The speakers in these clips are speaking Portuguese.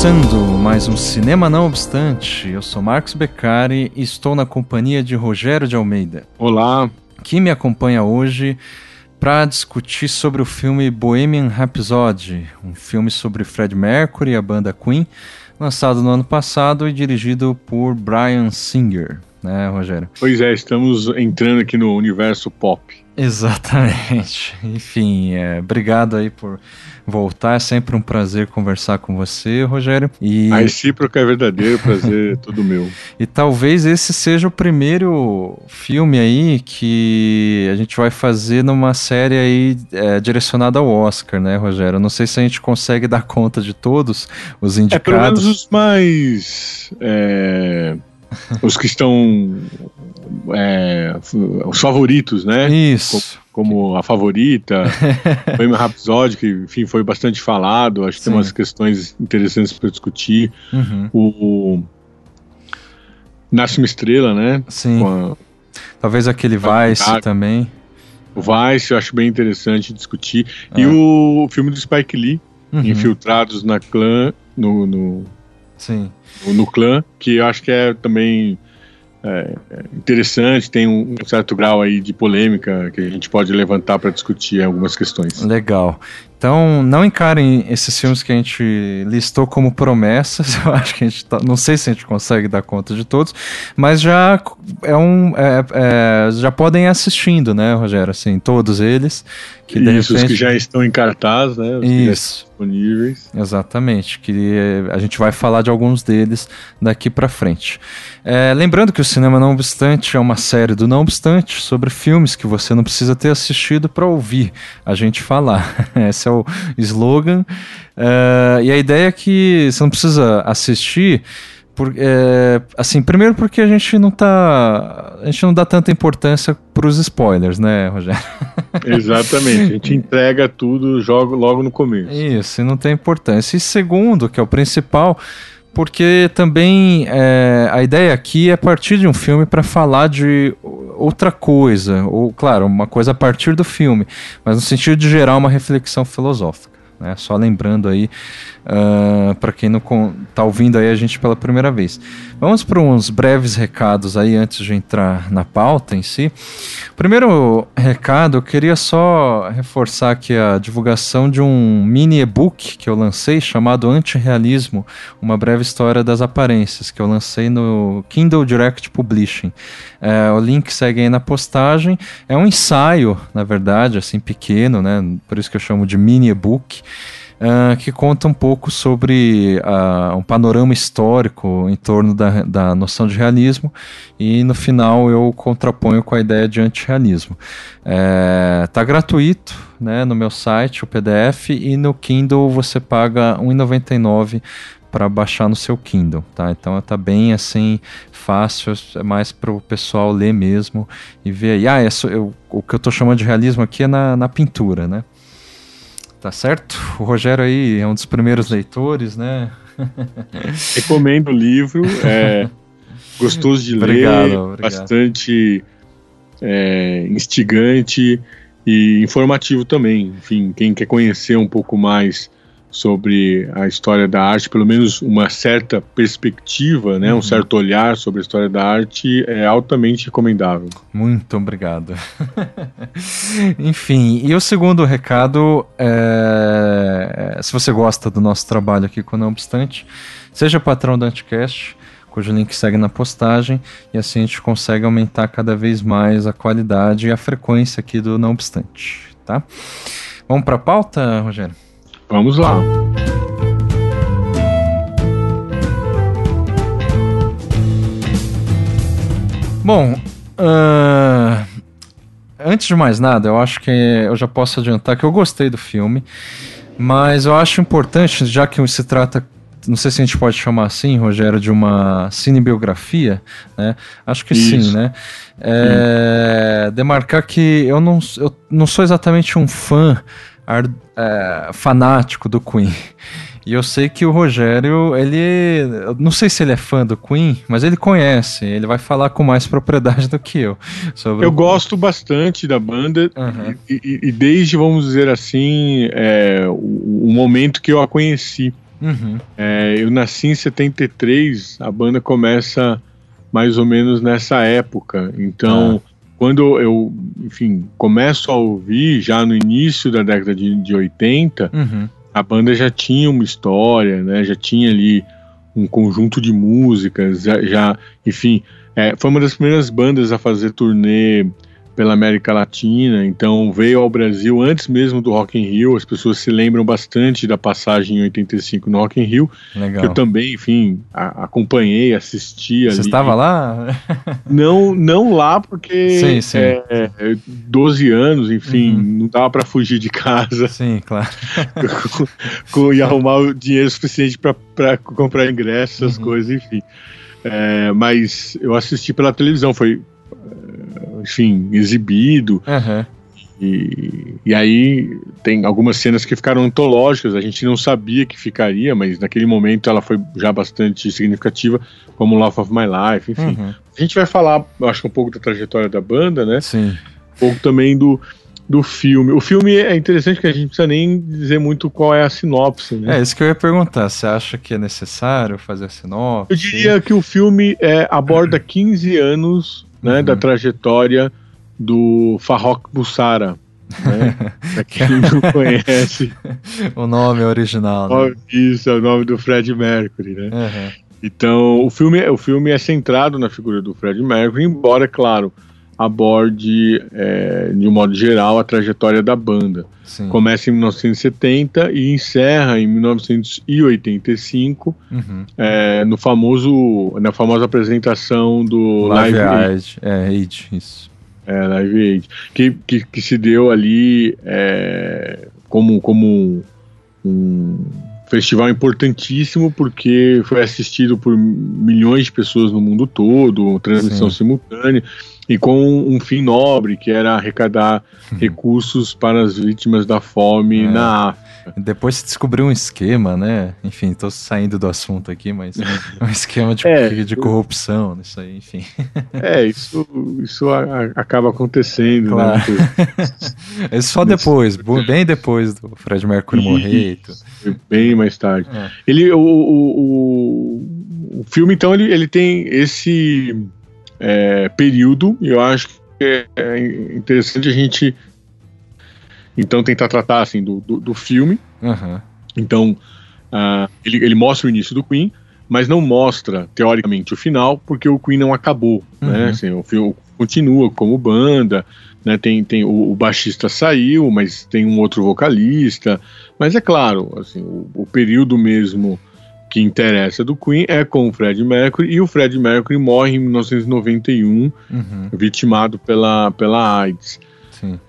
Começando mais um Cinema Não Obstante, eu sou Marcos Beccari e estou na companhia de Rogério de Almeida. Olá. Que me acompanha hoje para discutir sobre o filme Bohemian Rhapsody, um filme sobre Fred Mercury e a banda Queen, lançado no ano passado e dirigido por Brian Singer, né, Rogério? Pois é, estamos entrando aqui no universo pop. Exatamente. Enfim, é, obrigado aí por voltar. É sempre um prazer conversar com você, Rogério. E... A recíproca é verdadeiro, prazer é todo meu. E talvez esse seja o primeiro filme aí que a gente vai fazer numa série aí é, direcionada ao Oscar, né, Rogério? Não sei se a gente consegue dar conta de todos os indicados. É, pelo menos os mais... É, os que estão... É, os favoritos, né? Isso como a favorita, Bohemian Rhapsody, que enfim foi bastante falado, acho que Sim. tem umas questões interessantes para discutir. Uhum. O, o Nasce uma Estrela, né? Sim. A, Talvez aquele Vice a, também. O Vice eu acho bem interessante discutir. É. E o, o, filme do Spike Lee, uhum. Infiltrados na clã, no, no, Sim. no, clã, que eu acho que é também é, é, interessante, tem um, um, certo grau aí de polêmica que a gente pode levantar para discutir algumas questões. Legal. Então, não encarem esses filmes que a gente listou como promessas. Eu acho que a gente tá, não sei se a gente consegue dar conta de todos, mas já é um, é, é, já podem ir assistindo, né, Rogério? Assim, todos eles. Que Isso, repente... os que já estão em cartaz, né? Os Isso. disponíveis. Exatamente. Que a gente vai falar de alguns deles daqui para frente. É, lembrando que o Cinema Não Obstante é uma série do Não Obstante sobre filmes que você não precisa ter assistido para ouvir a gente falar. Esse é o slogan. Uh, e a ideia é que você não precisa assistir. Por, é, assim, primeiro porque a gente não tá. A gente não dá tanta importância para os spoilers, né, Rogério? Exatamente, a gente entrega tudo jogo logo no começo. Isso, e não tem importância. E segundo, que é o principal, porque também é, a ideia aqui é partir de um filme para falar de outra coisa, ou claro, uma coisa a partir do filme, mas no sentido de gerar uma reflexão filosófica. Né? Só lembrando aí, uh, ah, para quem não está ouvindo aí a gente pela primeira vez. Vamos para uns breves recados aí antes de entrar na pauta em si. Primeiro recado, eu queria só reforçar aqui a divulgação de um mini e-book que eu lancei chamado Antirrealismo, uma breve história das aparências, que eu lancei no Kindle Direct Publishing. É, o link segue aí na postagem. É um ensaio, na verdade, assim, pequeno, né? Por isso que eu chamo de mini e-book. Uh, que conta um pouco sobre uh, um panorama histórico em torno da, da noção de realismo e no final eu contraponho com a ideia de antirrealismo. É, tá gratuito né, no meu site, o PDF, e no Kindle você paga R$ 1,99 para baixar no seu Kindle, tá? Então tá bem assim fácil, é mais para o pessoal ler mesmo e ver. Ah, é eu, o que eu estou chamando de realismo aqui é na, na pintura, né? Tá certo? O Rogério aí é um dos primeiros leitores, né? Recomendo o livro, é gostoso de obrigado, ler, obrigado. bastante é, instigante e informativo também. Enfim, quem quer conhecer um pouco mais sobre a história da arte, pelo menos uma certa perspectiva, né, uhum. um certo olhar sobre a história da arte é altamente recomendável. Muito obrigado. Enfim, e o segundo recado é, se você gosta do nosso trabalho aqui com Não Obstante, seja patrão do Anticast, cujo link segue na postagem, e assim a gente consegue aumentar cada vez mais a qualidade e a frequência aqui do Não Obstante, tá? Vamos para a pauta, Rogério? Vamos lá. Bom, uh, antes de mais nada, eu acho que eu já posso adiantar que eu gostei do filme, mas eu acho importante, já que se trata não sei se a gente pode chamar assim, Rogério, de uma cinebiografia, né? Acho que Isso. sim, né? É, demarcar que eu não, eu não sou exatamente um fã ar, é, fanático do Queen. E eu sei que o Rogério, ele. não sei se ele é fã do Queen, mas ele conhece. Ele vai falar com mais propriedade do que eu. Sobre eu gosto bastante da banda. Uhum. E, e, desde, vamos dizer assim, é, o, o, momento que eu a conheci. Uhum. É, eu nasci em 73, a banda começa mais ou menos nessa época. Então. Ah quando eu, enfim, começo a ouvir já no início da década de, de 80, uhum a banda já tinha uma história, né? Já tinha ali um conjunto de músicas, já, já enfim, é, foi uma das primeiras bandas a fazer turnê pela América Latina, então veio ao Brasil antes mesmo do Rock in Rio, as pessoas se lembram bastante da passagem em 85 no Rock in Rio, Legal. que eu também, enfim, a, acompanhei, assisti Você estava lá? Não, não lá porque sim, sim. É, 12 anos, enfim, uhum. não dava para fugir de casa. Sim, claro. com, com, e arrumar o dinheiro suficiente para comprar ingressos, essas uhum. coisas, enfim. É, mas eu assisti pela televisão, foi enfim, exibido. Uhum. E, e aí tem algumas cenas que ficaram antológicas, a gente não sabia que ficaria, mas naquele momento ela foi já bastante significativa, como Love of My Life, enfim. Uhum. A gente vai falar, eu acho, um pouco da trajetória da banda, né? Sim. Um pouco também do, do filme. O filme é interessante porque a gente não precisa nem dizer muito qual é a sinopse, né? É isso que eu ia perguntar. Você acha que é necessário fazer a sinopse? Eu diria que o filme é, aborda 15 anos né, uhum. da trajetória do Farrokh Bulsara. Né? pra quem não conhece. o nome original. Né? Isso, é o nome do Fred Mercury, né? Uhum. Então, o filme, o filme é centrado na figura do Fred Mercury, embora, claro, aborde, é, de um modo geral, a trajetória da banda. Sim. Começa em 1970 e encerra em 1985, uhum. é, no famoso, na famosa apresentação do Live, Live Aid. É, Aid, isso. É, Live Aid. Que, que, que se deu ali é, como, como um festival importantíssimo porque foi assistido por milhões de pessoas no mundo todo, transmissão Sim. simultânea e com um fim nobre, que era arrecadar uhum. recursos para as vítimas da fome é. na África. Depois se descobriu um esquema, né? Enfim, estou saindo do assunto aqui, mas um esquema de, é, de corrupção, isso aí, enfim. É, isso, isso a, a, acaba acontecendo, né? claro. né? isso só depois, bem depois do Fred Mercury morrer. Bem mais tarde. É. Ele, o, o, o, o filme, então, ele, ele tem esse é, período, e eu acho que é interessante a gente então tentar tratar assim do, do, do filme. Uhum. Então uh, ele, ele mostra o início do Queen, mas não mostra teoricamente o final, porque o Queen não acabou, né? uhum. né? Assim, o filme continua como banda, né? Tem, tem o, o, baixista saiu, mas tem um outro vocalista, mas é claro, assim, o, o período mesmo que interessa do Queen é com o Fred Mercury, e o Fred Mercury morre em 1991, uhum. vitimado pela, pela AIDS.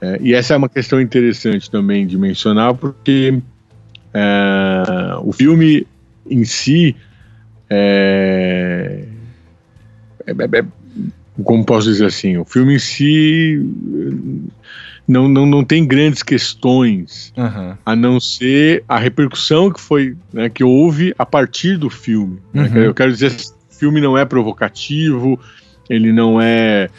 É, e essa é uma questão interessante também de mencionar, porque é, o filme em si é, é, é, é, como posso dizer assim, o filme em si não, não, não tem grandes questões, uhum. a não ser a repercussão que foi, né, que houve a partir do filme. Né? Uhum. Eu quero dizer, o filme não é provocativo, ele não é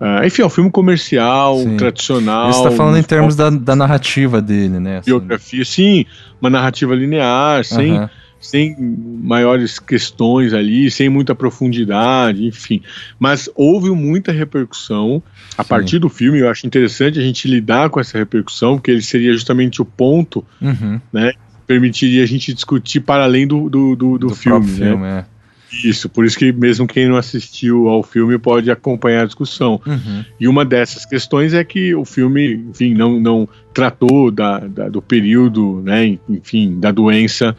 Uh, enfim, é um filme comercial, sim. tradicional. Você está falando em termos da, da, narrativa dele, né? Assim. Biografia, sim, uma narrativa linear, sem. Sem maiores questões ali, sem muita profundidade, enfim. Mas houve muita repercussão a sim. partir do filme. Eu acho interessante a gente lidar com essa repercussão, porque ele seria justamente o ponto, uhum. né? Permitiria a gente discutir para além do, do, do, do, do filme. Né? filme é. Isso, por isso que mesmo quem não assistiu ao filme pode acompanhar a discussão. Uhum. E uma dessas questões é que o filme, enfim, não, não tratou da, da do período, né, enfim, da doença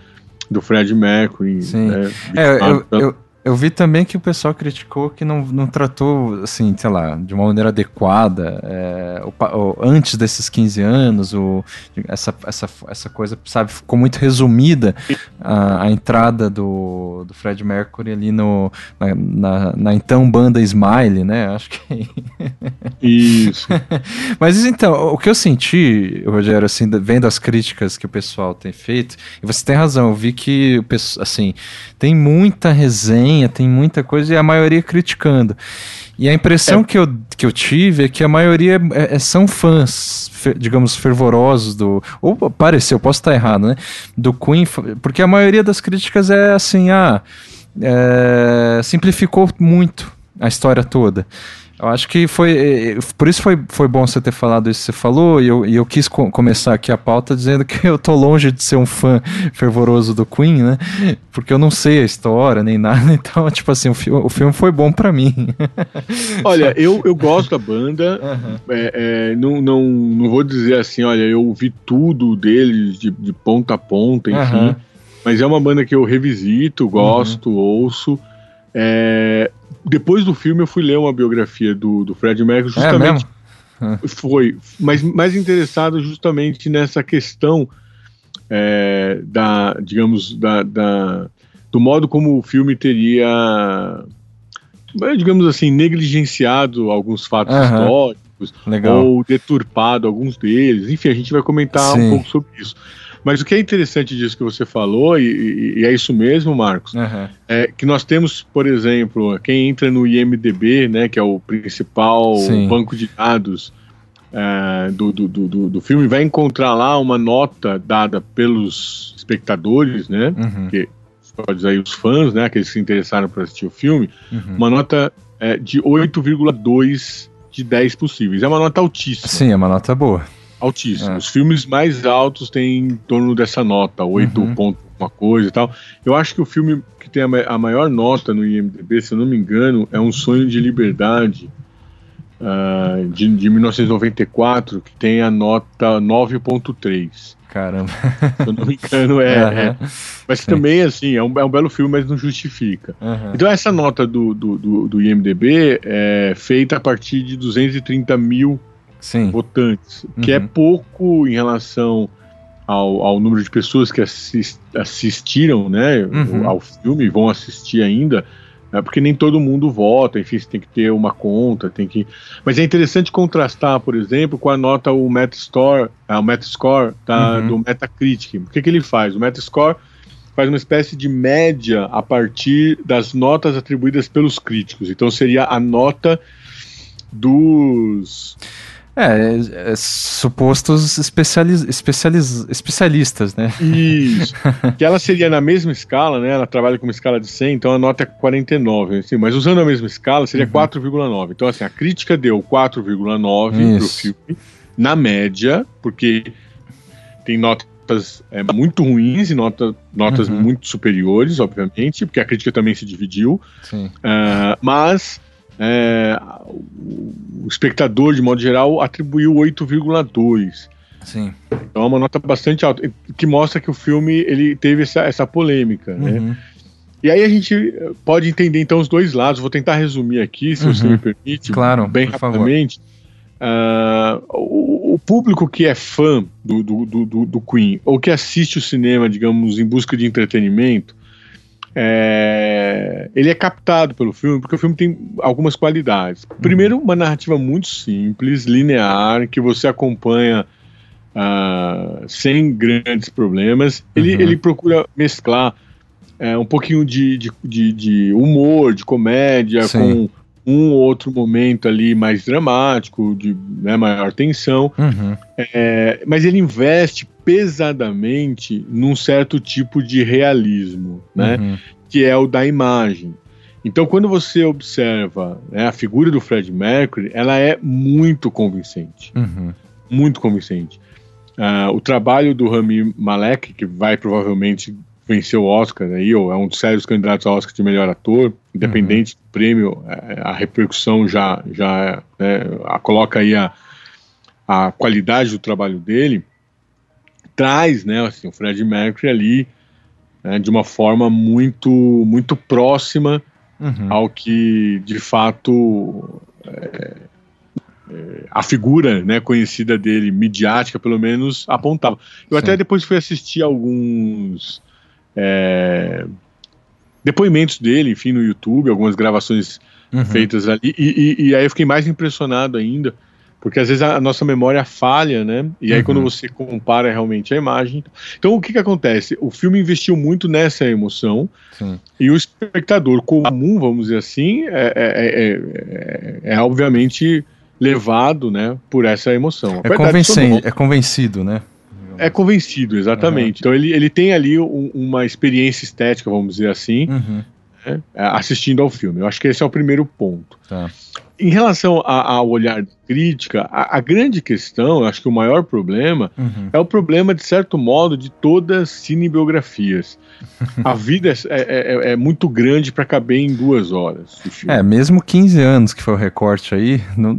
do Fred Mercury. Sim. Né, é, eu, eu, eu, vi também que o pessoal criticou que não, não tratou, assim, sei lá, de uma maneira adequada, é, o, o, antes desses 15 anos, o, essa, essa, essa coisa, sabe, ficou muito resumida a, a entrada do, do Fred Mercury ali no, na, na, na então banda Smile, né? Acho que. Isso. Mas então, o que eu senti, Rogério, assim, vendo as críticas que o pessoal tem feito, e você tem razão, eu vi que, assim, tem muita resenha, tem muita coisa, e a maioria criticando. E a impressão é. que, eu, que eu tive é que a maioria é, é são fãs, digamos, fervorosos do. Ou pareceu, posso estar errado, né? Do Queen, porque a maioria das críticas é assim, ah. É, simplificou muito a história toda. Eu acho que foi. Eh, eh, por isso foi, foi bom você ter falado isso que você falou, e eu, e eu quis co começar aqui a pauta dizendo que eu tô longe de ser um fã fervoroso do Queen, né? Porque eu não sei a história nem nada, então, tipo assim, o, fi o filme foi bom para mim. Olha, eu, eu gosto da banda, uhum. é, é, não, não, não vou dizer assim, olha, eu ouvi tudo deles de, de ponta a ponta, enfim, uhum. mas é uma banda que eu revisito, gosto, uhum. ouço. É, depois do filme eu fui ler uma biografia do, do Fred Mercury é justamente é foi, mas mais interessado justamente nessa questão é, da, digamos, da, da, do modo como o filme teria, digamos assim, negligenciado alguns fatos uhum. históricos Legal. ou deturpado alguns deles. Enfim, a gente vai comentar Sim. um pouco sobre isso. Mas o que é interessante disso que você falou, e, e é isso mesmo, Marcos, uhum. é que nós temos, por exemplo, quem entra no IMDB, né, que é o principal Sim. banco de dados é, do, do, do, do, filme, vai encontrar lá uma nota dada pelos espectadores, né, uhum. que pode dizer aí os fãs, né, aqueles que se interessaram por assistir o filme, uhum. uma nota é, de 8,2 de 10 possíveis. É uma nota altíssima. Sim, é uma nota boa altíssimo. É. Os filmes mais altos têm em torno dessa nota, 8 uhum. pontos, uma coisa e tal. Eu acho que o filme que tem a, maior nota no IMDb, se eu não me engano, é Um Sonho de Liberdade, uh, de, de 1994, que tem a nota 9.3. Caramba. Se eu não me engano, é. Uhum. é. Mas Sim. também, assim, é um, é um belo filme, mas não justifica. Uhum. Então, essa nota do, do, do, do, IMDB é feita a partir de 230 mil Sim. votantes, uhum. que é uhum. pouco em relação ao, ao número de pessoas que assist, assistiram né, uhum. ao filme e vão assistir ainda, é porque nem todo mundo vota, enfim, você tem que ter uma conta, tem que. Mas é interessante contrastar, por exemplo, com a nota o Metascore, o Metascore tá, uhum. do Metacritic. O que, que ele faz? O Metascore faz uma espécie de média a partir das notas atribuídas pelos críticos. Então seria a nota dos é, é, supostos especializ, especializ, especialistas, né? Isso. que ela seria na mesma escala, né? Ela trabalha com uma escala de 100, então a nota é 49. Assim, mas usando a mesma escala, seria uhum. 4,9. Então, assim, a crítica deu 4,9 pro filme, na média, porque tem notas é, muito ruins e nota, notas uhum. muito superiores, obviamente, porque a crítica também se dividiu. Uh, mas é, o espectador, de modo geral, atribuiu 8,2. Sim. Então é uma nota bastante alta, que mostra que o filme ele teve essa, essa polêmica, né? uhum. né? E aí a gente pode entender então os dois lados. Vou tentar resumir aqui, se uhum. você me permite, claro, bem rapidamente. Uh, o, o, público que é fã do, do, do, do, Queen ou que assiste o cinema, digamos, em busca de entretenimento, é, ele é captado pelo filme porque o filme tem algumas qualidades. Primeiro, uma narrativa muito simples, linear, que você acompanha uh, sem grandes problemas. Ele, uhum. ele procura mesclar é, um pouquinho de, de, de, de, humor, de comédia, Sim. com um ou outro momento ali mais dramático, de né, maior tensão. Uhum. É, mas ele investe pesadamente num certo tipo de realismo, né? Uhum. Que é o da imagem. Então, quando você observa né, a figura do Fred Mercury, ela é muito convincente. Uhum. Muito convincente. Uh, o trabalho do Rami Malek, que vai provavelmente vencer o Oscar, aí, ou é um dos sérios candidatos ao Oscar de melhor ator, independente uhum. do prêmio, é, a repercussão já, já né, a, coloca aí a, a qualidade do trabalho dele traz, né, assim, o Fred Mercury ali né, de uma forma muito muito próxima uhum. ao que de fato é, é, a figura né, conhecida dele, midiática pelo menos, apontava. Eu Sim. até depois fui assistir alguns é, depoimentos dele, enfim, no YouTube, algumas gravações uhum. feitas ali, e, e, e, aí eu fiquei mais impressionado ainda, porque às vezes a, nossa memória falha, né? E aí uhum. quando você compara realmente a imagem. Então o que, que acontece? O filme investiu muito nessa emoção, Sim. e o espectador comum, vamos dizer assim, é, é, é, é obviamente levado, né, por essa emoção. É, convencido, é convencido, né? É convencido, exatamente. Uhum. Então ele, ele tem ali um, uma experiência estética, vamos dizer assim, uhum. né, assistindo ao filme. Eu acho que esse é o primeiro ponto. Tá. Em relação ao olhar crítica, a, a, grande questão, acho que o maior problema, uhum. é o problema, de certo modo, de todas as cinebiografias. a vida é, é, é, é muito grande para caber em duas horas. É, mesmo 15 anos que foi o recorte aí, não,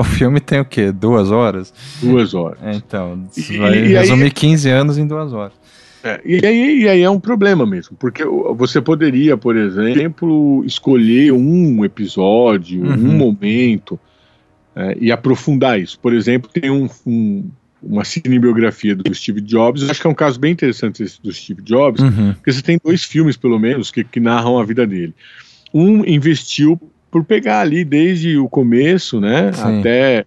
o filme tem o quê? Duas horas? Duas horas. É, então, e, vai e resumir aí, 15 anos em duas horas. É, e, aí, e aí é um problema mesmo, porque você poderia, por exemplo, escolher um episódio, uhum. um momento é, e aprofundar isso. Por exemplo, tem um, um, uma cinebiografia do Steve Jobs, acho que é um caso bem interessante esse do Steve Jobs, uhum. porque você tem dois filmes, pelo menos, que, que narram a vida dele. Um investiu por pegar ali desde o começo, né, Sim. até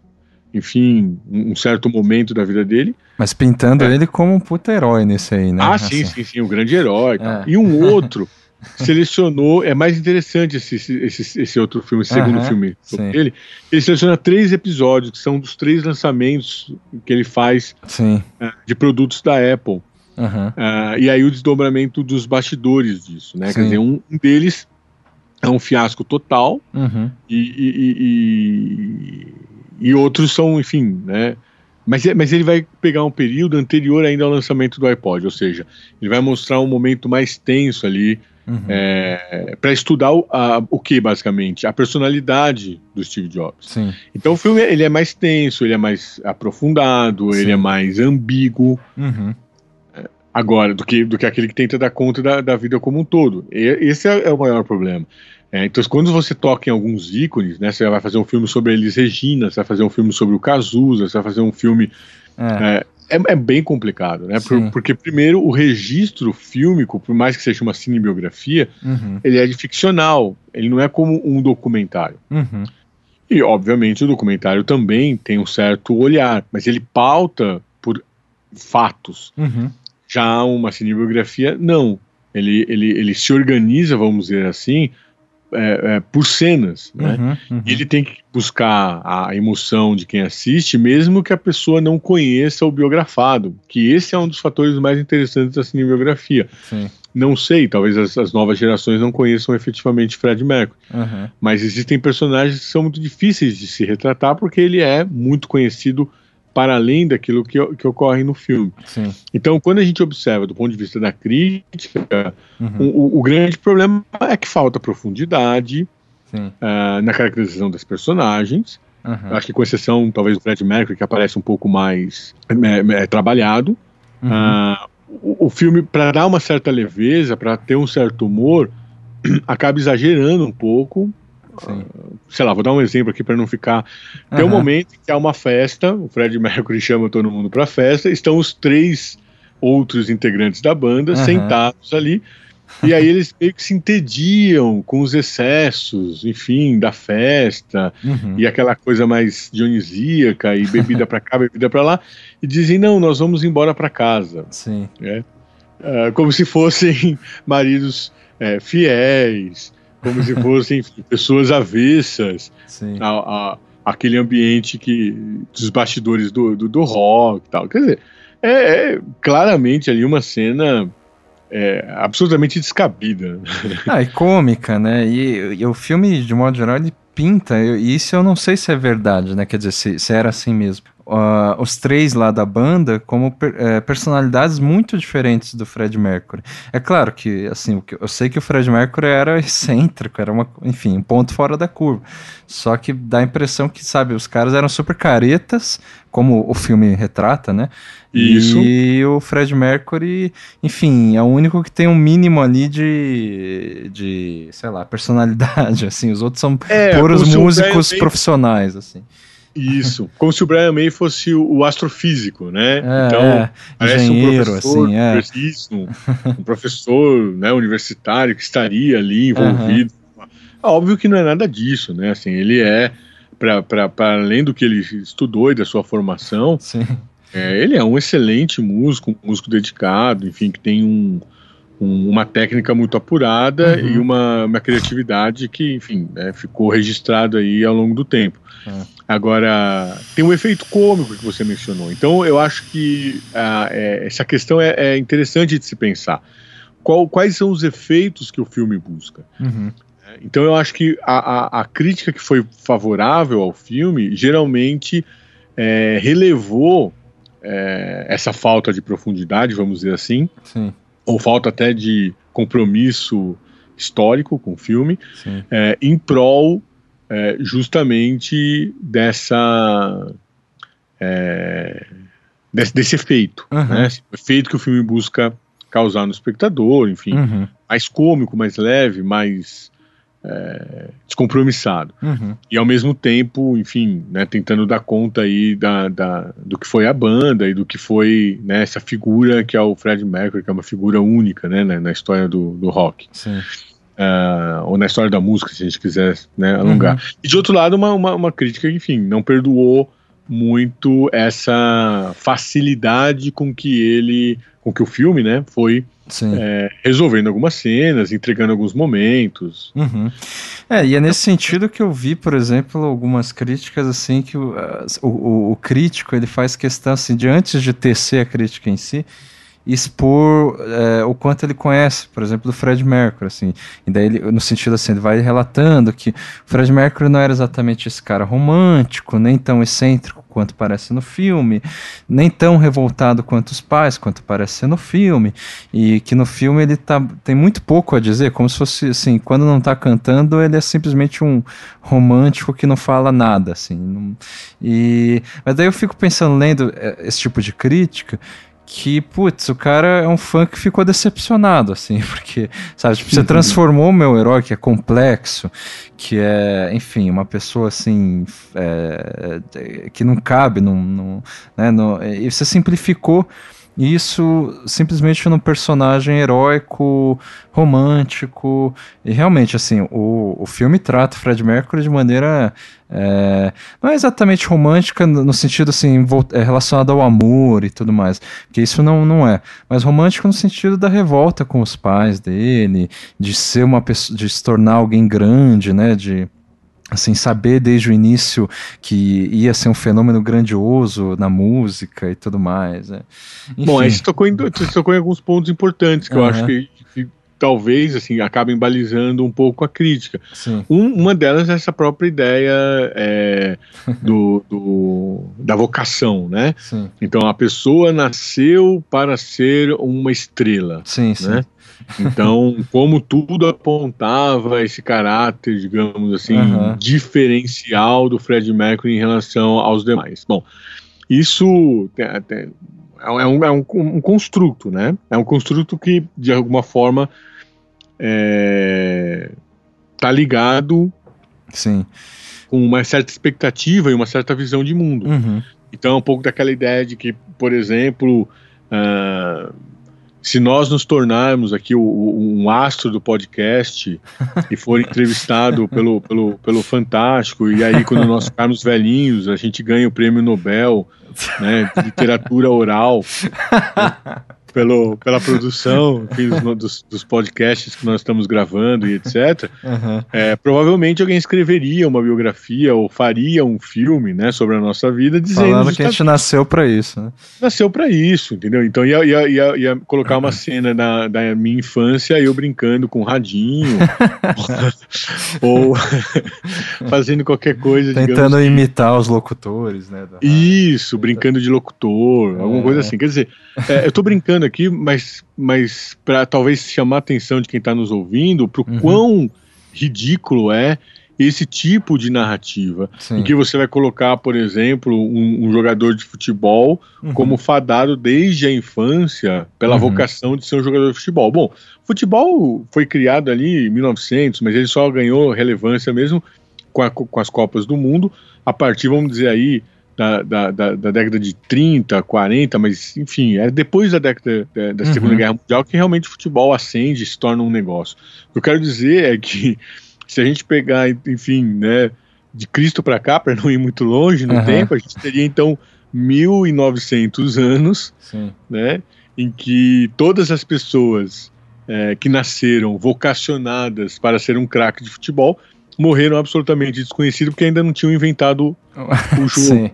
enfim, um certo momento da vida dele. Mas pintando é. ele como um puta herói nesse aí, né? Ah, sim, assim. sim, sim, um grande herói. É. E um outro selecionou, é mais interessante esse, esse, esse outro filme, esse segundo filme dele. Ele seleciona três episódios, que são dos três lançamentos que ele faz uh, de produtos da Apple. Uhum. Uh, e aí o desdobramento dos bastidores disso, né? Sim. Quer dizer, um, um deles é um fiasco total uhum. e, e, e, e outros são, enfim, né? Mas, mas ele vai pegar um período anterior ainda ao lançamento do iPod, ou seja, ele vai mostrar um momento mais tenso ali uhum. é, para estudar o, a, o que, basicamente? A personalidade do Steve Jobs. Sim. Então o filme ele é mais tenso, ele é mais aprofundado, Sim. ele é mais ambíguo. Uhum. Agora, do que, do que aquele que tenta dar conta da, da vida como um todo. E, esse é, é o maior problema. É, então, quando você toca em alguns ícones, né, você vai fazer um filme sobre Elis Regina, você vai fazer um filme sobre o Cazuza, você vai fazer um filme. É. É, é, é bem complicado, né? Por, porque, primeiro, o registro fílmico, por mais que seja uma cinebiografia, uhum. ele é de ficcional, ele não é como um documentário. Uhum. E, obviamente, o documentário também tem um certo olhar, mas ele pauta por fatos. Uhum. Já uma cinebiografia, não. Ele, ele, ele se organiza, vamos dizer assim, é, é, por cenas, né? Uhum, uhum. E ele tem que buscar a emoção de quem assiste, mesmo que a pessoa não conheça o biografado, que esse é um dos fatores mais interessantes da cinebiografia. Sim. Não sei, talvez as, as, novas gerações não conheçam efetivamente Fred Mercury, uhum. mas existem personagens que são muito difíceis de se retratar porque ele é muito conhecido para além daquilo que, que ocorre no filme. Sim. Então, quando a gente observa do ponto de vista da crítica, uhum. o, o, grande problema é que falta profundidade uh, na caracterização das personagens. Uhum. Acho que com exceção, talvez, do Fred Mercury, que aparece um pouco mais é, é, trabalhado. Uhum. Uh, o, o, filme, para dar uma certa leveza, para ter um certo humor, acaba exagerando um pouco Sim. sei lá, vou dar um exemplo aqui para não ficar. Tem um momento que há uma festa, o Fred Mercury chama todo mundo para festa, estão os três outros integrantes da banda sentados ali. E aí eles meio que se entediam com os excessos, enfim, da festa uhum. e aquela coisa mais dionisíaca e bebida para cá, bebida para lá, e dizem não, nós vamos embora para casa. Sim. É? Uh, como se fossem maridos é, fiéis, como se fossem pessoas avessas a, a, aquele ambiente que dos bastidores do, do, do rock e tal. Quer dizer, é, é, claramente ali uma cena é, absolutamente descabida. Ah, e cômica, né? E, e, o filme, de modo geral, ele pinta, e isso eu não sei se é verdade, né? Quer dizer, se, se era assim mesmo. Uh, os três lá da banda como per, é, personalidades muito diferentes do Fred Mercury. É claro que, assim, eu sei que o Fred Mercury era excêntrico, era uma, enfim, um ponto fora da curva. Só que dá a impressão que, sabe, os caras eram super caretas, como o filme retrata, né? Isso. E o Fred Mercury, enfim, é o único que tem um mínimo ali de, de sei lá, personalidade, assim. Os outros são é, puros músicos profissionais, assim. Isso, como se o Brian May fosse o, astrofísico, né? É, então, é, parece um professor, assim, é. isso, um, um, professor né, universitário que estaria ali envolvido. Uhum. Óbvio que não é nada disso, né? Assim, ele é, para além do que ele estudou e da sua formação, é, ele é um excelente músico, um músico dedicado, enfim, que tem um, um, uma técnica muito apurada uhum. e uma, uma criatividade que, enfim, né, ficou registrado aí ao longo do tempo. Uhum. Agora, tem um efeito cômico que você mencionou. Então, eu acho que ah, é, essa questão é, é, interessante de se pensar. Qual, quais são os efeitos que o filme busca? Uhum. Então, eu acho que a, a, a, crítica que foi favorável ao filme geralmente é, relevou é, essa falta de profundidade, vamos dizer assim, Sim. ou falta até de compromisso histórico com o filme, é, em prol é, justamente dessa é, desse, desse, efeito, uhum. né? Esse efeito que o filme busca causar no espectador, enfim, uhum. mais cômico, mais leve, mais é, descompromissado. Uhum. E ao mesmo tempo, enfim, né, tentando dar conta aí da, da, do que foi a banda e do que foi né, essa figura que é o Fred Mercury, que é uma figura única né, na, na história do, do rock. Sim. Uh, ou na história da música, se a gente quiser né, alongar. Uhum. E de outro lado, uma, uma, uma, crítica, enfim, não perdoou muito essa facilidade com que ele, com que o filme, né, foi é, resolvendo algumas cenas, entregando alguns momentos. Uhum. É, e é nesse sentido que eu vi, por exemplo, algumas críticas assim que o, o, o crítico ele faz questão assim de antes de tecer a crítica em si expor é, o quanto ele conhece, por exemplo, do Fred Mercury, assim, e daí ele, no sentido assim, ele vai relatando que o Fred Mercury não era exatamente esse cara romântico, nem tão excêntrico quanto parece no filme, nem tão revoltado quanto os pais, quanto parece no filme, e que no filme ele tá, tem muito pouco a dizer, como se fosse, assim, quando não tá cantando, ele é simplesmente um romântico que não fala nada, assim, não, e, mas daí eu fico pensando, lendo é, esse tipo de crítica, que, putz, o cara é um fã que ficou decepcionado, assim, porque, sabe, tipo, você uhum. transformou o meu herói, que é complexo, que é, enfim, uma pessoa, assim, é, que não cabe, num, num, né, no, e você simplificou isso simplesmente num personagem heróico, romântico. E realmente, assim, o, o filme trata Fred Mercury de maneira. É, não é exatamente romântica no sentido assim, é relacionado ao amor e tudo mais, porque isso não, não é, mas romântico no sentido da revolta com os pais dele, de ser uma pessoa, de se tornar alguém grande, né, de assim saber desde o início que ia ser um fenômeno grandioso na música e tudo mais. Né? Bom, aí você tocou, em, você tocou em alguns pontos importantes que uhum. eu acho que, que, talvez assim acabem balizando um pouco a crítica. Um, uma delas é essa própria ideia é, do, do, da vocação, né? Sim. Então a pessoa nasceu para ser uma estrela. Sim, né? sim. Então, como tudo apontava esse caráter, digamos assim, uhum. diferencial do Fred Mercury em relação aos demais. Bom, isso é, é, um, é um, um, construto, né? É um construto que, de alguma forma, é, tá ligado Sim. com uma certa expectativa e uma certa visão de mundo. Uhum. Então, é um pouco daquela ideia de que, por exemplo, uh, se nós nos tornarmos aqui o, o, um astro do podcast e for entrevistado pelo, pelo, pelo Fantástico, e aí quando nós ficarmos velhinhos, a gente ganha o prêmio Nobel né, de literatura oral. pelo, pela produção enfim, dos, dos, podcasts que nós estamos gravando e etc. Uhum. É, provavelmente alguém escreveria uma biografia ou faria um filme né, sobre a nossa vida dizendo. Falando que a gente nasceu para isso. Né? Nasceu para isso, entendeu? Então ia, ia, ia, ia colocar uma cena da, da minha infância eu brincando com um radinho ou fazendo qualquer coisa. Tentando digamos, imitar os locutores, né? Isso, brincando de locutor, alguma coisa é. assim. Quer dizer, é, eu tô brincando aqui, mas, mas para talvez chamar a atenção de quem está nos ouvindo, pro uhum. quão ridículo é esse tipo de narrativa, Sim. em que você vai colocar, por exemplo, um, um jogador de futebol uhum. como fadado desde a infância pela uhum. vocação de ser um jogador de futebol. Bom, futebol foi criado ali em 1900, mas ele só ganhou relevância mesmo com, a, com as Copas do Mundo a partir, vamos dizer aí, da, da, da, da, década de 30, 40, mas enfim, é depois da década da, da Segunda uhum. Guerra Mundial que realmente o futebol acende e se torna um negócio. O que eu quero dizer é que se a gente pegar, enfim, né, de Cristo para cá, para não ir muito longe no uhum. tempo, a gente teria então 1900 anos, Sim. né, em que todas as pessoas é, que nasceram vocacionadas para ser um craque de futebol morreram absolutamente desconhecidos porque ainda não tinham inventado o jogo.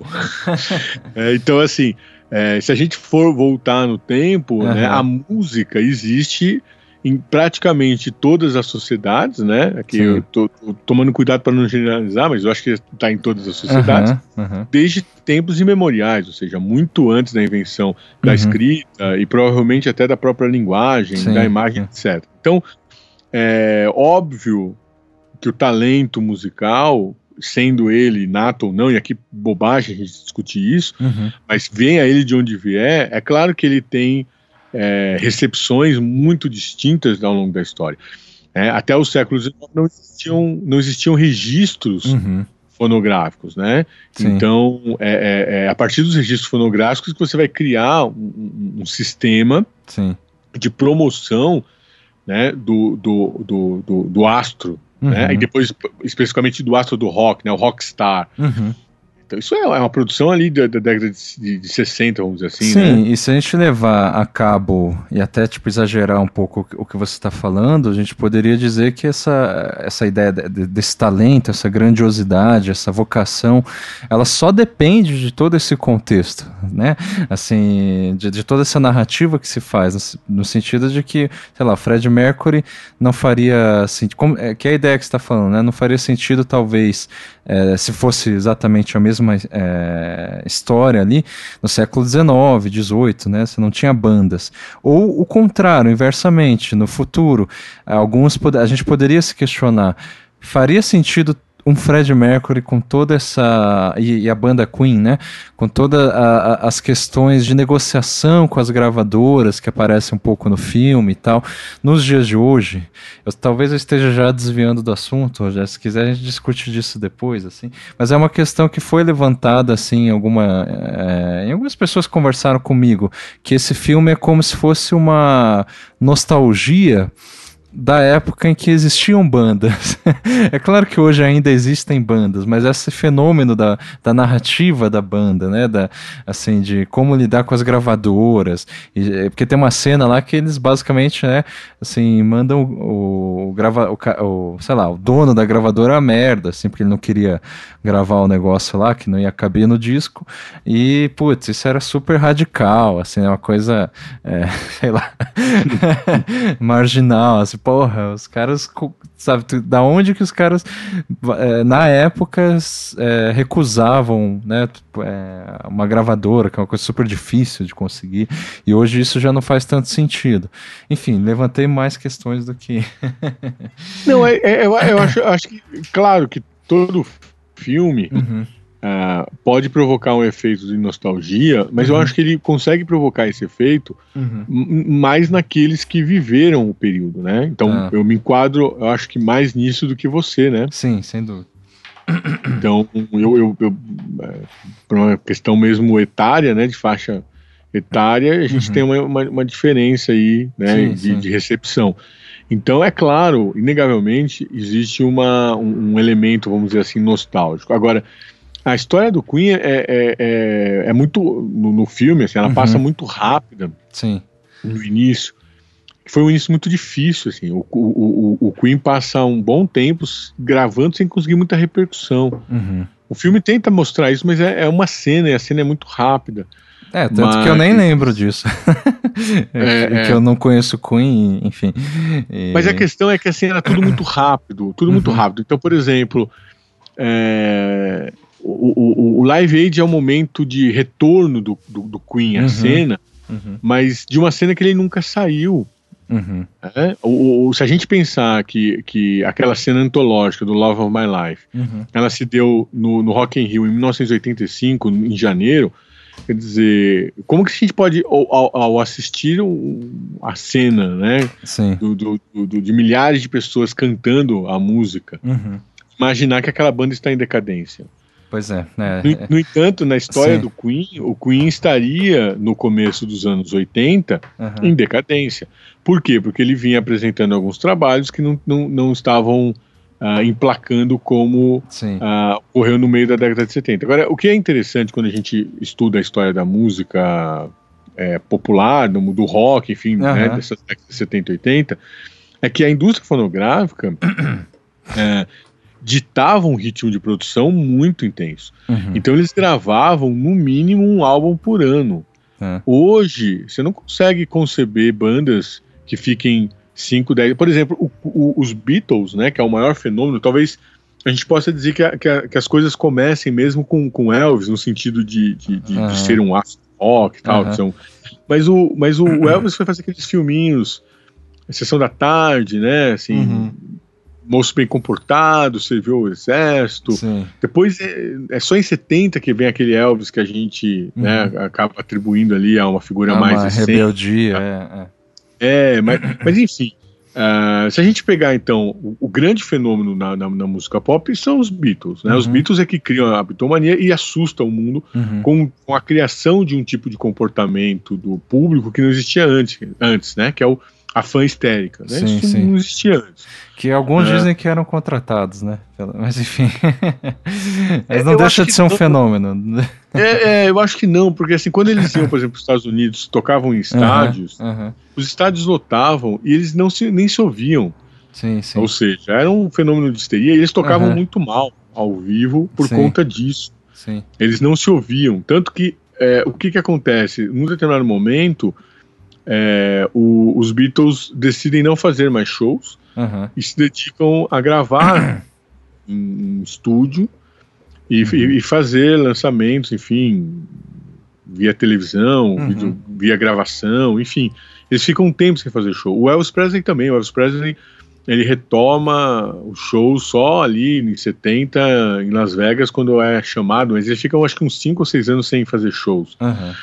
é, então, assim, é, se a gente for voltar no tempo, uhum. né, a música existe em praticamente todas as sociedades, né? Aqui Sim. eu tô, tô, tomando cuidado para não generalizar, mas eu acho que está em todas as sociedades, uhum, uhum. desde tempos imemoriais, ou seja, muito antes da invenção da uhum. escrita e provavelmente até da própria linguagem, Sim. da imagem, etc. Então, é óbvio que o talento musical, sendo ele nato ou não, e aqui bobagem a gente discutir isso, uhum. mas venha ele de onde vier, é claro que ele tem é, recepções muito distintas ao longo da história. É, até o século XIX não existiam, não existiam registros uhum. fonográficos, né? Sim. Então, é, é, é, a partir dos registros fonográficos que você vai criar um, um sistema Sim. de promoção né, do, do, do, do, do astro? Uhum. né? E depois, especificamente do astro do rock, né? O rockstar. Uhum. Então, isso é, é uma produção ali da, da década de, de 60, vamos dizer assim. Sim, né? e se a gente levar a cabo e até tipo exagerar um pouco o que você está falando, a gente poderia dizer que essa, essa ideia desse talento, essa grandiosidade, essa vocação, ela só depende de todo esse contexto, né? Assim, de, de toda essa narrativa que se faz, no sentido de que, sei lá, Fred Mercury não faria assim, como, é, que é a ideia que você está falando, né? Não faria sentido talvez é, se fosse exatamente a mesma é, história ali no século XIX, XVIII, né? Você não tinha bandas. Ou o contrário, inversamente, no futuro, alguns a gente poderia se questionar: faria sentido um Fred Mercury com toda essa e, e a banda Queen, né, com todas as questões de negociação com as gravadoras que aparecem um pouco no filme e tal, nos dias de hoje, eu, talvez eu esteja já desviando do assunto, já se quiser a gente discute disso depois, assim, mas é uma questão que foi levantada assim, em alguma, é, algumas pessoas conversaram comigo que esse filme é como se fosse uma nostalgia da época em que existiam bandas. é claro que hoje ainda existem bandas, mas esse fenômeno da, da narrativa da banda, né, da, assim, de como lidar com as gravadoras, e, é, porque tem uma cena lá que eles basicamente, né, assim, mandam o, o, grava, o, o sei lá, o dono da gravadora a merda, assim, porque ele não queria gravar o negócio lá, que não ia caber no disco, e, putz, isso era super radical, assim, é uma coisa, é, sei lá, marginal, assim, porra, os caras, sabe, da onde que os caras, é, na época, é, recusavam, né, é, uma gravadora, que é uma coisa super difícil de conseguir, e hoje isso já não faz tanto sentido. Enfim, levantei mais questões do que... não, é, é, eu, eu acho, acho que, claro que todo filme... Uhum Uh, pode provocar um efeito de nostalgia, mas uhum. eu acho que ele consegue provocar esse efeito uhum. mais naqueles que viveram o período, né? Então ah. eu me enquadro, eu acho que mais nisso do que você, né? Sim, sem dúvida. Então eu, eu, eu é, por uma questão mesmo etária, né, de faixa etária, a gente uhum. tem uma, uma, uma, diferença aí, né, sim, de, sim. de, recepção. Então é claro, inegavelmente existe uma, um, um elemento, vamos dizer assim, nostálgico. Agora a história do Queen é, é, é, é muito. No, no, filme, assim, ela uhum. passa muito rápida. Sim. no início, foi um início muito difícil, assim, o, o, o, o Queen passa um bom tempo gravando sem conseguir muita repercussão. Uhum. O filme tenta mostrar isso, mas é, é, uma cena e a cena é muito rápida. É, tanto mas... que eu nem lembro disso. é, é, que eu não conheço Queen, enfim. E... Mas a questão é que a cena é tudo muito rápido, tudo muito uhum. rápido. Então, por exemplo, é, o, o, o, Live Aid é o momento de retorno do, do, do Queen à uhum. cena, uhum. mas de uma cena que ele nunca saiu. Uhum. É? Se a gente pensar que, que aquela cena antológica do Love of My Life, uhum. ela se deu no, no Rock in Rio em 1985, em janeiro, quer dizer, como que a gente pode, ao, ao assistir a cena, né, do, do, do, de milhares de pessoas cantando a música, uhum. imaginar que aquela banda está em decadência? Pois é. é no, no, entanto, na história Sim. do Queen, o Queen estaria no começo dos anos 80 uhum. em decadência. Por quê? Porque ele vinha apresentando alguns trabalhos que não, não, não estavam uh, emplacando como uh, ocorreu no meio da década de 70. Agora, o que é interessante quando a gente estuda a história da música é, popular, do, do, rock, enfim, uhum. né, dessas décadas de 70 e 80, é que a indústria fonográfica. é, ditava um ritmo de produção muito intenso. Uhum. Então eles gravavam no mínimo um álbum por ano. É. Hoje, você não consegue conceber bandas que fiquem 5, 10. Por exemplo, o, o, os Beatles, né, que é o maior fenômeno, talvez a gente possa dizer que, a, que, a, que as coisas comecem mesmo com, com Elvis, no sentido de, de, de, uhum. de ser um astro rock e tal. São, mas o, mas o, o Elvis foi fazer aqueles filminhos, Sessão da Tarde, né? Assim, uhum moço bem comportado, serviu o exército. Sim. Depois é, é, só em 70 que vem aquele Elvis que a gente uhum. né, acaba atribuindo ali a uma figura é uma mais recente. rebeldia, é, é. é mas, mas enfim. Uh, se a gente pegar então o, o grande fenômeno na, na, na, música pop são os Beatles, né? Uhum. Os Beatles é que criam a bitomania e assustam o mundo uhum. com, com, a criação de um tipo de comportamento do público que não existia antes, antes né? Que é o, a fã histérica, né? Sim, Isso sim. não existia antes. Que alguns é. dizem que eram contratados, né? Mas enfim. Mas não eu deixa de ser um não, fenômeno. É, é, eu acho que não, porque assim, quando eles iam, por exemplo, para os Estados Unidos, tocavam em estádios, os estádios lotavam e eles não se, nem se ouviam. Sim, sim. Ou seja, era um fenômeno de histeria e eles tocavam muito mal ao vivo por sim. conta disso. Sim. Eles não se ouviam. Tanto que é, o que, que acontece? Num determinado momento, é, o, os Beatles decidem não fazer mais shows uhum. e se dedicam a gravar em, em estúdio e, uhum. e, fazer lançamentos, enfim, via televisão, uhum. via, via, gravação, enfim. Eles ficam um tempo sem fazer show. O Elvis Presley também, o Elvis Presley ele retoma o show só ali em 70 em Las Vegas quando é chamado, mas eles ficam acho que uns 5 ou 6 anos sem fazer shows. Uhum.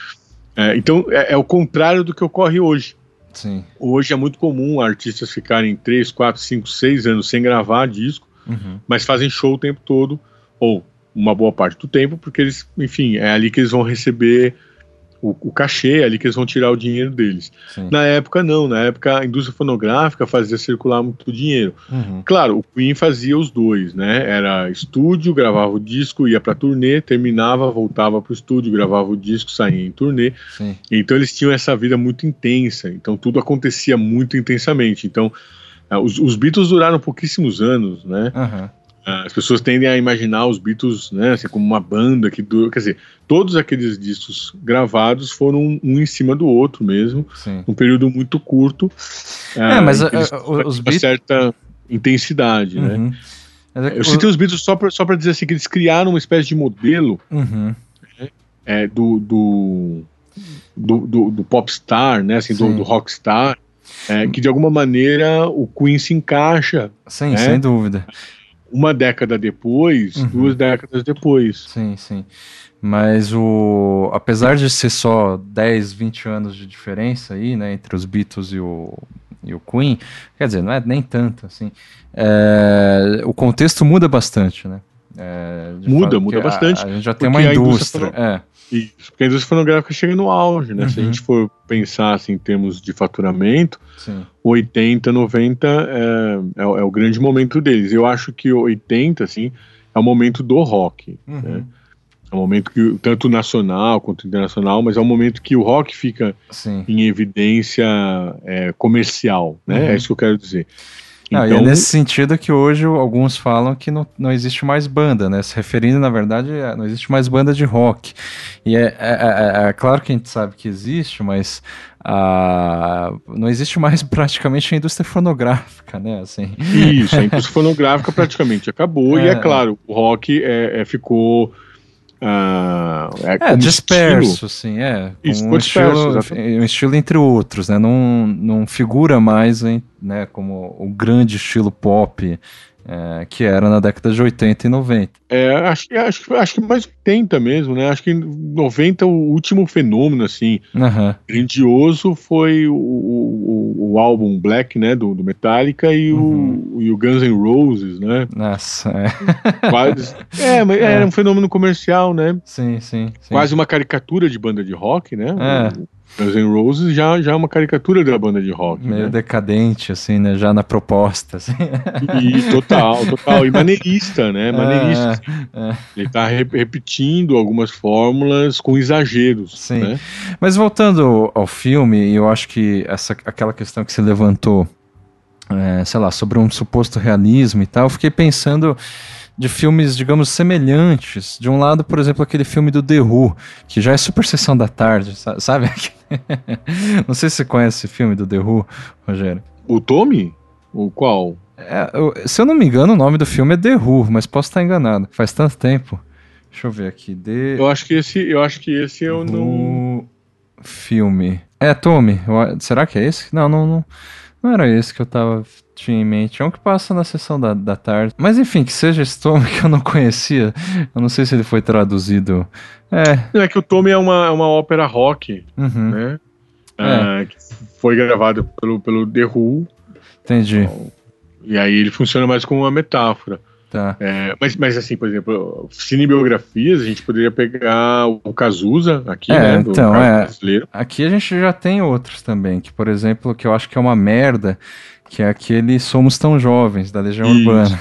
É, então é, é, o contrário do que ocorre hoje. Sim. Hoje é muito comum artistas ficarem 3, 4, 5, 6 anos sem gravar disco, uhum. mas fazem show o tempo todo, ou uma boa parte do tempo, porque eles, enfim, é ali que eles vão receber o, o cachê, ali que eles vão tirar o dinheiro deles. Sim. Na época, não. Na época, a indústria fonográfica fazia circular muito dinheiro. Uhum. Claro, o Queen fazia os dois, né? Era estúdio, gravava o disco, ia pra turnê, terminava, voltava pro estúdio, gravava o disco, saía em turnê. Sim. Então eles tinham essa vida muito intensa. Então tudo acontecia muito intensamente. Então uh, os, os, Beatles duraram pouquíssimos anos, né? Uhum. As pessoas tendem a imaginar os Beatles né, assim, como uma banda que. Quer dizer, todos aqueles discos gravados foram um em cima do outro mesmo, Sim. um período muito curto. É, uh, mas os Beatles. certa intensidade, né? uhum. né? Eu citei os Beatles só para só dizer assim, que eles criaram uma espécie de modelo uhum. né, é, do, do, do, do, do popstar, né, assim, do, do rockstar, é, que de alguma maneira o Queen se encaixa. Sim, né? sem dúvida uma década depois, uhum. duas décadas depois. Sim, sim. Mas o. Apesar de ser só 10, 20 anos de diferença aí, né, entre os Beatles e o, e o Queen, quer dizer, não é nem tanto, assim. É, o contexto muda bastante, né? É, muda, muda bastante. A, gente já tem uma indústria. indústria é. Isso, porque a indústria fonográfica chega no auge, né? Uhum. Se a gente for pensar assim, em termos de faturamento, Sim. 80, 90 é, é, é, o grande momento deles. Eu acho que 80, assim, é o momento do rock. Uhum. Né? É um momento que, tanto nacional quanto internacional, mas é um momento que o rock fica Sim. em evidência é, comercial, né? Uhum. É isso que eu quero dizer. Não, então... E é então nesse sentido que hoje alguns falam que não, não existe mais banda, né? Se referindo, na verdade, a, não existe mais banda de rock. E é, é, é, é, claro que a gente sabe que existe, mas a, não existe mais praticamente a indústria fonográfica, né? Assim. Isso, a indústria fonográfica praticamente acabou, e é claro, o rock ficou Uh, é, é disperso, estilo. sim, é. Isso, um, disperso, estilo, um estilo entre outros, né? Não, não figura mais hein, né, como o grande estilo pop é, que era na década de 80 e 90. É, acho, acho, acho que mais 80 mesmo, né? Acho que 90 o último fenômeno, assim, uhum. grandioso foi o, o, o, álbum Black, né, do, do Metallica e, uhum. o, e o Guns N' Roses, né? Nossa, é. Quase, é, mas é. era um fenômeno comercial, né? Sim, sim, sim. Quase uma caricatura de banda de rock, né? É. O, Guns N' Roses já, já é uma caricatura da banda de rock. Meio né? decadente, assim, né? Já na proposta. Assim. E total, total. E maneirista, né? Maneirista. É, é. Ele tá re repetindo algumas fórmulas com exageros. Sim. Né? Mas voltando ao filme, eu acho que essa, aquela questão que se levantou, é, sei lá, sobre um suposto realismo e tal, eu fiquei pensando de filmes, digamos, semelhantes. De um lado, por exemplo, aquele filme do The Who, que já é super sessão da tarde, sabe? Não sei se você conhece esse filme do The Who, Rogério. O Tommy? O qual? É, eu, se eu não me engano, o nome do filme é The Who, mas posso estar enganado. Faz tanto tempo. Deixa eu ver aqui. The... Eu acho que esse, eu acho que esse eu Who não. Filme. É, Tommy. Eu, será que é esse? Não, não, não. Não era esse que eu tava tinha em mente. É um que passa na sessão da, da tarde. Mas enfim, que seja esse Tommy que eu não conhecia. Eu não sei se ele foi traduzido. É. É que o Tommy é uma, é uma ópera rock, uhum. né? É. que foi gravado pelo, pelo The Who. Entendi. Então, e aí ele funciona mais como uma metáfora. Tá. É, mas, mas assim, por exemplo, cinebiografias, a gente poderia pegar o Cazuza aqui, é, né? então, é. Brasileiro. Aqui a gente já tem outros também, que, por exemplo, que eu acho que é uma merda, que é aquele Somos Tão Jovens, da Legião Isso. Urbana.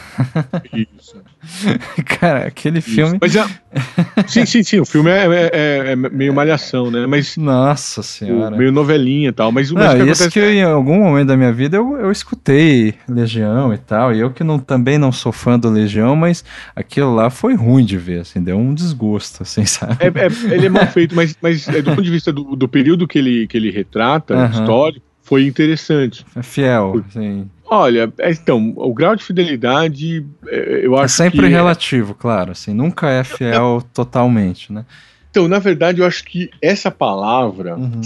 Isso. Cara, aquele filme. Mas é... sim, sim, sim. O filme é, é, é, é meio malhação, né? Mas. Nossa senhora. Meio novelinha e tal. Mas, mas não, que isso que eu, em algum momento da minha vida eu, eu escutei Legião e tal. E eu que não, também não sou fã do Legião, mas aquilo lá foi ruim de ver, assim, deu um desgosto, assim, sabe? É, é ele é mal feito, mas, mas é do ponto de vista do, do período que ele, que ele retrata, uhum. histórico foi interessante. É fiel, sim. Olha, é, então, o grau de fidelidade, é, eu é acho É sempre que relativo, é... claro, assim, nunca é fiel totalmente, né? Então, na verdade, eu acho que essa palavra uhum.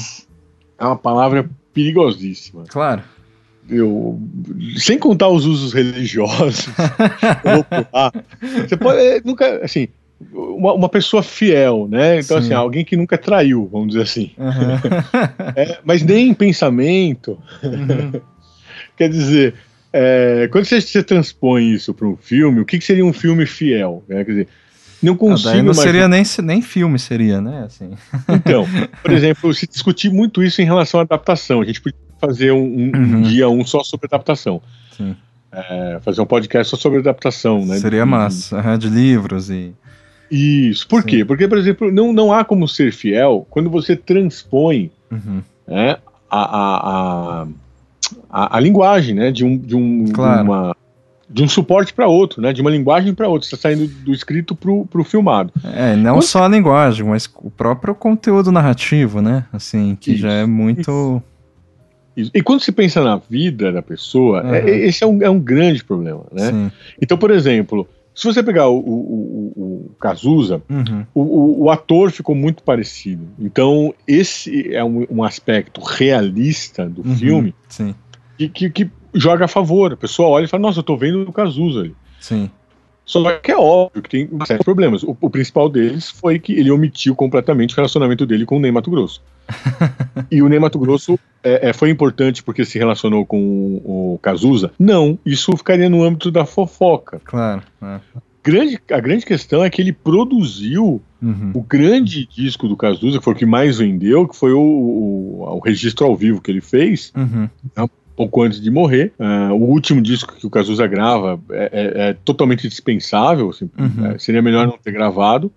é uma palavra perigosíssima. Claro. Eu, sem contar os usos religiosos, você pode, nunca, assim, uma, uma, pessoa fiel, né? Então, assim, Sim. assim, alguém que nunca traiu, vamos dizer assim. Uhum. é, mas nem em pensamento. Uhum. Quer dizer, é, quando você, você, transpõe isso para um filme, o que, que, seria um filme fiel? Né? Quer dizer, não consigo. Ah, não seria nem, nem filme, seria, né? Assim. Então, por exemplo, se discutir muito isso em relação à adaptação. A gente podia fazer um, um, uhum. um dia um só sobre adaptação. Sim. É, fazer um podcast só sobre adaptação, né? Seria massa, de livros e. Isso. Por Sim. quê? Porque, por exemplo, não, não há como ser fiel quando você transpõe uhum. né, a, a, a, a, linguagem né, de, um, de, um, claro. uma, de um suporte para outro, né, de uma linguagem para outra. Você está saindo do escrito para o filmado. É, não só a linguagem, mas o próprio conteúdo narrativo, né? Assim, que isso, já é muito. Isso. E quando se pensa na vida da pessoa, uhum. é, esse é um, é um grande problema, né? Sim. Então, por exemplo, se você pegar o, o, o, o Cazuza, uhum. o, o, ator ficou muito parecido. Então, esse é um, um aspecto realista do uhum. filme que, que, que, joga a favor. A pessoa olha e fala: Nossa, eu tô vendo o Cazuza ali. Sim. Só que é óbvio que tem uma série de problemas. O, o, principal deles foi que ele omitiu completamente o relacionamento dele com o Ney Mato Grosso. e o Ney Mato Grosso é, é, foi importante porque se relacionou com o, o Cazuza? Não, isso ficaria no âmbito da fofoca. Claro. É. Grande, a grande questão é que ele produziu uhum. o grande disco do Cazuza, que foi o que mais vendeu, que foi o, o, o registro ao vivo que ele fez. Uhum. Pouco antes de morrer. Uh, o último disco que o Cazuza grava é, é, é totalmente dispensável, assim, uhum. é, seria melhor não ter gravado.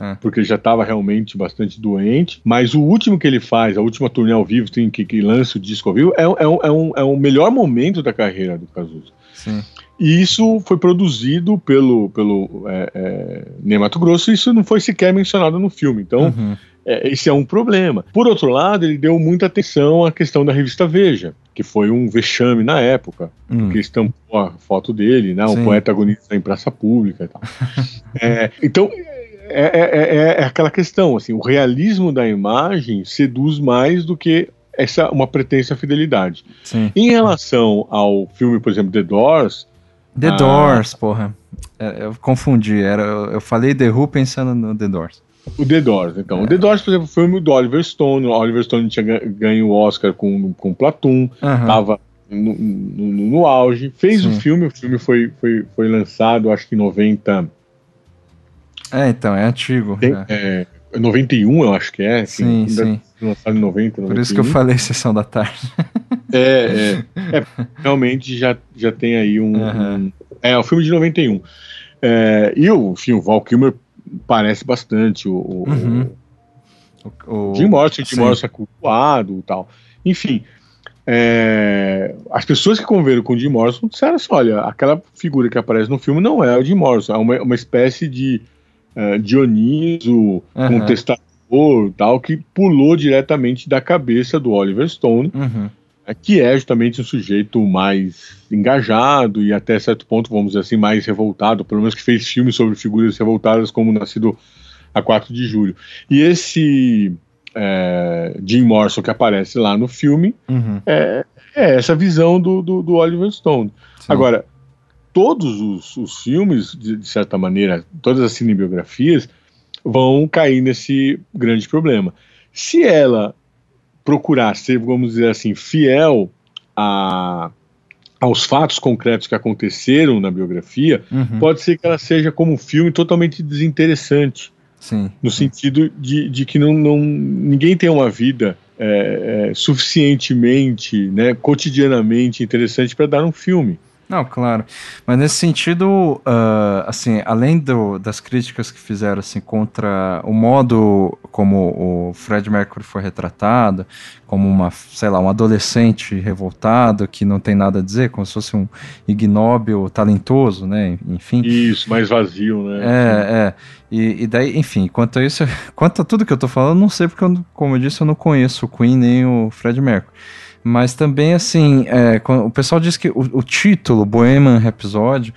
é. porque ele já estava realmente bastante doente. Mas o último que ele faz, a última turnê ao vivo, tem, que, que lança o disco ao vivo, é, é, um, é, um, é o melhor momento da carreira do Cazuza. Sim. E isso foi produzido pelo, pelo é, é, Grosso, e isso não foi sequer mencionado no filme. Então, uhum. É, esse é um problema. Por outro lado, ele deu muita atenção à questão da revista Veja, que foi um vexame na época, uhum. que estampou a foto dele, né, um poeta agonista em praça pública e tal. É, então, é, é, é, aquela questão, assim, o realismo da imagem seduz mais do que essa uma pretensa fidelidade. Sim. Em relação ao filme, por exemplo, The Doors, The ah. Doors, porra. É, eu confundi, era, eu falei The Who pensando no The Doors. O The Doors, então. É. O The Doors, por exemplo, foi o filme do Oliver Stone. O Oliver Stone tinha ganho o Oscar com, com Platoon, uhum. tava no, no, no, auge. Fez Sim. o filme, o filme foi, foi, foi lançado, acho que em 90. É, então, é antigo. Tem, é. é 91, eu acho que é. Assim, sim, sim. Lançado em 90, 91. Por isso que eu falei Sessão da Tarde. É, é, é, realmente já, já tem aí um, uhum. um É, o filme de 91. É, e o, o Val Kilmer parece bastante o, uhum. o, o Jim Morrison, Jim Morrison é cultuado e tal. Enfim, é, as pessoas que conviveram com o Jim Morrison disseram assim, olha, aquela figura que aparece no filme não é o Jim Morrison, é uma, uma espécie de uh, Dioniso, uhum. contestador tal, que pulou diretamente da cabeça do Oliver Stone uhum. Que é justamente um sujeito mais engajado e até certo ponto, vamos dizer assim, mais revoltado, pelo menos que fez filmes sobre figuras revoltadas como Nascido a 4 de julho. E esse é, Jim Morrison que aparece lá no filme uhum. é, é, essa visão do, do, do Oliver Stone. Sim. Agora, todos os, os filmes, de, de, certa maneira, todas as cinebiografias vão cair nesse grande problema. Se ela procurar ser, vamos dizer assim, fiel a, aos fatos concretos que aconteceram na biografia, uhum. pode ser que ela seja como um filme totalmente desinteressante. Sim. No sentido de, de que não, não, ninguém tem uma vida é, é, suficientemente, né, cotidianamente interessante para dar um filme. Não, claro. Mas nesse sentido, uh, assim, além do, das críticas que fizeram assim contra o modo como o Fred Mercury foi retratado, como uma, sei lá, um adolescente revoltado que não tem nada a dizer, como se fosse um ignóbil talentoso, né? Enfim. Isso, mais vazio, né? É, é. E, e daí, enfim, quanto a isso, quanto a tudo que eu tô falando, não sei porque, eu, como eu disse, eu não conheço o Queen nem o Fred Mercury. Mas também, assim, é, o pessoal diz que o, o título, Bohemian Rhapsody,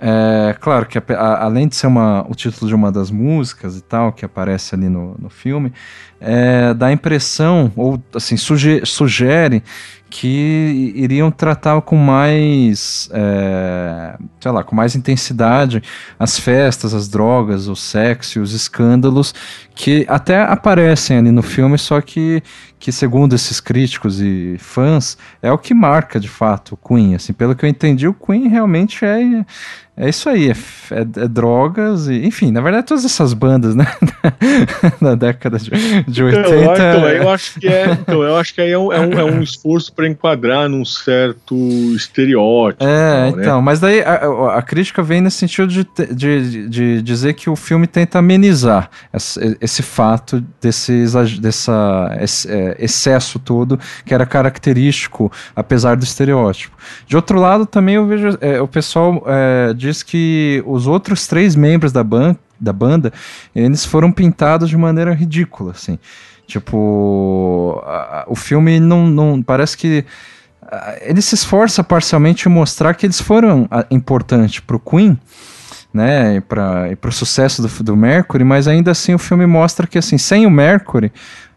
é, claro que a, a, além de ser uma, o título de uma das músicas e tal, que aparece ali no, no filme, é, dá a impressão, ou assim, suge, sugere que iriam tratar com mais, é, sei lá, com mais intensidade as festas, as drogas, o sexo, os escândalos que até aparecem ali no filme, só que, que segundo esses críticos e fãs, é o que marca de fato o Queen. Assim, pelo que eu entendi, o Queen realmente é, é isso aí, é, é, é, drogas e, enfim, na verdade todas essas bandas, né, na década de, de 80. Então, então, eu acho que é, então, eu acho que aí é um, é um, é um esforço para enquadrar num certo estereótipo. É, tal, então, né? mas daí a, a, crítica vem nesse sentido de, de, de, dizer que o filme tenta amenizar esse, esse fato desse, dessa, esse, é, excesso todo que era característico, apesar do estereótipo. De outro lado, também eu vejo é, o pessoal é, de diz que os outros três membros da, ban da banda, eles foram pintados de maneira ridícula, assim. Tipo, a, o filme não, não parece que ele se esforça parcialmente em mostrar que eles foram importantes para o Queen, né, e para o sucesso do, do Mercury, mas ainda assim o filme mostra que assim, sem o Mercury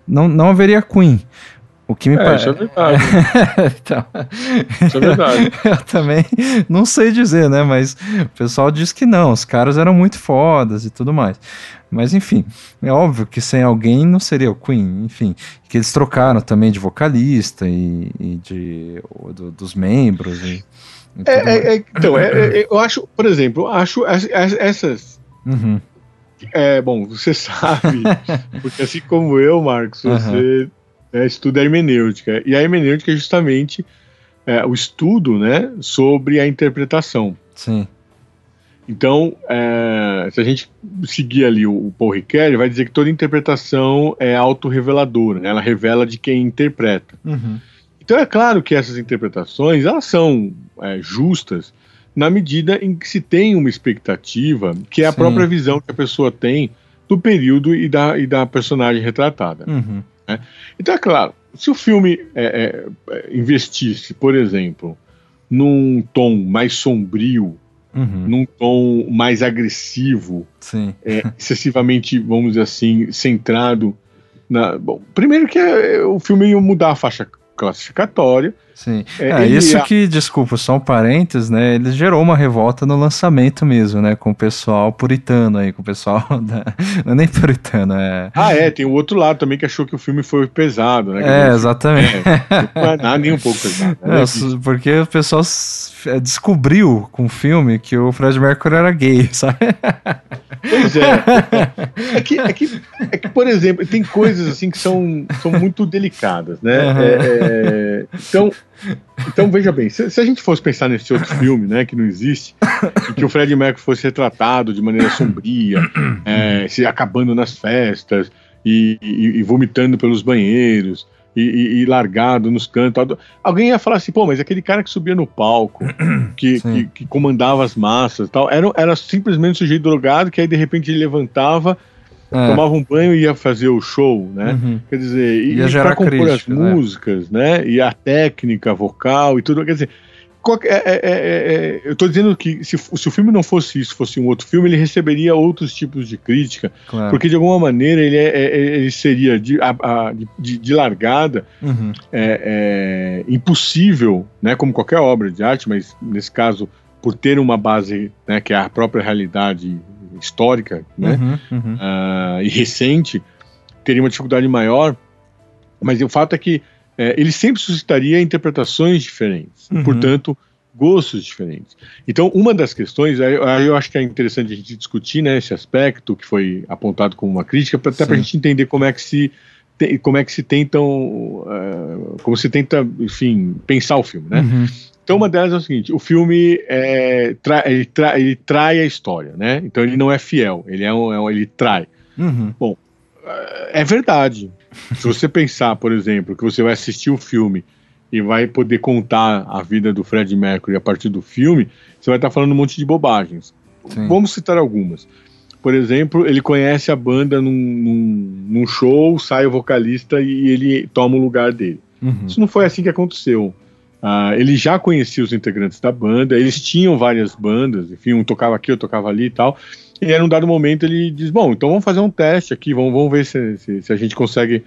não, não haveria Queen. O que me é, parece. Isso é verdade. então, isso é verdade. eu também não sei dizer, né? Mas o pessoal diz que não, os caras eram muito fodas e tudo mais. Mas enfim, é óbvio que sem alguém não seria o Queen, enfim. Que eles trocaram também de vocalista e, e de, do, dos membros. E, e é, é, é, então, é, é, eu acho, por exemplo, acho essas. Uhum. É, bom, você sabe, porque assim como eu, Marcos, você é, estuda hermenêutica. E a hermenêutica é justamente é, o estudo né, sobre a interpretação. Sim. Então, é, se a gente seguir ali o, o Paul Ricoeur, ele vai dizer que toda interpretação é autorreveladora, né? ela revela de quem interpreta. Uhum. Então é claro que essas interpretações elas são é, justas na medida em que se tem uma expectativa, que é a Sim. própria visão que a pessoa tem do período e da, e da personagem retratada. Uhum. Né? Então é claro, se o filme é, é, investisse, por exemplo, num tom mais sombrio, uhum. num tom mais agressivo, é, excessivamente, vamos dizer assim, centrado na. Bom, primeiro que é, o filme ia mudar a faixa classificatória. Sim. É, é isso é... que, desculpa, só um parênteses, né? Ele gerou uma revolta no lançamento mesmo, né? Com o pessoal puritano aí, com o pessoal da... Não é nem puritano, é. Ah, é, tem o outro lado também que achou que o filme foi pesado, né? É, exatamente. É, não é nada nem um pouco pesado. Né? É, porque o pessoal é, descobriu com o filme que o Fred Mercury era gay, sabe? Pois é. É que, é que, é que por exemplo, tem coisas assim que são, são muito delicadas, né? Uhum. É, então, então, veja bem, se, se, a gente fosse pensar nesse outro filme, né, que não existe, em que o Fred Mercury fosse retratado de maneira sombria, é, se acabando nas festas e, e, e vomitando pelos banheiros, e, e, largado nos cantos. Alguém ia falar assim, pô, mas aquele cara que subia no palco, que, que, que, comandava as massas tal, era, era simplesmente um sujeito drogado que aí de repente ele levantava, é. tomava um banho e ia fazer o show, né? Uhum. Quer dizer, ia e para compor crítica, as né? músicas, né? E a técnica vocal e tudo, quer dizer é, é, é, é, eu estou dizendo que se, se, o filme não fosse isso, fosse um outro filme, ele receberia outros tipos de crítica, claro. porque de alguma maneira ele, é, ele seria de, a, a, de, de, largada uhum. impossível, né, como qualquer obra de arte, mas nesse caso por ter uma base né, que é a própria realidade histórica né, uhum, uhum. Uh, e recente, teria uma dificuldade maior. Mas o fato é que é, ele sempre suscitaria interpretações diferentes, uhum. portanto, gostos diferentes. Então, uma das questões, aí, eu acho que é interessante a gente discutir né, esse aspecto que foi apontado como uma crítica, pra, até para a gente entender como é que se como é que se tentam, uh, como se tenta, enfim, pensar o filme, né? Uhum. Então, uma delas é o seguinte: o filme é, tra ele, tra ele, trai a história, né? Então, ele não é fiel, ele é um, é um ele trai. Uhum. Bom, é verdade. Se você pensar, por exemplo, que você vai assistir o filme e vai poder contar a vida do Fred Mercury a partir do filme, você vai estar falando um monte de bobagens. Sim. Vamos citar algumas. Por exemplo, ele conhece a banda num, num, num, show, sai o vocalista e ele toma o lugar dele. Uhum. Isso não foi assim que aconteceu. Uh, ele já conhecia os integrantes da banda, eles tinham várias bandas, enfim, um tocava aqui, outro tocava ali e tal. E aí, num dado momento, ele diz: Bom, então vamos fazer um teste aqui, vamos, vamos ver se, se, se a gente consegue,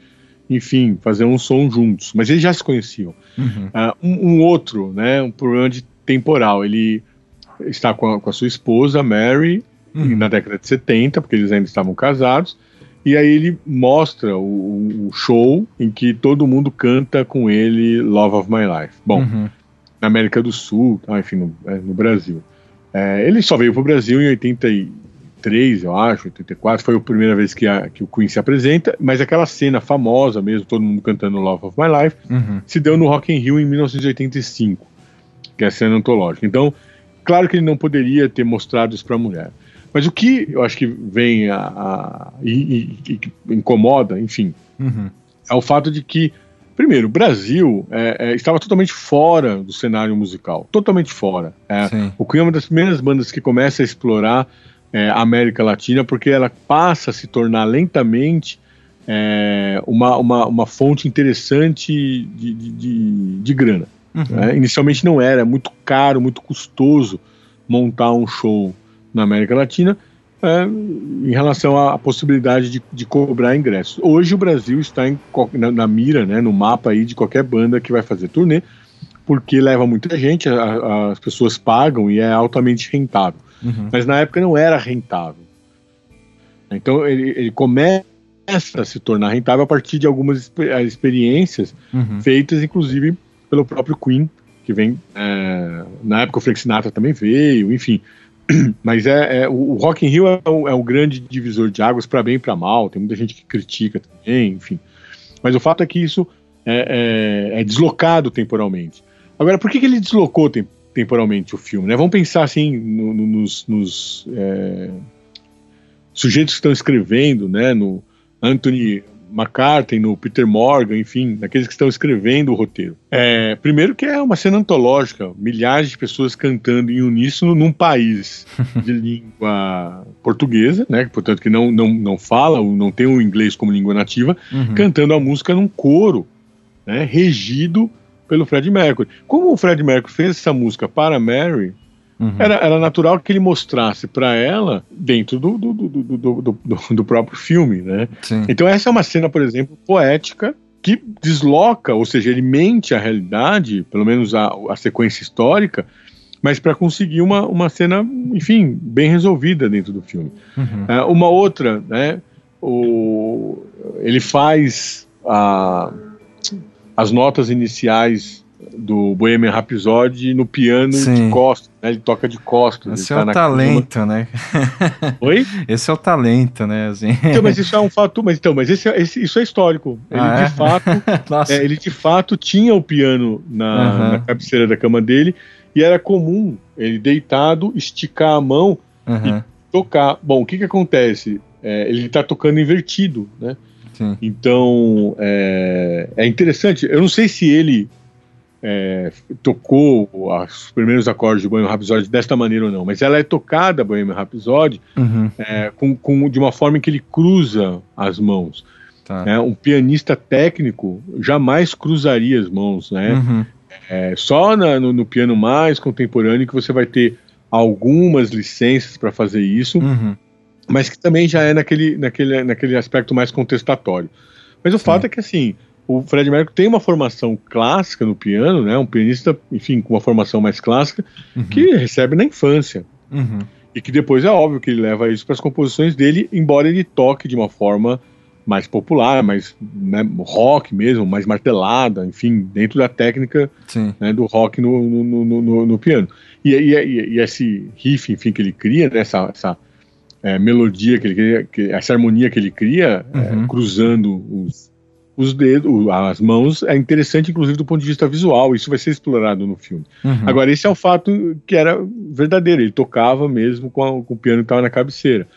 enfim, fazer um som juntos. Mas eles já se conheciam. Uhum. Uh, um, um, outro, né, um problema de temporal. Ele está com a, com a sua esposa, Mary, uhum. na década de 70, porque eles ainda estavam casados. E aí ele mostra o, o, show em que todo mundo canta com ele Love of My Life. Bom, uhum. na América do Sul, enfim, no, é, no Brasil. É, ele só veio para o Brasil em 80 83, eu acho, 84, foi a primeira vez que, a, que o Queen se apresenta, mas aquela cena famosa mesmo, todo mundo cantando Love of My Life, uhum. se deu no Rock in Rio em 1985, que é a cena antológica. Então, claro que ele não poderia ter mostrado isso para a mulher. Mas o que eu acho que vem a, a e, e, e, incomoda, enfim, uhum. é o fato de que, primeiro, o Brasil é, é, estava totalmente fora do cenário musical, totalmente fora. É, o Queen é uma das primeiras bandas que começa a explorar é, América Latina, porque ela passa a se tornar lentamente é, uma, uma, uma, fonte interessante de, de, de, de grana. Uhum. Né? Inicialmente não era, é muito caro, muito custoso montar um show na América Latina é, em relação à possibilidade de, de, cobrar ingressos. Hoje o Brasil está em, na, na, mira, né, no mapa aí de qualquer banda que vai fazer turnê, porque leva muita gente, a, a, as pessoas pagam e é altamente rentável. Uhum. Mas na época não era rentável. Então ele, ele, começa a se tornar rentável a partir de algumas experiências uhum. feitas, inclusive, pelo próprio Queen, que vem. É, na época o Frank Sinatra também veio, enfim. Mas é, é o Rock in Rio é o, é o grande divisor de águas para bem e para mal. Tem muita gente que critica também, enfim. Mas o fato é que isso é, é, é deslocado temporalmente. Agora, por que, que ele deslocou temporalmente? temporalmente o filme. Né? Vamos pensar assim no, no, nos, nos é, sujeitos que estão escrevendo, né? no Anthony McCarthy, no Peter Morgan, enfim, naqueles que estão escrevendo o roteiro. É, primeiro que é uma cena antológica, milhares de pessoas cantando em uníssono num país de língua portuguesa, né, portanto que não, não, não fala, não tem o inglês como língua nativa, uhum. cantando a música num coro, né, regido pelo Fred Mercury. Como o Fred Mercury fez essa música para Mary, Uhum. Era, era natural que ele mostrasse para ela dentro do, do, do, do, do, próprio filme, né? Sim. Então essa é uma cena, por exemplo, poética que desloca, ou seja, ele mente a realidade, pelo menos a, a sequência histórica, mas para conseguir uma, uma cena, enfim, bem resolvida dentro do filme. Uhum. Uh, uma outra, né? O, ele faz a, as notas iniciais do Bohemian Rhapsody no piano Sim. de costas, né? Ele toca de costas. Esse é tá o talento, né? Oi? Esse é o talento, né? Assim. Então, mas isso é um fato, mas então, mas esse, esse isso é histórico. Ele ah, é? de fato, é, ele de fato tinha o piano na, uhum. na, cabeceira da cama dele e era comum ele deitado esticar a mão uhum. e tocar. Bom, o que que acontece? É, ele está tocando invertido, né? Sim. Então é, é interessante. Eu não sei se ele é, tocou os primeiros acordes de Bohemian Rhapsody desta maneira ou não, mas ela é tocada, Bohemian Rhapsody, uhum. é, com, com, de uma forma que ele cruza as mãos. Tá. É, um pianista técnico jamais cruzaria as mãos, né? Uhum. É, só na, no, no, piano mais contemporâneo que você vai ter algumas licenças para fazer isso, uhum. mas que também já é naquele, naquele, naquele aspecto mais contestatório. Mas o Sim. fato é que assim, o Fred Mercury tem uma formação clássica no piano, né? Um pianista, enfim, com uma formação mais clássica, uhum. que recebe na infância. Uhum. E que depois é óbvio que ele leva isso para as composições dele, embora ele toque de uma forma mais popular, mais né, rock mesmo, mais martelada, enfim, dentro da técnica né, do rock no, no, no, no piano. E, e, e, esse riff, enfim, que ele cria, né, essa, essa é, melodia que ele cria, que, essa harmonia que ele cria, é, uhum. é, cruzando os, os dedos, as mãos, é interessante, inclusive, do ponto de vista visual. Isso vai ser explorado no filme. Uhum. Agora, esse é o fato que era verdadeiro. Ele tocava mesmo com, a, com o piano que estava na cabeceira.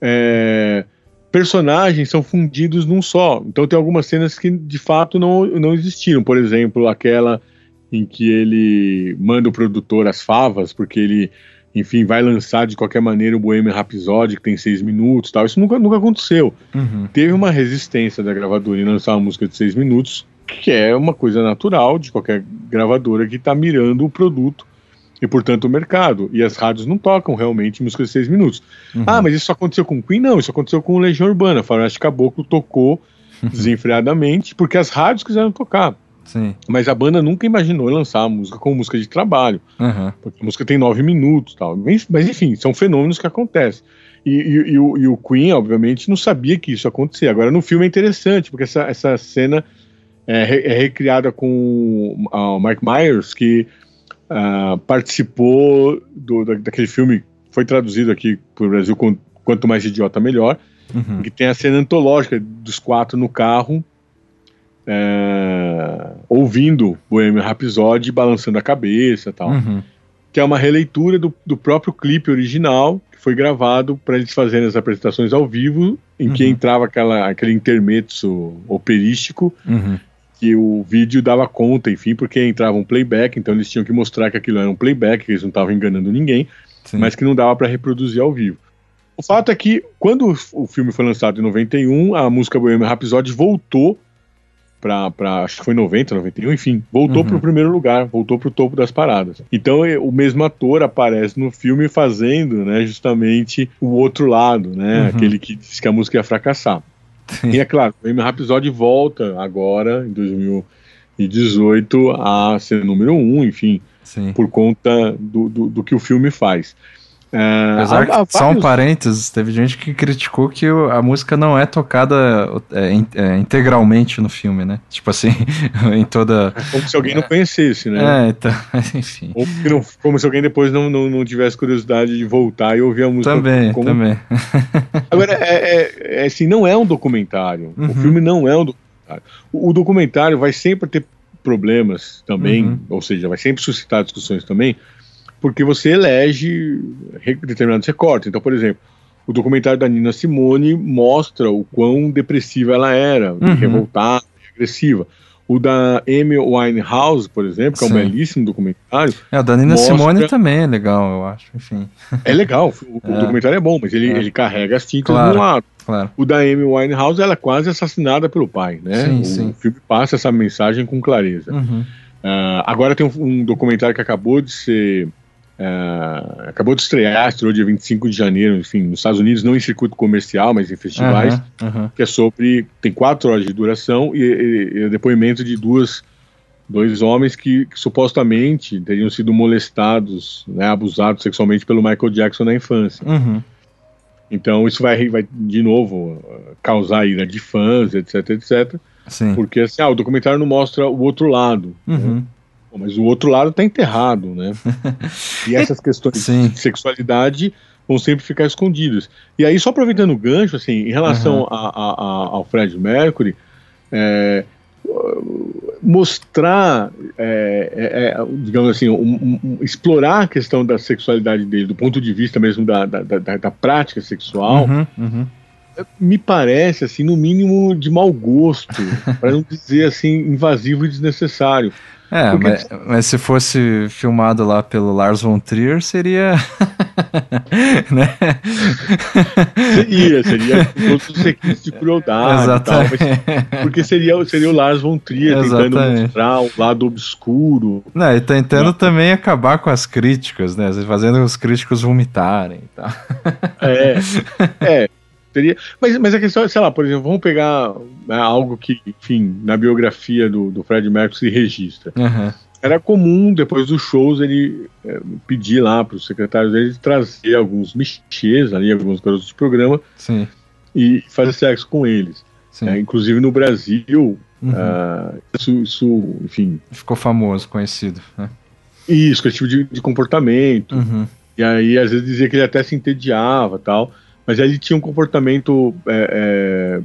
É, personagens são fundidos num só. Então, tem algumas cenas que de fato não, não existiram. Por exemplo, aquela em que ele manda o produtor as favas, porque ele enfim, vai lançar de qualquer maneira o Bohemian Rhapsody, que tem seis minutos tal. Isso nunca, nunca aconteceu. Uhum. Teve uma resistência da gravadora em lançar uma música de seis minutos, que é uma coisa natural de qualquer gravadora que está mirando o produto e, portanto, o mercado. E as rádios não tocam realmente música de seis minutos. Uhum. Ah, mas isso aconteceu com Queen? Não, isso aconteceu com Legião Urbana. Faroeste Caboclo tocou desenfreadamente porque as rádios quiseram tocar. Sim. Mas a banda nunca imaginou lançar a música como música de trabalho. Uhum. Porque a música tem nove minutos tal. Mas, mas enfim, são fenômenos que acontecem. E, e, e, o, e, o, Queen, obviamente, não sabia que isso ia acontecer. Agora, no filme é interessante, porque essa, essa cena é, é recriada com o Mark Myers, que uh, participou do, da, daquele filme, foi traduzido aqui para o Brasil Quanto Mais Idiota Melhor, uhum. que tem a cena antológica dos quatro no carro, é, ouvindo Bohemian Rhapsody balançando a cabeça tal. Uhum. Que é uma releitura do, do próprio clipe original, que foi gravado para eles fazerem as apresentações ao vivo, em uhum. que entrava aquela, aquele intermezzo operístico, uhum. que o vídeo dava conta, enfim, porque entrava um playback, então eles tinham que mostrar que aquilo era um playback, que eles não estavam enganando ninguém, Sim. mas que não dava para reproduzir ao vivo. O fato é que, quando o filme foi lançado em 91, a música Bohemian Rhapsody voltou para acho que foi 90, 91, enfim, voltou uhum. para o primeiro lugar, voltou para o topo das paradas. Então o mesmo ator aparece no filme fazendo, né, justamente o outro lado, né, uhum. aquele que disse que a música ia fracassar. Sim. E é claro, o Amy Rhapsody volta agora em 2018 a ser número um, enfim, Sim. por conta do, do, do que o filme faz. É, Apesar vários... só um parênteses, teve gente que criticou que a música não é tocada é, é, integralmente no filme, né? Tipo assim, em toda. É como se alguém não conhecesse, né? É, então, enfim. Ou não, como se alguém depois não, não, não, tivesse curiosidade de voltar e ouvir a música. Também, como... também. Agora, é, é, é, assim, não é um documentário. Uhum. O filme não é um documentário. O, o documentário vai sempre ter problemas também, uhum. ou seja, vai sempre suscitar discussões também, porque você elege determinados recortes. Então, por exemplo, o documentário da Nina Simone mostra o quão depressiva ela era, uhum. revoltada, agressiva. O da Amy Winehouse, por exemplo, que Sim. é um belíssimo documentário. É, o da Nina mostra... Simone também é legal, eu acho. Enfim. É legal, o, é. documentário é bom, mas ele, é. ele carrega as tintas claro, no lado. Claro. O da Amy Winehouse, ela é quase assassinada pelo pai, né? Sim, o sim. filme passa essa mensagem com clareza. Uhum. Uh, agora tem um, um, documentário que acabou de ser Uh, acabou de estrear, estreou dia 25 de janeiro, enfim, nos Estados Unidos, não em circuito comercial, mas em festivais, que é sobre. tem quatro horas de duração e, e, e depoimento de duas, dois homens que, que, supostamente teriam sido molestados, né, abusados sexualmente pelo Michael Jackson na infância. Uhum. Então isso vai, vai de novo causar ira de fãs, etc, etc. Sim. Porque assim, ah, o documentário não mostra o outro lado. Né? Mas o outro lado está enterrado, né? e essas questões Sim. de sexualidade vão sempre ficar escondidas. E aí, só aproveitando o gancho, assim, em relação uhum. a, a, a, ao Fred Mercury, é, mostrar, é, é, é digamos assim, um, um, explorar a questão da sexualidade dele, do ponto de vista mesmo da, da, da, da prática sexual, uhum, uhum. me parece, assim, no mínimo de mau gosto, para não dizer assim, invasivo e desnecessário. É, mas, mas, se fosse filmado lá pelo Lars von Trier, seria. né? Seria, seria todos os requisitos de crueldade. Exatamente. Tal, porque seria, seria o Lars von Trier Exatamente. tentando mostrar o lado obscuro. Não, e tentando também acabar com as críticas, né? Fazendo os críticos vomitarem e tal. É, é. Seria, mas, mas a questão é, sei lá, por exemplo, vamos pegar né, algo que, enfim, na biografia do, do Fred Mercury se registra. Uhum. Era comum, depois dos shows, ele é, pedir lá para os secretários dele trazer alguns michês ali, alguns garotos de programa Sim. e fazer sexo com eles. É, inclusive no Brasil, uhum. uh, isso, isso, enfim. Ficou famoso, conhecido. Né? Isso, com esse tipo de, de comportamento. Uhum. E aí, às vezes, dizia que ele até se entediava tal mas ele tinha um comportamento é, é,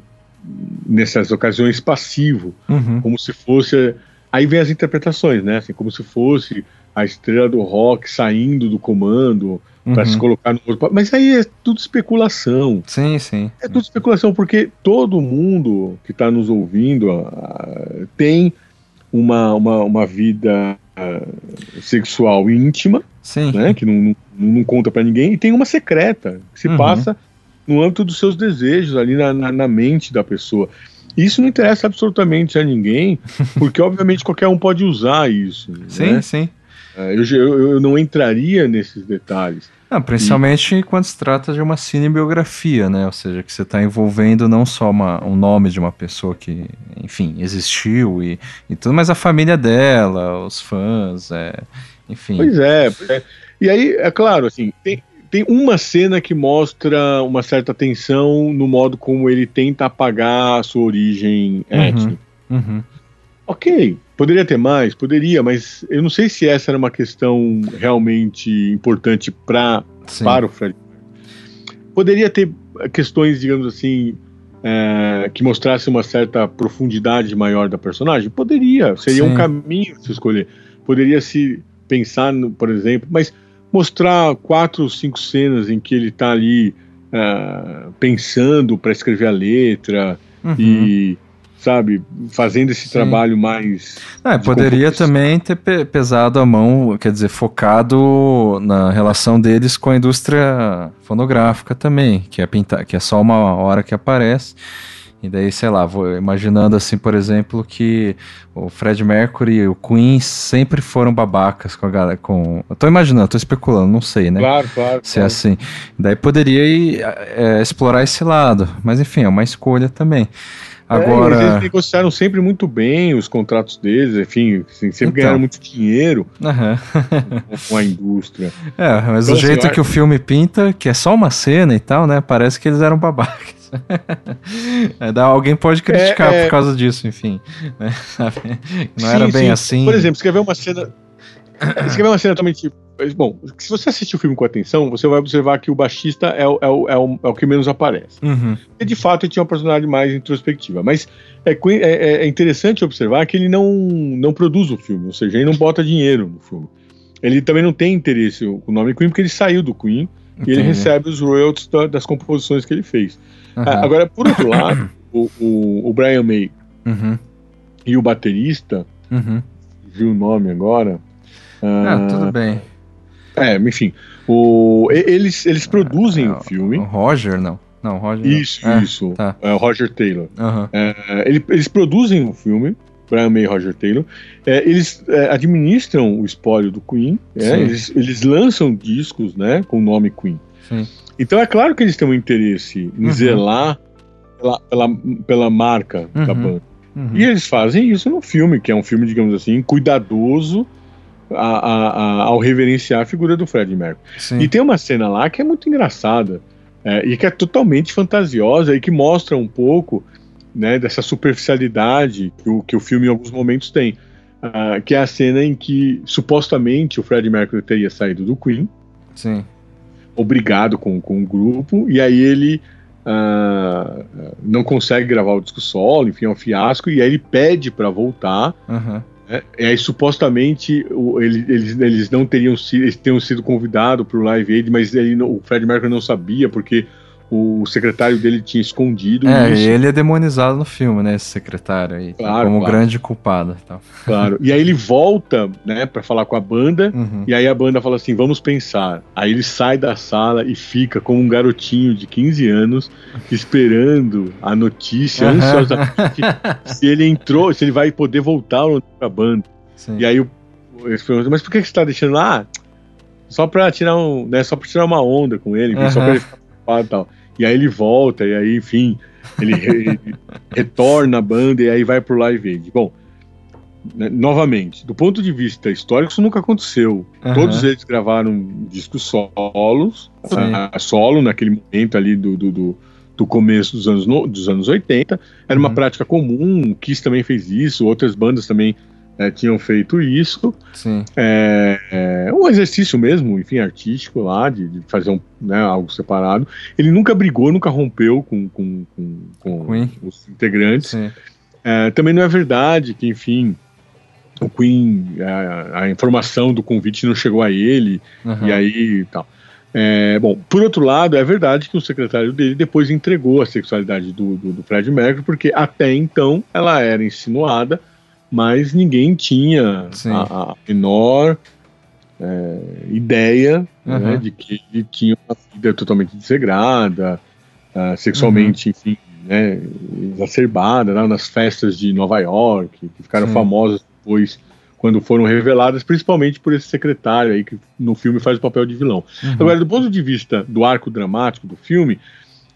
nessas ocasiões passivo, uhum. como se fosse. Aí vem as interpretações, né? Assim, como se fosse a estrela do rock saindo do comando uhum. para se colocar no outro. Mas aí é tudo especulação. Sim, sim. É tudo especulação, porque todo mundo que está nos ouvindo uh, tem uma, uma, uma vida uh, sexual íntima, sim. Né? que não, não, não conta para ninguém, e tem uma secreta, que se uhum. passa no âmbito dos seus desejos, ali na, na, na mente da pessoa. Isso não interessa absolutamente a ninguém, porque obviamente qualquer um pode usar isso. Sim, né? sim. É, eu, eu, eu, não entraria nesses detalhes. Não, principalmente e... quando se trata de uma cinebiografia, né? Ou seja, que você está envolvendo não só uma, um nome de uma pessoa que, enfim, existiu e, e tudo, mas a família dela, os fãs, é, enfim. Pois é, é. E aí, é claro, assim, tem, tem uma cena que mostra uma certa tensão no modo como ele tenta apagar a sua origem uhum, étnica. Uhum. Ok, poderia ter mais, poderia, mas eu não sei se essa era uma questão realmente importante pra, para o Fred. Poderia ter questões, digamos assim, é, que mostrasse uma certa profundidade maior da personagem? Poderia, seria Sim. um caminho se escolher. Poderia se pensar, no, por exemplo, mas mostrar quatro ou cinco cenas em que ele está ali uh, pensando para escrever a letra uhum. e sabe, fazendo esse Sim. trabalho mais. É, poderia também ter pesado a mão, quer dizer, focado na relação deles com a indústria fonográfica também, que é pintar, que é só uma hora que aparece. E daí, sei lá, vou imaginando assim, por exemplo, que o Fred Mercury e o Queen sempre foram babacas com a galera. Com... Eu tô imaginando, tô especulando, não sei, né? Claro, claro. Se é claro. é assim. Daí poderia ir, é, explorar esse lado. Mas enfim, é uma escolha também. É, Agora... É, eles negociaram sempre muito bem os contratos deles, enfim, assim, sempre então. ganharam muito dinheiro uhum. com a indústria. É, mas então, o jeito assim, que o filme pinta, que é só uma cena e tal, né? Parece que eles eram babacas. É, alguém pode criticar é, é... por causa disso, enfim. Né? Não sim, era bem sim. assim. Por exemplo, escrever uma cena. Escrever uma cena totalmente Bom, se você assistir o filme com atenção, você vai observar que o baixista é o, é o, é o, é o que menos aparece. Uhum. E de fato ele tinha uma personalidade mais introspectiva. Mas é, é, é, interessante observar que ele não, não produz o filme, ou seja, ele não bota dinheiro no filme. Ele também não tem interesse o nome Queen, porque ele saiu do Queen Entendi. e ele recebe os royalties da, das composições que ele fez. Uhum. Agora, por outro lado, o, o, o, Brian May uhum. e o baterista, uhum. viu o nome agora. Ah, tudo bem. É, enfim. O, eles, eles produzem o filme. O Roger, não. Não, Roger. Isso, não. isso. É, tá. é, Roger Taylor. Uhum. É, ele, eles produzem o filme. Brian May e Roger Taylor. É, eles é, administram o espólio do Queen. É, eles, eles lançam discos né, com o nome Queen. Sim. Então é claro que eles têm um interesse em uhum. zelar pela, pela, pela marca uhum. da banda. Uhum. E eles fazem isso no filme, que é um filme, digamos assim, cuidadoso a, a, a, ao reverenciar a figura do Fred Mercury. Sim. E tem uma cena lá que é muito engraçada é, e que é totalmente fantasiosa e que mostra um pouco né, dessa superficialidade que o, que o filme em alguns momentos tem. Uh, que é a cena em que supostamente o Fred Mercury teria saído do Queen. Sim. Obrigado com, com o grupo, e aí ele uh, não consegue gravar o disco solo, enfim, é um fiasco, e aí ele pede para voltar. Uhum. É, e aí, supostamente, o, ele, eles, eles não teriam sido, eles teriam sido convidados para o Live Aid, mas ele, o Fred Mercury não sabia, porque o secretário dele tinha escondido é, isso. ele é demonizado no filme, né, esse secretário aí, claro, como claro. grande culpado. Então. Claro, e aí ele volta, né, para falar com a banda, uhum. e aí a banda fala assim, vamos pensar. Aí ele sai da sala e fica como um garotinho de 15 anos, esperando a notícia, uhum. ansiosamente, se ele entrou, se ele vai poder voltar pra banda. Sim. E aí o, eles perguntam, mas por que você tá deixando lá? Só pra tirar um, né, só pra tirar uma onda com ele, uhum. só pra ele ficar preocupado e tal. E aí ele volta, e aí, enfim, ele, re, retorna a banda e aí vai pro Live Aid. Bom, né, novamente, do ponto de vista histórico, isso nunca aconteceu. Uhum. Todos eles gravaram discos solos, uh, solo naquele momento ali do, do, do, do começo dos anos, no, dos anos 80. Era uma uhum. prática comum, o Kiss também fez isso, outras bandas também é, tinham feito isso. Sim. É, é, um exercício mesmo, enfim, artístico lá, de, de fazer um, né, algo separado. Ele nunca brigou, nunca rompeu com, com, com, com os integrantes. É, também não é verdade que, enfim, o Queen, a, a, informação do convite não chegou a ele, uhum. e aí tal. É, bom, por outro lado, é verdade que o secretário dele depois entregou a sexualidade do, do, do Fred Mercury, porque até então ela era insinuada mas ninguém tinha a, a, menor é, ideia uhum. né, de que ele tinha uma vida totalmente desregrada, uh, sexualmente, uhum. enfim, né, exacerbada, né, nas festas de Nova York, que ficaram Sim. famosas depois quando foram reveladas, principalmente por esse secretário aí que no filme faz o papel de vilão. Uhum. Agora, do ponto de vista do arco dramático do filme,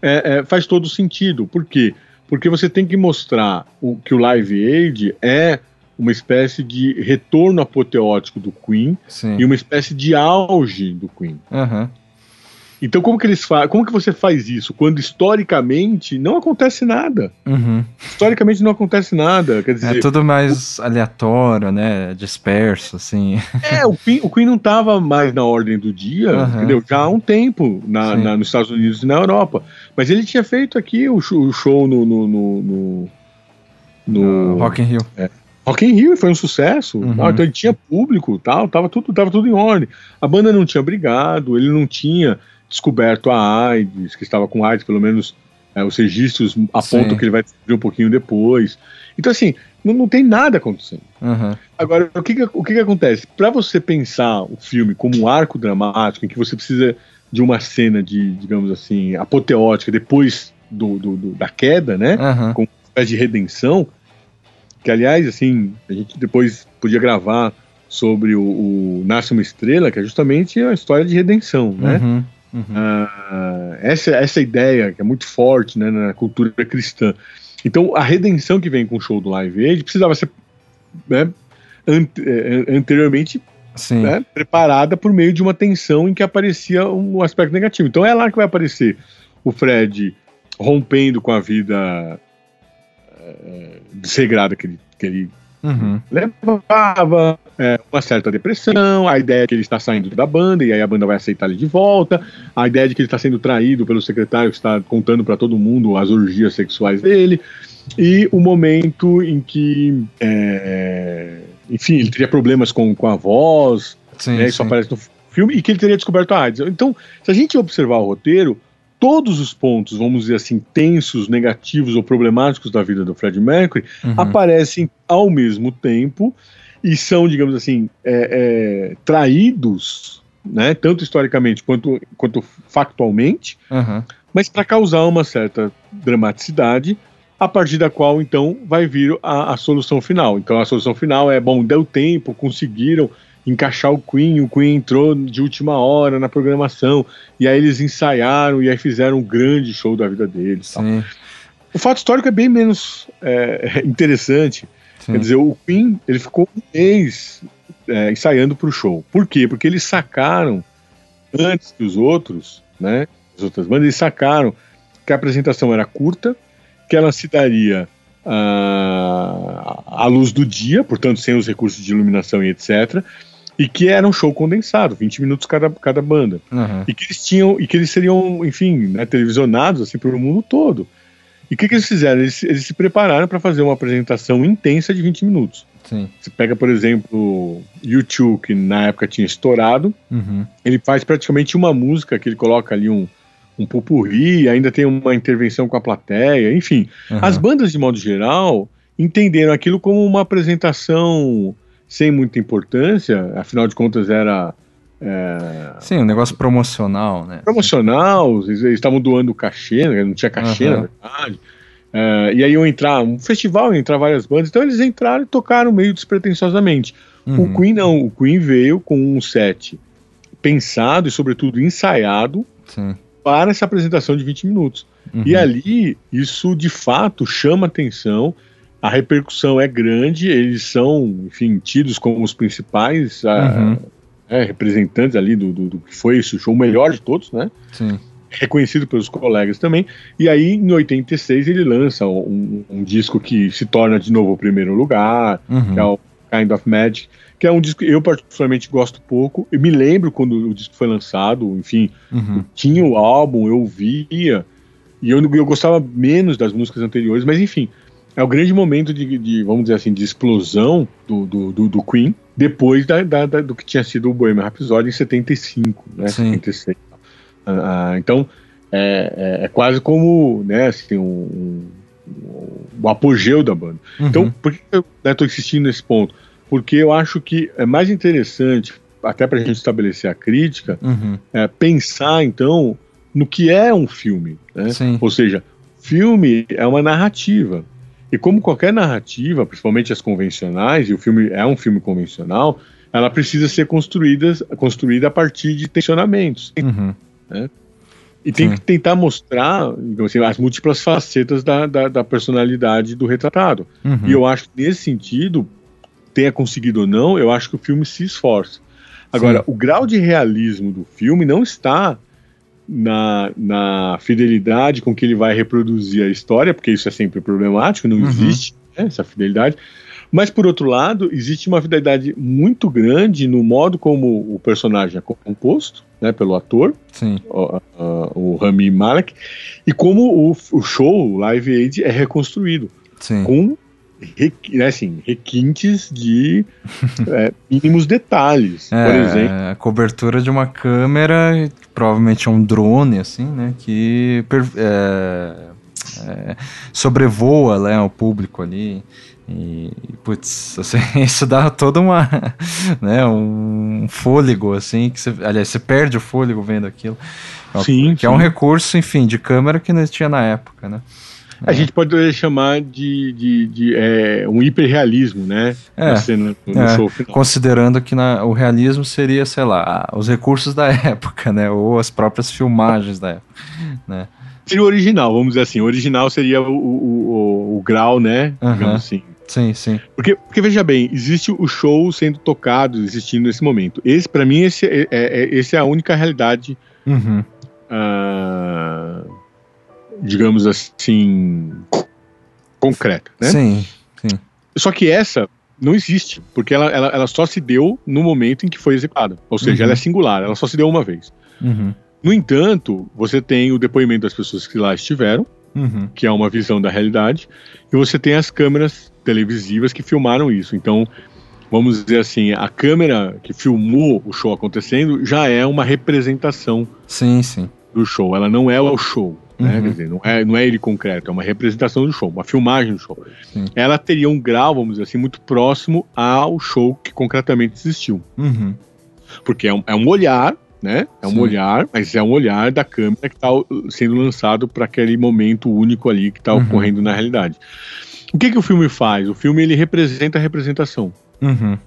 é, é, faz todo sentido. Por quê? Porque você tem que mostrar o, que o Live Aid é uma espécie de retorno apoteótico do Queen Sim. e uma espécie de auge do Queen. Uhum. Então como que eles? Como que você faz isso quando historicamente não acontece nada? Uhum. Historicamente não acontece nada, quer dizer. É tudo mais aleatório, né? Disperso, assim. É, o Queen, o Queen não estava mais na ordem do dia, uhum. entendeu? Já há um tempo na, na, nos Estados Unidos e na Europa. Mas ele tinha feito aqui o show, o show no, no, no, no, no Rock in Rio. É, Rock in Rio foi um sucesso, uhum. então ele tinha público, tal, tava tudo, tava tudo em ordem. A banda não tinha brigado, ele não tinha descoberto a AIDS, que estava com AIDS, pelo menos é, os registros apontam Sim. que ele vai descobrir um pouquinho depois. Então assim, não, não tem nada acontecendo. Uhum. Agora, o que que, o que, que acontece? Para você pensar o filme como um arco dramático, em que você precisa de uma cena de, digamos assim, apoteótica depois do, do, do da queda, né? Uhum. Com uma de redenção, que aliás, assim, a gente depois podia gravar sobre o, o Nasce uma Estrela, que é justamente a história de redenção, né? Uhum, uhum. Uh, essa, essa ideia que é muito forte né, na cultura cristã. Então, a redenção que vem com o show do Live Aid precisava ser né, é, anteriormente né, preparada por meio de uma tensão em que aparecia um aspecto negativo. Então, é lá que vai aparecer o Fred rompendo com a vida desregrada que ele, que ele Uhum. Levava é, uma certa depressão, a ideia de que ele está saindo da banda e aí a banda vai aceitar ele de volta, a ideia de que ele está sendo traído pelo secretário que está contando para todo mundo as orgias sexuais dele e o momento em que, é, enfim, ele teria problemas com, com a voz, sim, né, isso aparece no filme, e que ele teria descoberto a AIDS. Então, se a gente observar o roteiro, todos os pontos, vamos dizer assim, tensos, negativos ou problemáticos da vida do Fred Mercury uhum. aparecem ao mesmo tempo e são, digamos assim, é, é, traídos, né, tanto historicamente quanto, quanto factualmente, uhum. mas para causar uma certa dramaticidade, a partir da qual então vai vir a, a solução final. Então a solução final é: bom, deu tempo, conseguiram encaixar o Queen, o Queen entrou de última hora na programação, e aí eles ensaiaram e aí fizeram um grande show da vida deles. O fato histórico é bem menos é, interessante. Sim. Quer dizer, o Queen ele ficou um mês é, ensaiando para o show. Por quê? Porque eles sacaram, antes que os outros, né, as outras bandas, eles sacaram que a apresentação era curta, que ela se daria uh, à luz do dia, portanto sem os recursos de iluminação e etc., e que era um show condensado, 20 minutos cada, cada banda. Uhum. E que eles tinham, e que eles seriam, enfim, né, televisionados assim pelo mundo todo. E o que, que, eles fizeram? Eles, eles se prepararam para fazer uma apresentação intensa de 20 minutos. Sim. Você pega, por exemplo, YouTube, que na época tinha estourado, uhum. ele faz praticamente uma música que ele coloca ali um, um pupurri, ainda tem uma intervenção com a plateia, enfim. Uhum. As bandas, de modo geral, entenderam aquilo como uma apresentação sem muita importância, afinal de contas era. É... Sim, um negócio promocional, né? Promocional, eles estavam doando cachê, né? não tinha cachê, uhum. na verdade. É, e aí iam entrar, um festival, ia entrar várias bandas, então eles entraram e tocaram meio despretensiosamente. Uhum. O Queen não, o Queen veio com um set pensado e, sobretudo, ensaiado Sim. para essa apresentação de 20 minutos. Uhum. E ali, isso de fato chama atenção a repercussão é grande, eles são, enfim, tidos como os principais uhum. é, representantes ali do, do, do, que foi esse show, o melhor de todos, né? Sim. Reconhecido pelos colegas também. E aí, em 86, ele lança um, um disco que se torna de novo o primeiro lugar, uhum. que é o Kind of Magic, que é um disco que eu particularmente gosto pouco. Eu me lembro quando o disco foi lançado, enfim, uhum. tinha o álbum, eu via, e eu, eu gostava menos das músicas anteriores, mas enfim, é o grande momento de, de vamos dizer assim, de explosão do, do, do, do Queen, depois da, da, da, do que tinha sido o Bohemian Rhapsody em 75, né, Sim. 76. Ah, ah, então, é, é, é, quase como, né, assim, um, um, o apogeu da banda. Uhum. Então, por que eu estou né, insistindo nesse ponto? Porque eu acho que é mais interessante, até para a gente estabelecer a crítica, uhum. é, pensar, então, no que é um filme. Né? Ou seja, filme é uma narrativa. E como qualquer narrativa, principalmente as convencionais, e o filme é um filme convencional, ela precisa ser construída, construída a partir de tensionamentos. Uhum. Né? E tem Sim. que tentar mostrar assim, as múltiplas facetas da, da, da personalidade do retratado. Uhum. E eu acho que nesse sentido, tenha conseguido ou não, eu acho que o filme se esforça. Agora, Sim. o grau de realismo do filme não está na, na fidelidade com que ele vai reproduzir a história, porque isso é sempre problemático, não uhum. existe né, essa fidelidade. Mas, por outro lado, existe uma fidelidade muito grande no modo como o personagem é composto, né, pelo ator, o, o, Rami Malek, e como o, o show, o Live Aid, é reconstruído. Sim. Com né, assim, requintes de é, mínimos detalhes. É, por exemplo. A cobertura de uma câmera, provavelmente é um drone, assim, né? Que é, é, sobrevoa né, o público ali. E, putz, assim, isso dá toda uma, né, um fôlego, assim, que você, aliás, você perde o fôlego vendo aquilo. Sim, que sim. é um recurso, enfim, de câmera que não existia na época, né? A gente pode chamar de, de, de é, um hiperrealismo, né? É, cena, no é, show final. Considerando que na, o realismo seria, sei lá, os recursos da época, né? Ou as próprias filmagens da época, né? Seria o original, vamos dizer assim. O original seria o, o, o, o grau, né? Uhum. Digamos assim. Sim, sim. Porque, porque veja bem, existe o show sendo tocado, existindo nesse momento. Esse, para mim, esse é, é, é, esse é a única realidade uhum. uh, digamos assim, concreta, né? Sim, sim. Só que essa não existe, porque ela, ela, ela só se deu no momento em que foi executada. Ou seja, uhum. ela é singular, ela só se deu uma vez. Uhum. No entanto, você tem o depoimento das pessoas que lá estiveram, uhum. que é uma visão da realidade, e você tem as câmeras televisivas que filmaram isso. Então, vamos dizer assim, a câmera que filmou o show acontecendo já é uma representação sim, sim. do show. Ela não é o show. Né? Uhum. Quer dizer, não é, não é ele concreto, é uma representação do show, uma filmagem do show. Sim. Ela teria um grau, vamos dizer assim, muito próximo ao show que concretamente existiu. Uhum. Porque é um, é um olhar, né? É um Sim. olhar, mas é um olhar da câmera que está sendo lançado para aquele momento único ali que está uhum. ocorrendo na realidade. O que, que o filme faz? O filme ele representa a representação. Uhum.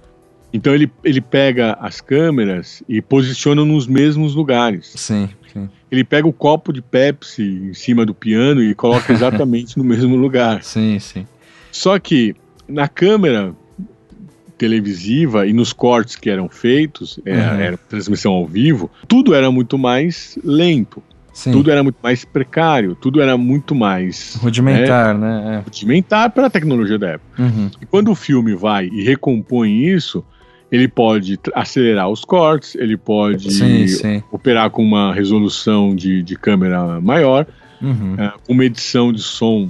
Então ele, ele pega as câmeras e posiciona nos mesmos lugares. Sim, sim. Ele pega o copo de Pepsi em cima do piano e coloca exatamente no mesmo lugar. Sim, sim. Só que na câmera televisiva e nos cortes que eram feitos, é, uhum. era, era transmissão ao vivo, tudo era muito mais lento. Sim. Tudo era muito mais precário, tudo era muito mais. Rudimentar, né? né? É. Rudimentar para a tecnologia da época. Uhum. E quando o filme vai e recompõe isso, ele pode acelerar os cortes, ele pode sim, sim. operar com uma resolução de, de câmera maior, uhum. uh, uma edição de som,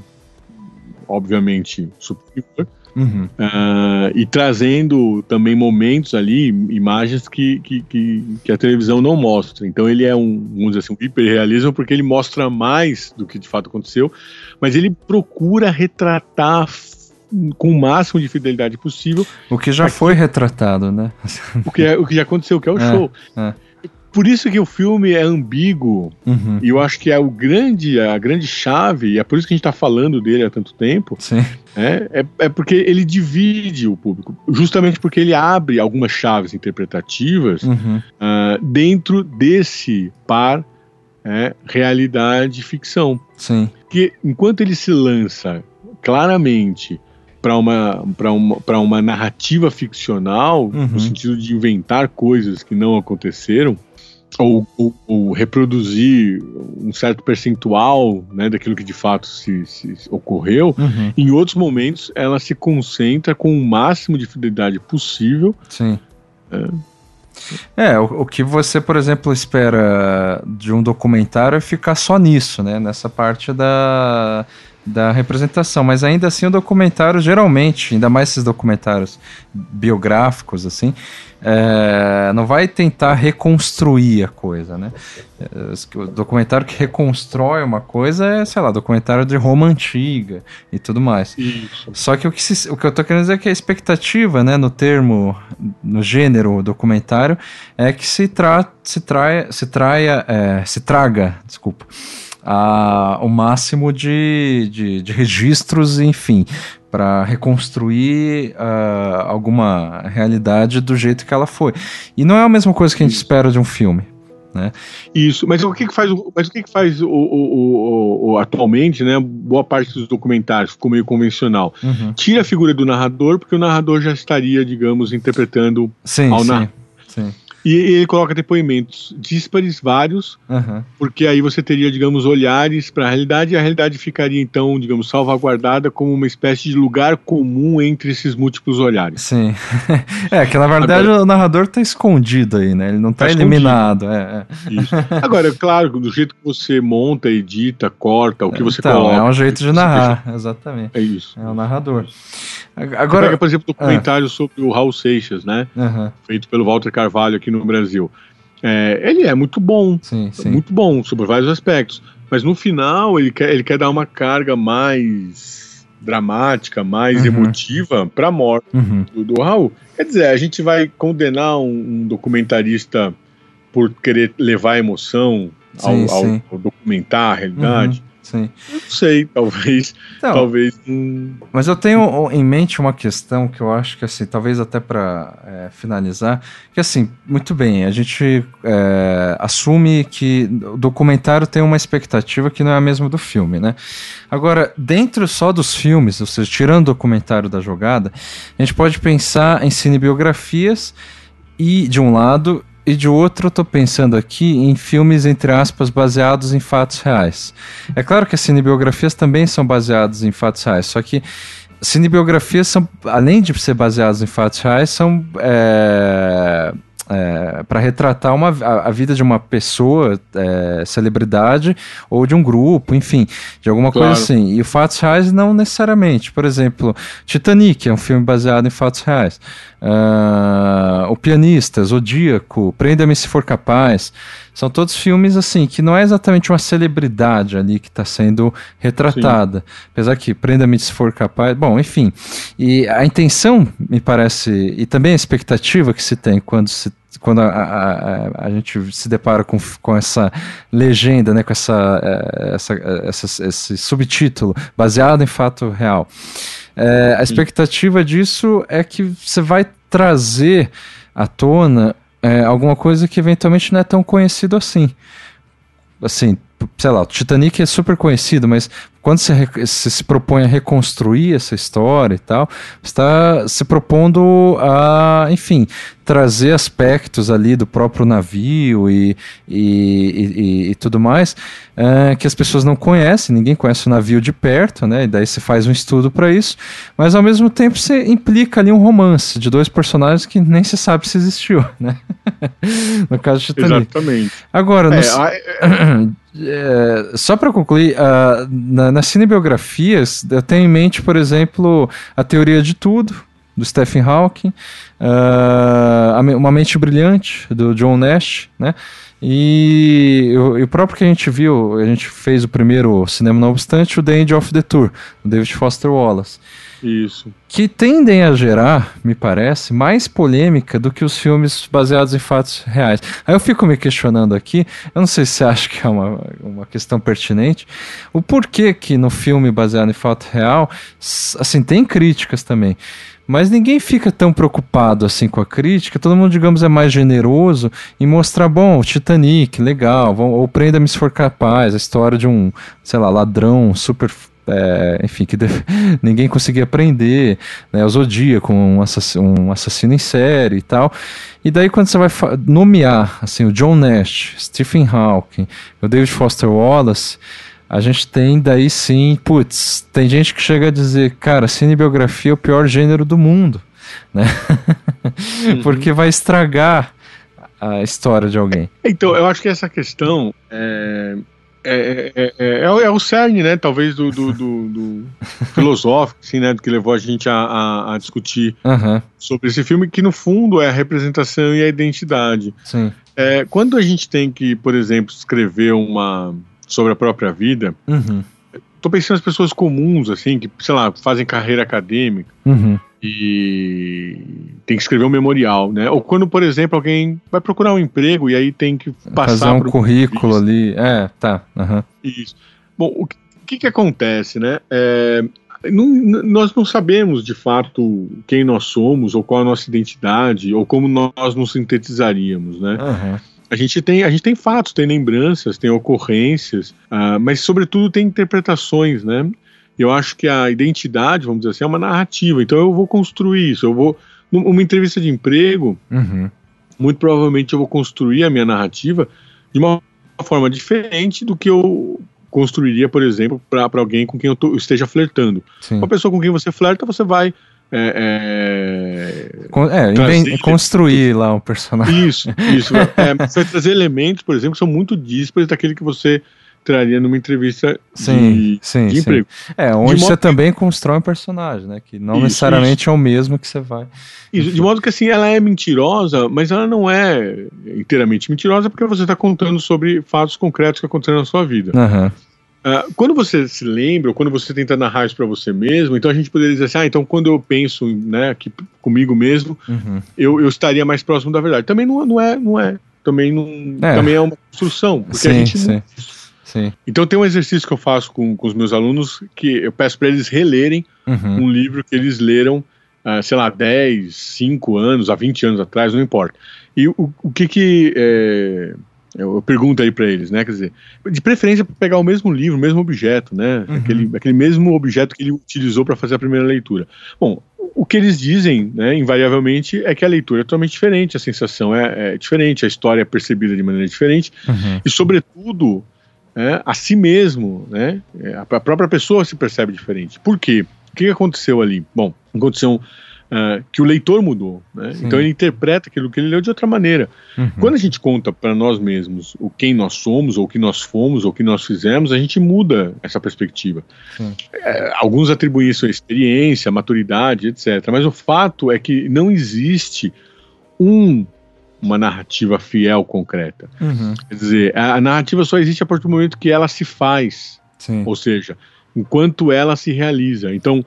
obviamente, superior. Uhum. Uh, e trazendo também momentos ali, imagens que, que, que, que, a televisão não mostra. Então ele é um, vamos dizer assim, um hiperrealismo porque ele mostra mais do que de fato aconteceu, mas ele procura retratar com o máximo de fidelidade possível. O que já aqui, foi retratado, né? O que, é, o que já aconteceu, que é o é, show. É. Por isso que o filme é ambíguo, uhum. e eu acho que é o grande, a grande chave, e é por isso que a gente está falando dele há tanto tempo, Sim. É, é, é porque ele divide o público, justamente porque ele abre algumas chaves interpretativas uhum. uh, dentro desse par é, realidade e ficção. Sim. Que enquanto ele se lança claramente para uma, uma, uma narrativa ficcional, uhum. no sentido de inventar coisas que não aconteceram, ou, ou, ou, reproduzir um certo percentual né, daquilo que de fato se, se ocorreu, uhum. em outros momentos ela se concentra com o máximo de fidelidade possível. Sim. É, é o, o, que você, por exemplo, espera de um documentário é ficar só nisso, né? Nessa parte da da representação, mas ainda assim o documentário geralmente, ainda mais esses documentários biográficos assim, é, não vai tentar reconstruir a coisa, né? É, o documentário que reconstrói uma coisa é, sei lá, documentário de Roma antiga e tudo mais. Isso. Só que o que, se, o que eu tô querendo dizer é que a expectativa, né, no termo, no gênero documentário, é que se tra se traia, se traia, é, se traga, desculpa a, o máximo de, de, de registros, enfim, para reconstruir uh, alguma realidade do jeito que ela foi. E não é a mesma coisa que a gente Isso. espera de um filme. Né? Isso, mas o que, que faz, mas o que, que faz o, o, o, atualmente, né? Boa parte dos documentários ficou meio convencional. Uhum. Tira a figura do narrador, porque o narrador já estaria, digamos, interpretando sim, ao narrador. Sim. E ele coloca depoimentos díspares, vários, uhum. porque aí você teria, digamos, olhares para a realidade e a realidade ficaria, então, digamos, salvaguardada como uma espécie de lugar comum entre esses múltiplos olhares. Sim. é, que na verdade Agora, o narrador está escondido aí, né? Ele não está tá eliminado. É, é. Isso. Agora, é claro, do jeito que você monta, edita, corta, o que você então, coloca. É um jeito de narrar, deixa... exatamente. É isso. É o narrador. Agora, pega, por exemplo, o documentário sobre o Raul Seixas, né? Uhum. Feito pelo Walter Carvalho aqui no Brasil. É, ele é muito bom, sim, sim. muito bom sobre vários aspectos, mas no final ele quer, ele quer dar uma carga mais dramática, mais uhum. emotiva para a morte uhum. do, do, Raul. Quer dizer, a gente vai condenar um, um documentarista por querer levar emoção ao, sim, ao, ao documentar a realidade. Sim. Não sei, talvez. Então, talvez. Hum... Mas eu tenho em mente uma questão que eu acho que, assim, talvez até para é, finalizar, que, assim, muito bem, a gente é, assume que o documentário tem uma expectativa que não é a mesma do filme, né? Agora, dentro só dos filmes, ou seja, tirando o documentário da jogada, a gente pode pensar em cinebiografias e, de um lado, e de outro, eu tô pensando aqui em filmes, entre aspas, baseados em fatos reais. É claro que as cinebiografias também são baseadas em fatos reais, só que cinebiografias são, além de ser baseadas em fatos reais, são é, é, para retratar uma, a, a, vida de uma pessoa, é, celebridade, ou de um grupo, enfim, de alguma claro. coisa assim. E fatos reais não necessariamente. Por exemplo, Titanic é um filme baseado em fatos reais. Uh, o Pianista, Zodíaco, Prenda-me se for capaz. São todos filmes assim que não é exatamente uma celebridade ali que está sendo retratada. Sim. Apesar que Prenda-me se for capaz. Bom, enfim. E a intenção, me parece, e também a expectativa que se tem quando se quando a, a, a, gente se depara com, com essa legenda, né, com essa, eh, essa, essa, esse subtítulo baseado em fato real. É, a expectativa disso é que você vai trazer à tona é, alguma coisa que eventualmente não é tão conhecido assim. Assim, sei lá, o Titanic é super conhecido, mas quando você, você, se propõe a reconstruir essa história e tal, você está se propondo a, enfim, trazer aspectos ali do próprio navio e, e, e, e tudo mais uh, que as pessoas não conhecem, ninguém conhece o navio de perto, né? E daí você faz um estudo para isso, mas ao mesmo tempo você implica ali um romance de dois personagens que nem se sabe se existiu, né? no caso de Titanic. Exatamente. Agora, no... é, é, só para concluir, uh, na, nas cinebiografias, eu tenho em mente, por exemplo, a teoria de tudo, do Stephen Hawking, uh, Uma Mente Brilhante, do John Nash, né? E, o próprio que a gente viu, a gente fez o primeiro Cinema Não Obstante, o The End of the Tour, do David Foster Wallace. Isso. Que tendem a gerar, me parece, mais polêmica do que os filmes baseados em fatos reais. Aí eu fico me questionando aqui, eu não sei se você acha que é uma, uma questão pertinente, o porquê que no filme baseado em fato real, assim, tem críticas também. Mas ninguém fica tão preocupado assim com a crítica. Todo mundo, digamos, é mais generoso em mostrar, bom, Titanic, legal, ou Prenda-me se for capaz, a história de um, sei lá, ladrão super é, enfim, que deve, ninguém conseguia prender, né, o Zodíaco, um assassino, um assassino em série e tal. E daí quando você vai nomear, assim, o John Nash, Stephen Hawking, o David Foster Wallace, a gente tem daí sim, putz, tem gente que chega a dizer, cara, cinebiografia é o pior gênero do mundo, né? Uhum. Porque vai estragar a história de alguém. Então, eu acho que essa questão é, é, é, é, é, o cerne, né? Talvez do, do, do, do filosófico, assim, né? Que levou a gente a, a, a discutir uhum. sobre esse filme, que no fundo é a representação e a identidade. Sim. É, quando a gente tem que, por exemplo, escrever uma sobre a própria vida, uhum. tô pensando nas pessoas comuns, assim, que, sei lá, fazem carreira acadêmica. Uhum e tem que escrever um memorial, né? Ou quando, por exemplo, alguém vai procurar um emprego e aí tem que passar fazer um currículo ali, é, tá. Uhum. Isso. Bom, o que que acontece, né? É, não, nós não sabemos de fato quem nós somos ou qual a nossa identidade ou como nós nos sintetizaríamos, né? Uhum. A gente tem, a gente tem fatos, tem lembranças, tem ocorrências, uh, mas sobretudo tem interpretações, né? Eu acho que a identidade, vamos dizer assim, é uma narrativa. Então eu vou construir isso. Eu vou. Numa entrevista de emprego, uhum. muito provavelmente eu vou construir a minha narrativa de uma forma diferente do que eu construiria, por exemplo, para alguém com quem eu, tô, eu esteja flertando. Sim. Uma pessoa com quem você flerta, você vai é, é, é construir lá um personagem. Isso, isso. é, você vai trazer elementos, por exemplo, que são muito díspares daquele que você traria numa entrevista sim, de, sim, de emprego. Sim. É, onde você também constrói um personagem, né? Que não isso, necessariamente isso. é o mesmo que você vai. Isso, de modo que assim, ela é mentirosa, mas ela não é inteiramente mentirosa porque você está contando sobre fatos concretos que aconteceram na sua vida. Uhum. Uh, quando você se lembra, ou quando você tenta narrar isso para você mesmo, então a gente poderia dizer assim, ah, então quando eu penso né, aqui comigo mesmo, uhum. eu, eu estaria mais próximo da verdade. Também não, não é, não é. Também não, é. também é uma construção, porque sim, a gente sim. Sim. Então tem um exercício que eu faço com, com os meus alunos que eu peço para eles relerem uhum. um livro que eles leram, uh, sei lá, 10, 5 anos, há 20 anos atrás, não importa. E o, o que que. É, eu pergunto aí para eles, né? Quer dizer, de preferência pegar o mesmo livro, o mesmo objeto, né? Uhum. Aquele, aquele mesmo objeto que ele utilizou para fazer a primeira leitura. Bom, o que eles dizem, né, invariavelmente, é que a leitura é totalmente diferente, a sensação é, é diferente, a história é percebida de maneira diferente, uhum. e, sobretudo, é, a si mesmo, né? A própria pessoa se percebe diferente. Por quê? O que aconteceu ali? Bom, aconteceu uh, que o leitor mudou, né? Então ele interpreta aquilo que ele leu de outra maneira. Uhum. Quando a gente conta para nós mesmos o quem nós somos, ou o que nós fomos, ou o que nós fizemos, a gente muda essa perspectiva. É, alguns atribuem isso à experiência, à maturidade, etc. Mas o fato é que não existe um uma narrativa fiel, concreta. Uhum. Quer dizer, a, a, narrativa só existe a partir do momento que ela se faz. Sim. Ou seja, enquanto ela se realiza. Então,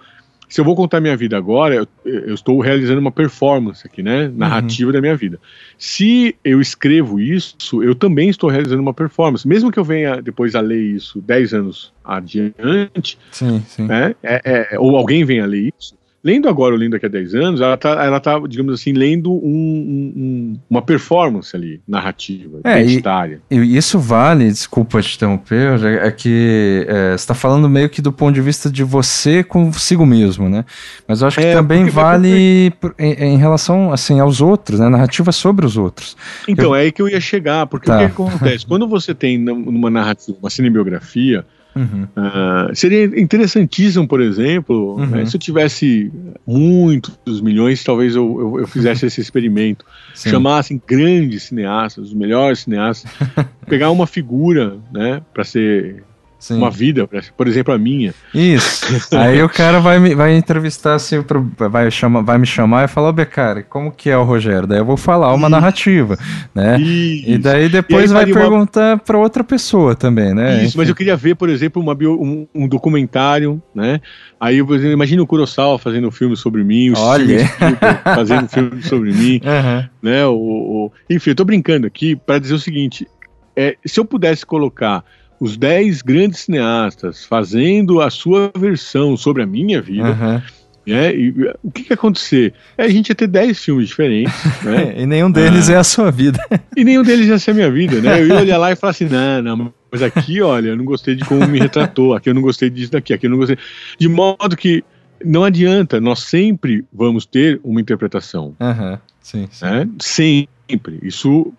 se eu vou contar minha vida agora, eu, eu estou realizando uma performance aqui, né? Narrativa uhum. da minha vida. Se eu escrevo isso, eu também estou realizando uma performance. Mesmo que eu venha depois a ler isso 10 anos adiante, sim, sim. Né? É, é, ou alguém venha a ler isso, lendo agora ou lendo daqui a 10 anos, ela tá, ela tá digamos assim, lendo um, um, uma performance ali, narrativa, é, identitária. E, e, isso vale, desculpa te interromper, é, que é, você está falando meio que do ponto de vista de você consigo mesmo, né? Mas eu acho que é, também vale em, em, relação, assim, aos outros, né? Narrativa sobre os outros. Então, eu... é aí que eu ia chegar, porque tá. o que acontece? Quando você tem numa narrativa, uma cinebiografia, Uhum. Uh, seria interessantíssimo, por exemplo, uhum. né, se eu tivesse muitos milhões, talvez eu, eu, eu fizesse esse experimento. Sim. Chamassem grandes cineastas, os melhores cineastas, pegar uma figura né, para ser Sim. uma vida, por exemplo, a minha. Isso. Aí o cara vai me vai entrevistar assim, pro, vai, chama, vai me chamar e falar, ô cara, como que é o Rogério? Daí eu vou falar uma Isso. narrativa, né? Isso. E daí depois e vai perguntar uma... para outra pessoa também, né? Isso, Enfim. mas eu queria ver, por exemplo, uma bio, um, um, documentário, né? Aí eu imagino o Kurosawa fazendo um filme sobre mim, o Olha. fazendo um filme sobre mim, uhum. né? O, o, enfim, eu tô brincando aqui para dizer o seguinte, é, se eu pudesse colocar os 10 grandes cineastas fazendo a sua versão sobre a minha vida. Uhum. É, e, o que, que ia acontecer? É, a gente ia ter 10 filmes diferentes. Né? e nenhum deles ah, é a sua vida. e nenhum deles ia ser a minha vida, né? Eu ia olhar lá e falar assim: não, não, mas aqui, olha, eu não gostei de como me retratou, aqui eu não gostei disso daqui, aqui eu não gostei. De modo que não adianta, nós sempre vamos ter uma interpretação. Uhum. Sim, sim. Né? Sempre. Isso.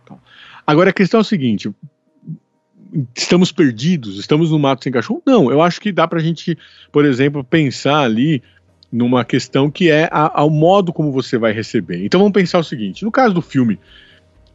Agora a questão é o seguinte: estamos perdidos, estamos no mato sem cachorro? Não, eu acho que dá para a gente, por exemplo, pensar ali numa questão que é a, ao modo como você vai receber. Então vamos pensar o seguinte: no caso do filme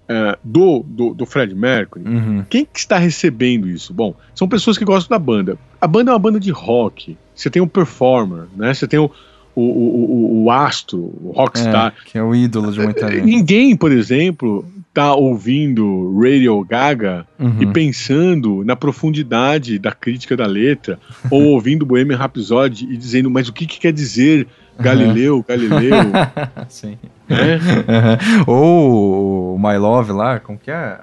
uh, do, do, do, Fred Mercury, uhum. quem que está recebendo isso? Bom, são pessoas que gostam da banda. A banda é uma banda de rock. Você tem um performer, né? Você tem o, o, o, o astro, o rockstar. É, que é o ídolo de muita gente. Ninguém, por exemplo, tá ouvindo Radio Gaga uhum. e pensando na profundidade da crítica da letra, ou ouvindo Bohemian Rhapsody e dizendo, mas o que, que quer dizer Galileu, uhum. Galileu? Sim. É? Uhum. Ou o My Love lá, como que é?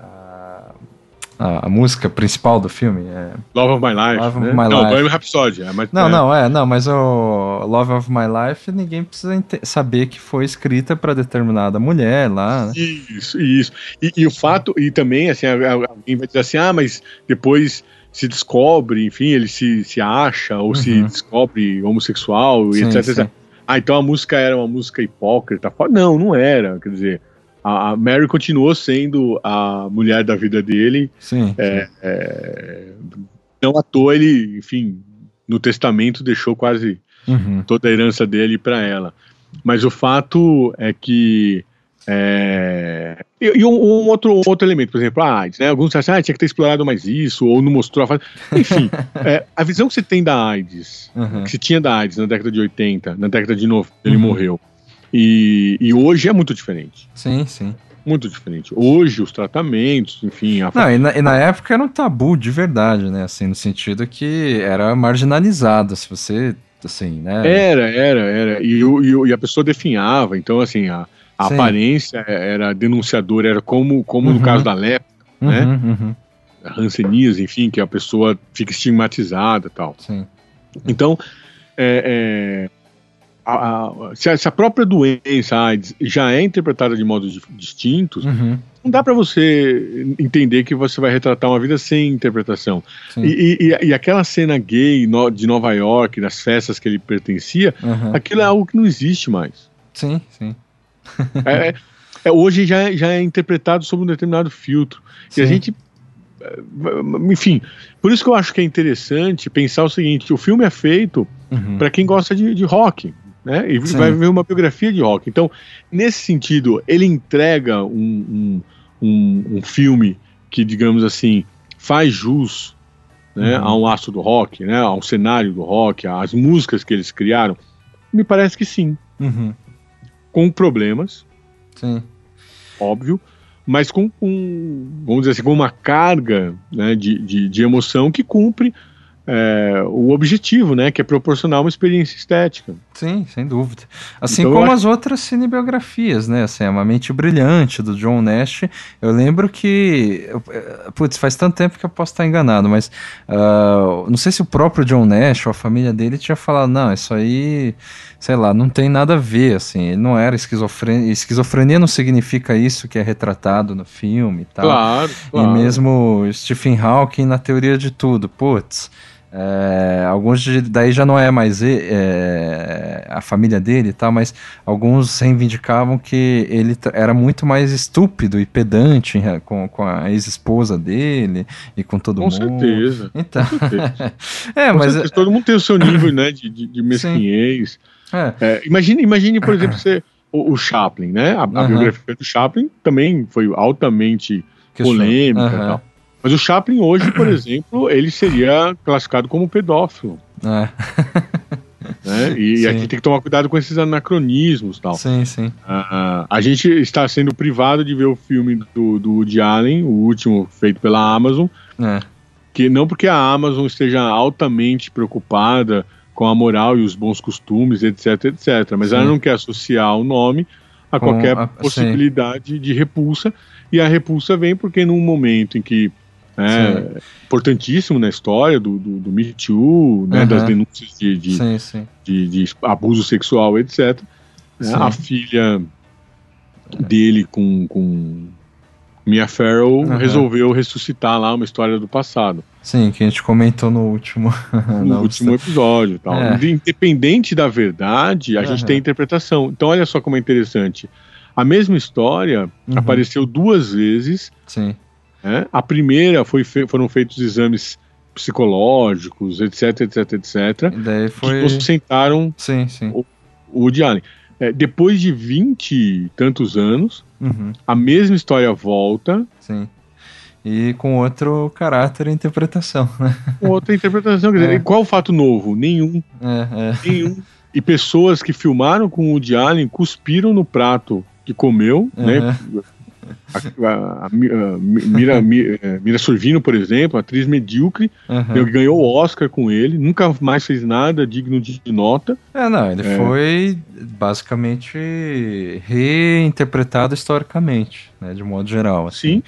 A, a, música principal do filme. É... Love of My Life. Love né? of My não, Life. Bohemian Rhapsody. É, mas, não, é. não, é, não, mas o Love of My Life ninguém precisa saber que foi escrita para determinada mulher lá. Né? Isso, isso. E, e, o fato, e também, assim, alguém vai dizer assim, ah, mas depois se descobre, enfim, ele se, se acha ou uhum. se descobre homossexual sim, etc, etc. Ah, então a música era uma música hipócrita. Não, não era. Quer dizer, a, Mary continuou sendo a mulher da vida dele. Sim. É, é, não à toa ele, enfim, no testamento deixou quase uhum. toda a herança dele para ela. Mas o fato é que é... E, um, um, outro, um outro elemento, por exemplo, a AIDS, né? Alguns acham ah, tinha que ter explorado mais isso, ou não mostrou a fase. Enfim, é, a visão que você tem da AIDS, uhum. que se tinha da AIDS na década de 80, na década de 90, ele uhum. morreu. E, e hoje é muito diferente. Sim, sim muito diferente. Hoje, os tratamentos, enfim. A... Não, e na, e na, época era um tabu de verdade, né? Assim, no sentido que era marginalizado. Se você, assim, né? Era, era, era. E, e, e a pessoa definhava. Então, assim, a, a aparência era denunciadora, era como, como uhum. no caso da lepra, uhum, né? Uhum. Hanseníase, enfim, que a pessoa fica estigmatizada tal. Sim. Então, é, é a, a, se, a, se, a, própria doença AIDS já é interpretada de modos distintos, uhum. não dá para você entender que você vai retratar uma vida sem interpretação. E, e, e, aquela cena gay no, de Nova York, das festas que ele pertencia, uhum. aquilo é algo que não existe mais. Sim, sim. é, é, hoje já, já é interpretado sob um determinado filtro. Sim. E a gente enfim, por isso que eu acho que é interessante pensar o seguinte: o filme é feito uhum. para quem gosta de, de rock, né? E Sim. vai ver uma biografia de rock. Então, nesse sentido, ele entrega um, um, um, um filme que, digamos assim, faz jus né, uhum. a um aço do rock, né, ao cenário do rock, às músicas que eles criaram. Me parece que sim. Uhum. Com problemas. Sim. Óbvio mas com, com, vamos dizer assim, com uma carga né, de, de, de, emoção que cumpre é, o objetivo, né, que é proporcionar uma experiência estética. Sim, sem dúvida. Assim então, como as outras cinebiografias, né, assim, a Mente Brilhante, do John Nash, eu lembro que, putz, faz tanto tempo que eu posso estar enganado, mas uh, não sei se o próprio John Nash ou a família dele tinha falado, não, isso aí sei lá, não tem nada a ver, assim, ele não era esquizofrenia, esquizofrenia não significa isso que é retratado no filme e tal. Claro, claro. E mesmo Stephen Hawking na teoria de tudo, putz, é, alguns de, daí já não é mais é, a família dele e tal, mas alguns reivindicavam que ele era muito mais estúpido e pedante com, com a ex-esposa dele e com todo com mundo. Certeza, então, com certeza. é, com mas certeza. todo mundo tem o seu nível, né, de, de, mesquinhez. É. É, imagine, imagine, por exemplo, você, o, o, Chaplin, né? A, a biografia do Chaplin também foi altamente polêmica e tal. Mas o Chaplin hoje, por exemplo, ele seria classificado como pedófilo. É. Né? E sim. aqui tem que tomar cuidado com esses anacronismos tal. Sim, sim. Uh, a gente está sendo privado de ver o filme do, do Woody Allen, o último feito pela Amazon. É. Que não porque a Amazon esteja altamente preocupada com a moral e os bons costumes, etc, etc. Mas Sim. ela não quer associar o nome a com qualquer a, possibilidade sim. de repulsa. E a repulsa vem porque num momento em que é importantíssimo na história do, do, do Me Too, né, uhum. das denúncias de, de, sim, sim. de, de abuso sexual, etc. Né, a filha dele com, com Mia Farrow uhum. resolveu ressuscitar lá uma história do passado. Sim, que a gente comentou no último, no último episódio. Tal. É. Independente da verdade, a uhum. gente tem interpretação. Então, olha só como é interessante. A mesma história uhum. apareceu duas vezes. Sim. Né? A primeira foi fe foram feitos exames psicológicos, etc, etc, etc. E daí foi... Que sentaram sim, sim. o, o Woody Allen. É, depois de vinte e tantos anos, uhum. a mesma história volta. Sim e com outro caráter e interpretação. Né? Outra interpretação. Quer dizer, é. qual o fato novo? Nenhum. É, é. Nenhum. E pessoas que filmaram com o Woody Allen cuspiram no prato que comeu, né? A, a, a, Mira, é, Mira Sorvino, por exemplo, atriz medíocre, uhum. ganhou o Oscar com ele, nunca mais fez nada digno de nota. É, não, ele é. foi basicamente reinterpretado historicamente, né, de modo geral. Assim. Sim.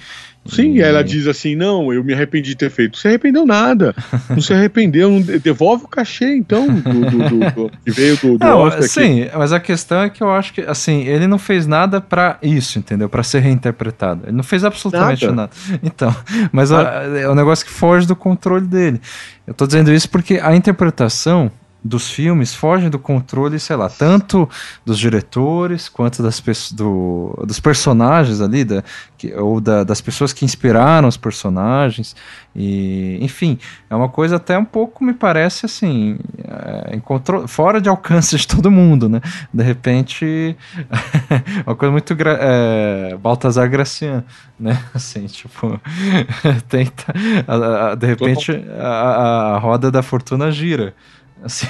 Sim, e... ela diz assim: não, eu me arrependi de ter feito. Não se arrependeu nada. Não se arrependeu, não devolve o cachê, então, do, do, do, do que veio do, do não, Oscar. Sim, aqui. mas a questão é que eu acho que, assim, ele não fez nada para isso, entendeu? Para ser reinterpretado. Ele não fez absolutamente nada. nada. Então, mas ah. a, é um negócio que foge do controle dele. Eu tô dizendo isso porque a interpretação dos filmes fogem do controle, sei lá, tanto dos diretores quanto das do, dos personagens ali, da, que, ou da, das pessoas que inspiraram os personagens. E, enfim, é uma coisa até um pouco, me parece assim, é, fora de alcance de todo mundo, né? De repente, uma coisa muito é, Baltazar Gracian, né? Assim, tipo, tenta, a, a, de repente a, a roda da fortuna gira. Assim,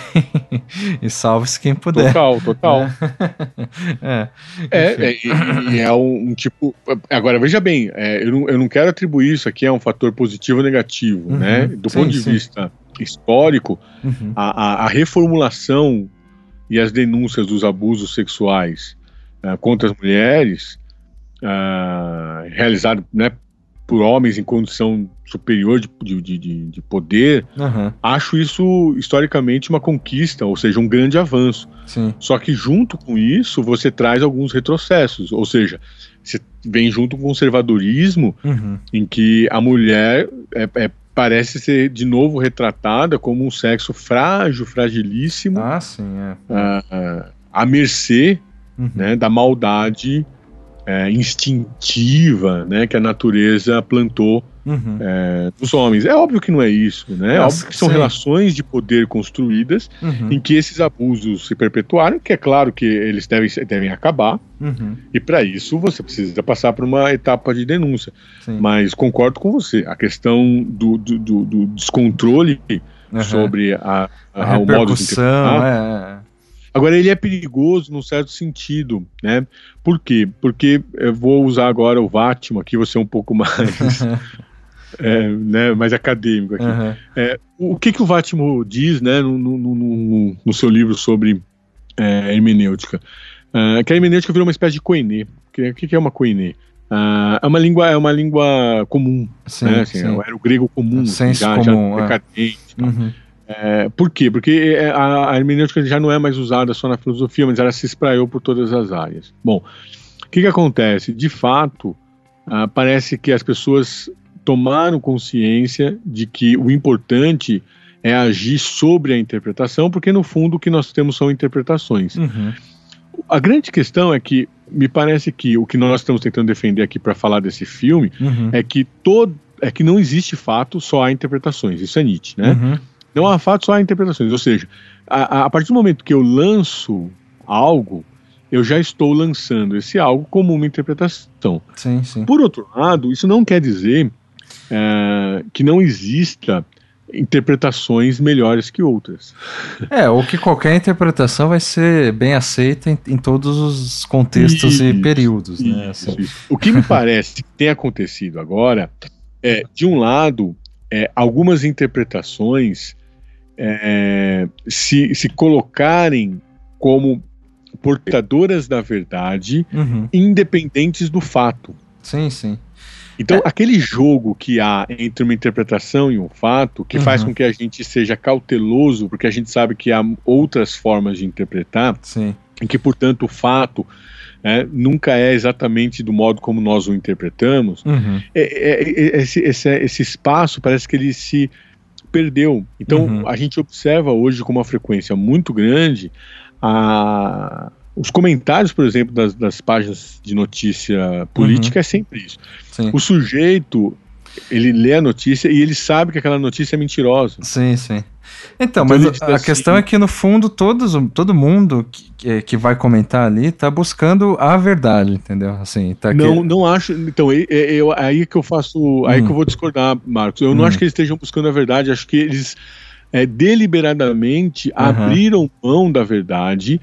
e salve-se quem puder. Total, total. é, é, é, e, é um, um, tipo. Agora, veja bem, é, eu, não, eu não quero atribuir isso aqui a um fator positivo ou negativo, uhum, né? Do sim, ponto de sim. vista histórico, uhum. a, a, a, reformulação e as denúncias dos abusos sexuais uh, contra as mulheres, uh, realizado né, por homens em condição superior de, de, de, de poder, uhum. acho isso historicamente uma conquista, ou seja, um grande avanço. Sim. Só que junto com isso você traz alguns retrocessos, ou seja, você vem junto com o conservadorismo uhum. em que a mulher é, é, parece ser de novo retratada como um sexo frágil, fragilíssimo, ah, sim, é. à, à mercê uhum. né, da maldade é, instintiva né, que a natureza plantou uhum. é, nos homens. É óbvio que não é isso, né? É óbvio que são sim. relações de poder construídas uhum. em que esses abusos se perpetuaram, que é claro que eles devem, devem acabar, uhum. e para isso você precisa passar por uma etapa de denúncia. Sim. Mas concordo com você, a questão do, do, do, do descontrole sobre a, a, a o modo de interpretar, é Agora, ele é perigoso num certo sentido, né? Por quê? Porque eu vou usar agora o Vatimo aqui, você é um pouco mais, é, né, mais acadêmico aqui. Uhum. É, o que, que o Vatimo diz né, no, no, no, no seu livro sobre é, hermenêutica? Uh, que a hermenêutica virou uma espécie de koiné. O que, que é uma koiné? Uh, é uma língua é uma língua comum, sim, né? Assim, era o grego comum, Senso já, comum, já decadente. É. Uhum. É, por quê? Porque é, a, a hermenêutica já não é mais usada só na filosofia, mas ela se espraiou por todas as áreas. Bom, o que, que acontece? De fato, uh, parece que as pessoas tomaram consciência de que o importante é agir sobre a interpretação, porque no fundo o que nós temos são interpretações. Uhum. A grande questão é que me parece que o que nós estamos tentando defender aqui para falar desse filme uhum. é que todo é que não existe fato, só há interpretações. Isso é Nietzsche, né? Uhum. Não há fatos, só há interpretações. Ou seja, a, a partir do momento que eu lanço algo, eu já estou lançando esse algo como uma interpretação. Sim, sim. Por outro lado, isso não quer dizer é, que não exista interpretações melhores que outras. É, ou que qualquer interpretação vai ser bem aceita em, em todos os contextos isso, e períodos. Né, isso, né? Assim. Isso. O que me parece que tem acontecido agora é, de um lado, é, algumas interpretações é, se, se colocarem como portadoras da verdade, uhum. independentes do fato. Sim, sim. Então, é. aquele jogo que há entre uma interpretação e um fato, que uhum. faz com que a gente seja cauteloso, porque a gente sabe que há outras formas de interpretar, Sim. e que, portanto, o fato é, nunca é exatamente do modo como nós o interpretamos, uhum. é, é, é esse, esse, esse espaço parece que ele se perdeu. Então, uhum. a gente observa hoje com uma frequência muito grande a, os comentários, por exemplo, das, das páginas de notícia política uhum. é sempre isso. Sim. O sujeito, ele lê a notícia e ele sabe que aquela notícia é mentirosa. Sim, sim. Então, então mas a, assim, questão é que no fundo todos, todo mundo que, que vai comentar ali está buscando a verdade, entendeu? Assim, tá não, não acho. Então, eu, eu, aí que eu faço, aí hum. que eu vou discordar, Marcos. Eu hum. não acho que eles estejam buscando a verdade. Acho que eles é, deliberadamente uhum. abriram mão da verdade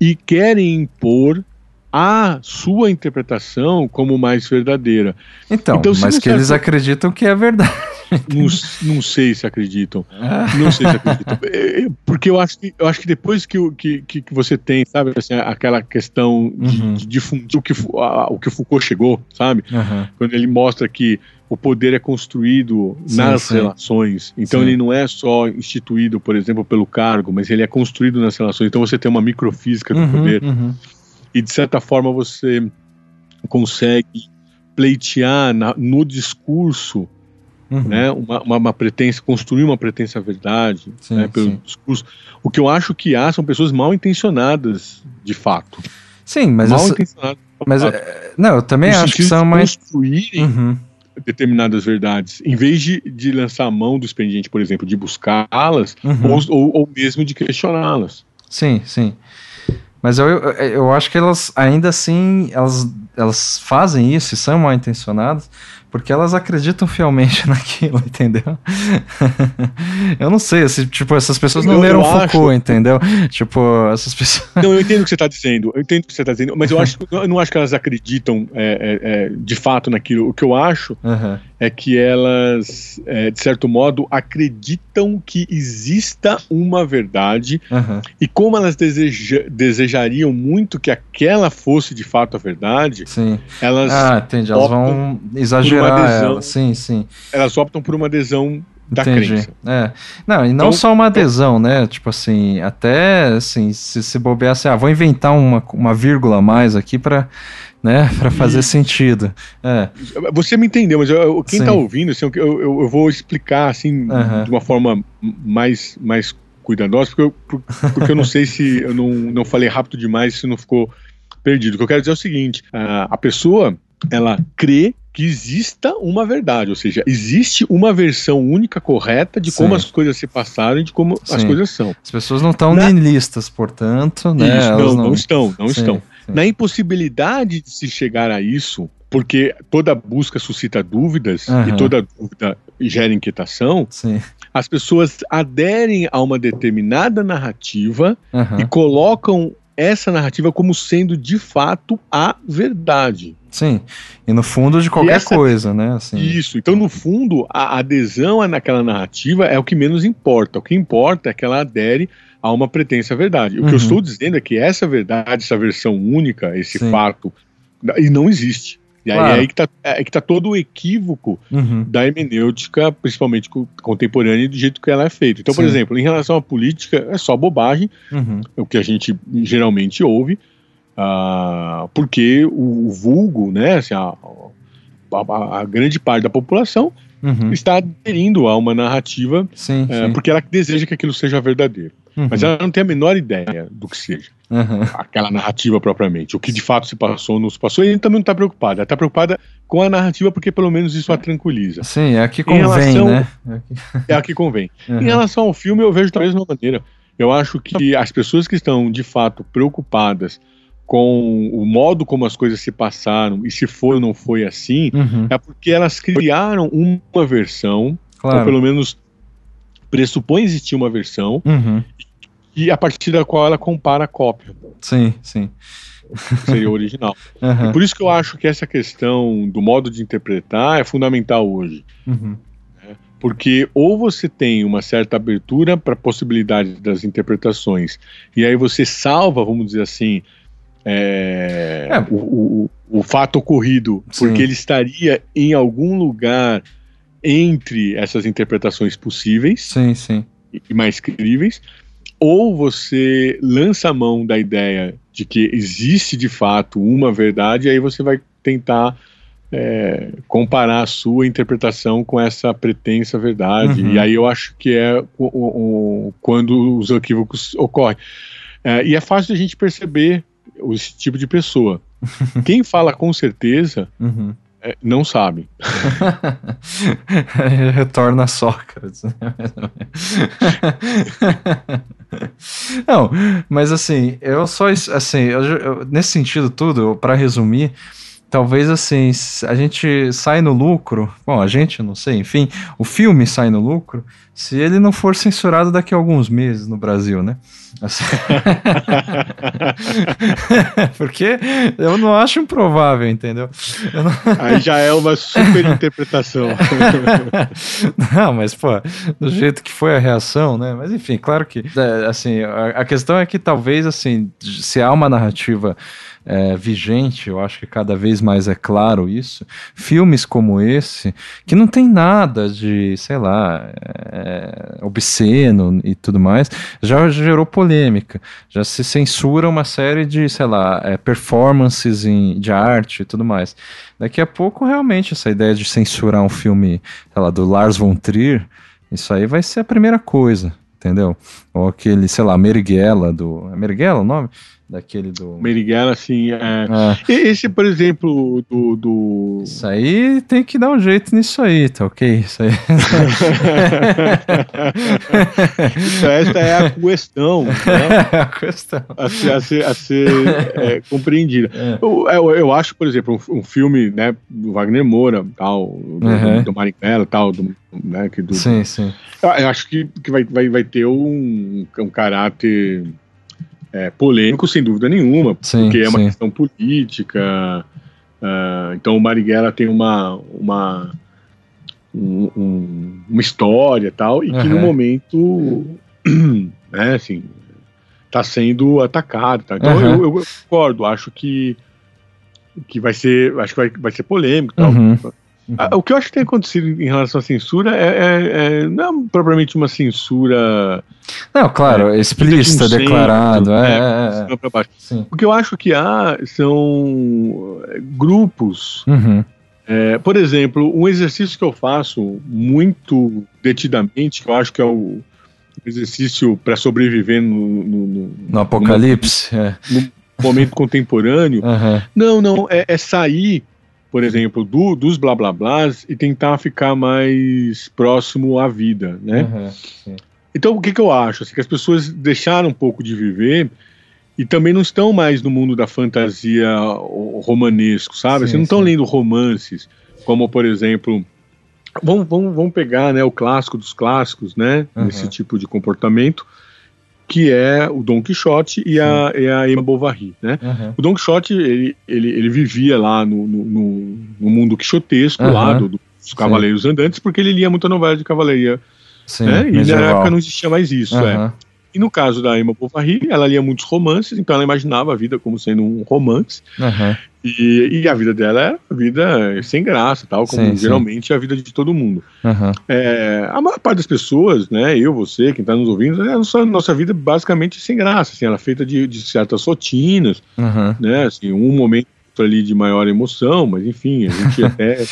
e querem impor a sua interpretação como mais verdadeira. Então, então mas que eles acreditam que é verdade. Não, não sei se acreditam. Não sei se acreditam. É, é, porque eu acho que, eu acho que depois que, que, que você tem, sabe, assim, aquela questão de, uhum. de difundir o que, a, o que Foucault chegou, sabe? Uhum. Quando ele mostra que o poder é construído sim, nas sim. relações. Então sim. ele não é só instituído, por exemplo, pelo cargo, mas ele é construído nas relações. Então você tem uma microfísica do uhum, poder. Uhum. E de certa forma você consegue pleitear na, no discurso Uhum. Né, uma, uma, uma, pretensa, construir uma pretensa verdade sim, né, pelo sim. discurso. O que eu acho que há são pessoas mal intencionadas, de fato. Sim, mas. Mal intencionadas. Mas, é, não, eu também acho que são mais. construírem uhum. determinadas verdades, em vez de, de lançar a mão do expediente, por exemplo, de buscá-las, uhum. ou, ou, ou mesmo de questioná-las. Sim, sim. Mas eu, eu, eu acho que elas, ainda assim, elas, elas fazem isso e são mal intencionadas, porque elas acreditam fielmente naquilo, entendeu? eu não sei, assim, tipo, essas pessoas não eu, leram eu Foucault, acho... entendeu? Tipo, essas pessoas. Não, eu entendo o que você está dizendo, eu entendo o que você está dizendo, mas eu acho eu não acho que elas acreditam é, é, é, de fato naquilo. O que eu acho uhum. É que elas, é, de certo modo, acreditam que exista uma verdade uhum. e como elas deseja, desejariam muito que aquela fosse de fato a verdade, Sim. elas. Ah, entendi, elas vão exagerar adesão. Ela. Sim, sim. Elas optam por uma adesão da Entendi. crença. É. Não, e não então, só uma adesão, né? Tipo assim, até assim, se, se bobear assim, ah, vou inventar uma, uma vírgula a mais aqui para né, para fazer sentido. É. Você me entendeu, mas eu, quem está ouvindo, assim, eu, eu, eu, vou explicar assim uhum. de uma forma mais, mais cuidadosa, porque eu, porque eu não sei se eu não, não falei rápido demais, se não ficou perdido. O que eu quero dizer é o seguinte: a, a pessoa ela crê que exista uma verdade, ou seja, existe uma versão única correta de Sim. como as coisas se passaram e de como Sim. as coisas são. As pessoas não estão Na... nihilistas, portanto, né? Isso, não, não... não, estão, não Sim. estão. Na impossibilidade de se chegar a isso, porque toda busca suscita dúvidas uhum. e toda dúvida gera inquietação, Sim. as pessoas aderem a uma determinada narrativa uhum. e colocam essa narrativa como sendo de fato a verdade. Sim, e no fundo de qualquer essa, coisa, né? Assim. Isso, então no fundo a adesão naquela narrativa é o que menos importa. O que importa é que ela adere a uma pretensa verdade. O uhum. que eu uhum. estou dizendo é que essa verdade, essa versão única, esse Sim. fato, e não existe. E aí claro. é aí que está é tá todo o equívoco uhum. da hermenêutica, principalmente contemporânea, do jeito que ela é feita. Então, Sim. por exemplo, em relação à política, é só bobagem, uhum. é o que a gente geralmente ouve, uh, porque o, o, vulgo, né, assim, a, a, a, grande parte da população uhum. está aderindo a uma narrativa sim, é, sim. porque ela deseja que aquilo seja verdadeiro. Uhum. Mas ela não tem a menor ideia do que seja uhum. aquela narrativa propriamente. O que de fato se passou, não se passou. E ele também não está preocupada. Ela está preocupada com a narrativa porque pelo menos isso a tranquiliza. Sim, é a que convém, relação, né? É a que convém. Uhum. Em relação ao filme, eu vejo da mesma maneira. Eu acho que as pessoas que estão de fato preocupadas com o modo como as coisas se passaram e se foi ou não foi assim, uhum. é porque elas criaram uma versão, claro. ou pelo menos pressupõe existir uma versão, uhum e a partir da qual ela compara a cópia. Sim, sim. Seria o original. Uhum. por isso que eu acho que essa questão do modo de interpretar é fundamental hoje. Uhum. Né? Porque ou você tem uma certa abertura para a possibilidade das interpretações, e aí você salva, vamos dizer assim, é, é. O, o, o, fato ocorrido, Sim. porque ele estaria em algum lugar entre essas interpretações possíveis sim, sim. e mais críveis, ou você lança a mão da ideia de que existe de fato uma verdade, e aí você vai tentar é, comparar a sua interpretação com essa pretensa verdade. Uhum. E aí eu acho que é o, o, quando os equívocos ocorrem. É, e é fácil de a gente perceber esse tipo de pessoa. Quem fala com certeza uhum. É, não sabe. Retorna Sócrates. não, mas assim, eu só assim, eu, eu, nesse sentido tudo, para resumir, talvez assim, a gente sai no lucro, bom, a gente não sei, enfim, o filme sai no lucro se ele não for censurado daqui a alguns meses no Brasil, né? Assim... Porque eu não acho improvável, entendeu? Não... Aí já é uma super interpretação. não, mas, pô, do jeito que foi a reação, né? Mas enfim, claro que, é, assim, a, a questão é que talvez, assim, se há uma narrativa é, vigente, eu acho que cada vez mais é claro isso. Filmes como esse, que não tem nada de, sei lá, é, obsceno e tudo mais, já gerou polêmica. Já se censura uma série de, sei lá, é, performances em, de arte e tudo mais. Daqui a pouco, realmente, essa ideia de censurar um filme, sei lá, do Lars von Trier, isso aí vai ser a primeira coisa, entendeu? Ou aquele, sei lá, Meriguela do. É Meriguela o nome? Daquele do. Meriguela, assim. É... é. Esse, por exemplo, do, do. Isso aí tem que dar um jeito nisso aí, tá ok? Isso aí. então, essa é a questão. Né? É a questão. A ser, a ser, a ser é, compreendida. É. Eu, eu, eu, acho, por exemplo, um, um, filme né, do Wagner Moura, tal, do, uhum. do Marighella, tal, do, né, que do, sim, sim. Eu, eu acho que, que vai, vai, vai ter um, um caráter é, polêmico, sem dúvida nenhuma, sim, porque é uma sim. questão política. Uh, então o Marighella tem uma, uma, um, um, uma história tal, e uhum. que no momento, né, assim, está sendo atacado. Tá? Então uhum. eu, eu, concordo, acho que, que vai ser, acho que vai, vai ser polêmico tal. Uhum. Uhum. O que eu acho que tem acontecido em relação à censura é, é, é não é propriamente uma censura. Não, claro, é, explícita, declarado. É, é, é, é. O que eu acho que há são grupos. Uhum. por exemplo, um exercício que eu faço muito detidamente, que eu acho que é o exercício para sobreviver no, no, no, no apocalipse. No, momento contemporâneo. Uhum. Não, não, é, é, sair, por exemplo, do, dos blá blá blás e tentar ficar mais próximo à vida, né? Uhum. Então, o que, que eu acho? Assim, que as pessoas deixaram um pouco de viver e também não estão mais no mundo da fantasia romanesco, sabe? Sim, assim, não estão lendo romances, como, por exemplo Vamos, vamos, vamos pegar né, o clássico dos clássicos, né? Uhum. Nesse tipo de comportamento, que é o Don Quixote e a, e a Emma Bovary, né? Uhum. O Don Quixote, ele, ele, ele vivia lá no, no, no mundo quixotesco, uhum. lá do, dos Cavaleiros Sim. Andantes, porque ele lia muita novela de cavalaria. Sim, né? E na época não existia mais isso, é. E no caso da Emma Bovary, ela lia muitos romances, então ela imaginava a vida como sendo um romance. Uhum. E, e, a vida dela é a vida sem graça, tal, como sim, geralmente sim. é a vida de todo mundo. Uhum. É, a maior parte das pessoas, né, eu, você, quem está nos ouvindo, é a nossa, nossa vida basicamente sem graça. Assim, ela é feita de, de certas rotinas, uhum. né, assim, um momento ali de maior emoção, mas enfim, a gente até.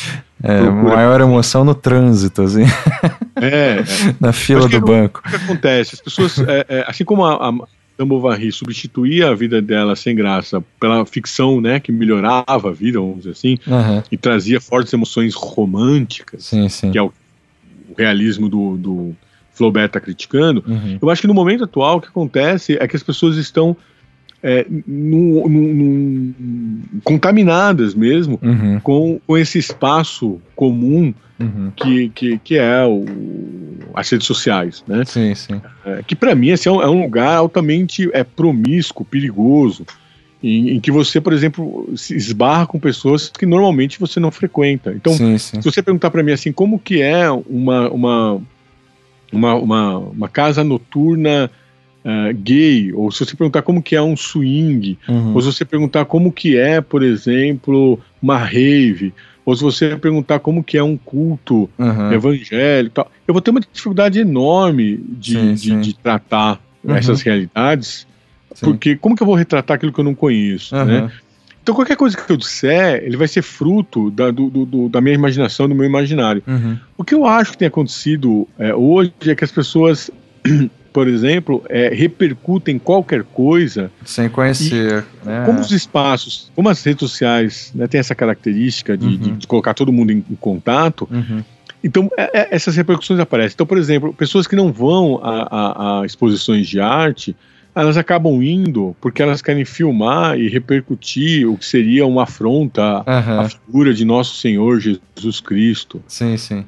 é, procura... maior emoção no trânsito, assim. É. é. Na fila do banco. O que acontece? As pessoas, é, é, assim como a, a Bovary substituía a vida dela sem graça pela ficção, né, que melhorava a vida, vamos dizer assim, uhum. e trazia fortes emoções românticas, sim, sim. que é o, o realismo do, do Flaubert está criticando. Uhum. Eu acho que no momento atual o que acontece é que as pessoas estão é, no, no, no, contaminadas mesmo uhum. com, com esse espaço comum uhum. que, que, que é o, as redes sociais, né? Sim, sim. É, que para mim assim, é, um, é um lugar altamente é, promíscuo, perigoso, em, em, que você, por exemplo, se esbarra com pessoas que normalmente você não frequenta. Então, sim, sim. se você perguntar para mim assim, como que é uma, uma, uma, uma, uma casa noturna uh, gay, ou se você perguntar como que é um swing, uhum. ou se você perguntar como que é, por exemplo, uma rave, ou se você perguntar como que é um culto uhum. evangélico, tal, eu vou ter uma dificuldade enorme de, sim, de, sim. de tratar uhum. essas realidades, sim. porque como que eu vou retratar aquilo que eu não conheço, né? Então qualquer coisa que eu disser, ele vai ser fruto da, do, do, da minha imaginação, do meu imaginário. Uhum. O que eu acho que tem acontecido é, hoje é que as pessoas por exemplo, é, repercutem qualquer coisa. Sem conhecer. Né? Como os espaços, como as redes sociais né, têm essa característica de, uhum. de, de, colocar todo mundo em, em contato, uhum. então é, é, essas repercussões aparecem. Então, por exemplo, pessoas que não vão a, a, a exposições de arte, elas acabam indo porque elas querem filmar e repercutir o que seria uma afronta uhum. à figura de nosso Senhor Jesus Cristo. Sim, sim.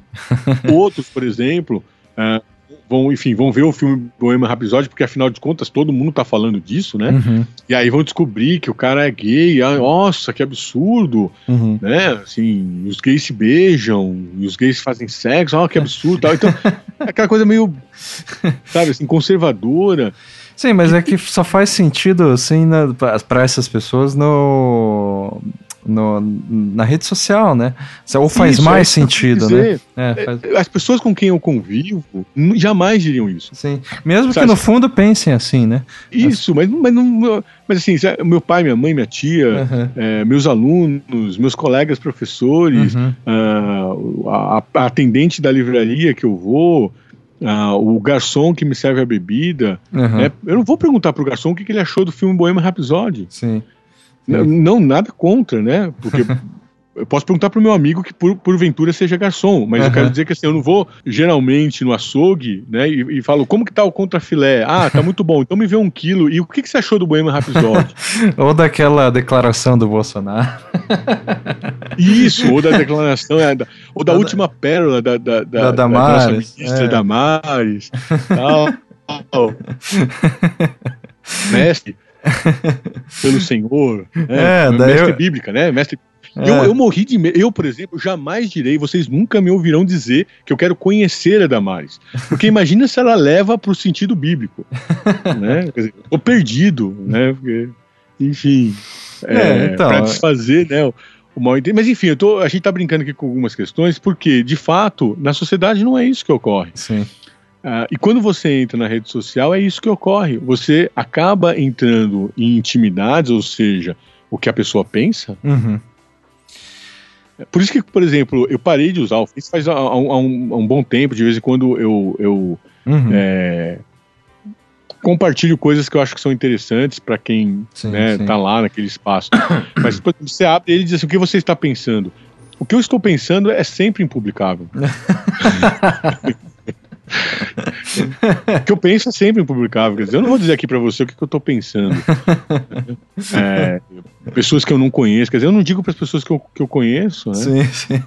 Outros, por exemplo, uh, vão, enfim, vão ver o filme Bohemian Rhapsody, porque afinal de contas todo mundo tá falando disso, né? Uhum. E aí vão descobrir que o cara é gay, ah, nossa, que absurdo, uhum. né? Assim, os gays se beijam, e os gays fazem sexo, ah, que absurdo, tal. Então, é aquela coisa meio, sabe, assim, conservadora. Sim, mas é que só faz sentido, assim, para essas pessoas no no, na rede social, né? Ou faz isso, mais é sentido, né? É, faz... As pessoas com quem eu convivo jamais diriam isso. Sim. Mesmo Sabe, que no fundo pensem assim, né? Isso, mas, mas, não, mas assim, meu pai, minha mãe, minha tia, uhum. é, meus alunos, meus colegas professores, uhum. uh, a, a atendente da livraria que eu vou. Uh, o garçom que me serve a bebida. Uhum. É, eu não vou perguntar pro garçom o que, que ele achou do filme Bohemian Rhapsody. Sim. Não, não, nada contra, né? Porque eu posso perguntar pro meu amigo que por, porventura seja garçom, mas uhum. eu quero dizer que assim, eu não vou geralmente no açougue, né, e, e falo, como que tá o contrafilé? Ah, tá muito bom, então me vê um quilo. E o que, que você achou do Bohemian Rhapsody? ou daquela declaração do Bolsonaro. Isso, ou da declaração, é, ou da, da última pérola da, da, da, da Damares, da ministra é. Damares, tal, tal. Mestre, pelo Senhor, né? É, mestre eu... bíblica, né? Mestre é. Eu, eu, morri de medo. Eu, por exemplo, jamais direi, vocês nunca me ouvirão dizer que eu quero conhecer a Damares. Porque imagina se ela leva para o sentido bíblico. né? Quer dizer, tô perdido, né? Porque, enfim, é, é, então, para desfazer né, o mal entendido. Mas enfim, eu tô, a gente está brincando aqui com algumas questões, porque, de fato, na sociedade não é isso que ocorre. Sim. Uh, e quando você entra na rede social, é isso que ocorre. Você acaba entrando em intimidades, ou seja, o que a pessoa pensa. Uhum. Por isso que, por exemplo, eu parei de usar o Face faz há, há, um, há um, bom tempo, de vez em quando eu. eu uhum. é, compartilho coisas que eu acho que são interessantes para quem sim, né, sim. tá lá naquele espaço. Mas você abre ele diz assim, o que você está pensando? O que eu estou pensando é sempre impublicável. que eu penso é sempre impublicável. Eu não vou dizer aqui para você o que, que eu estou pensando. É, pessoas que eu não conheço, quer dizer, eu não digo para as pessoas que eu, que eu conheço, né? Sim, sim.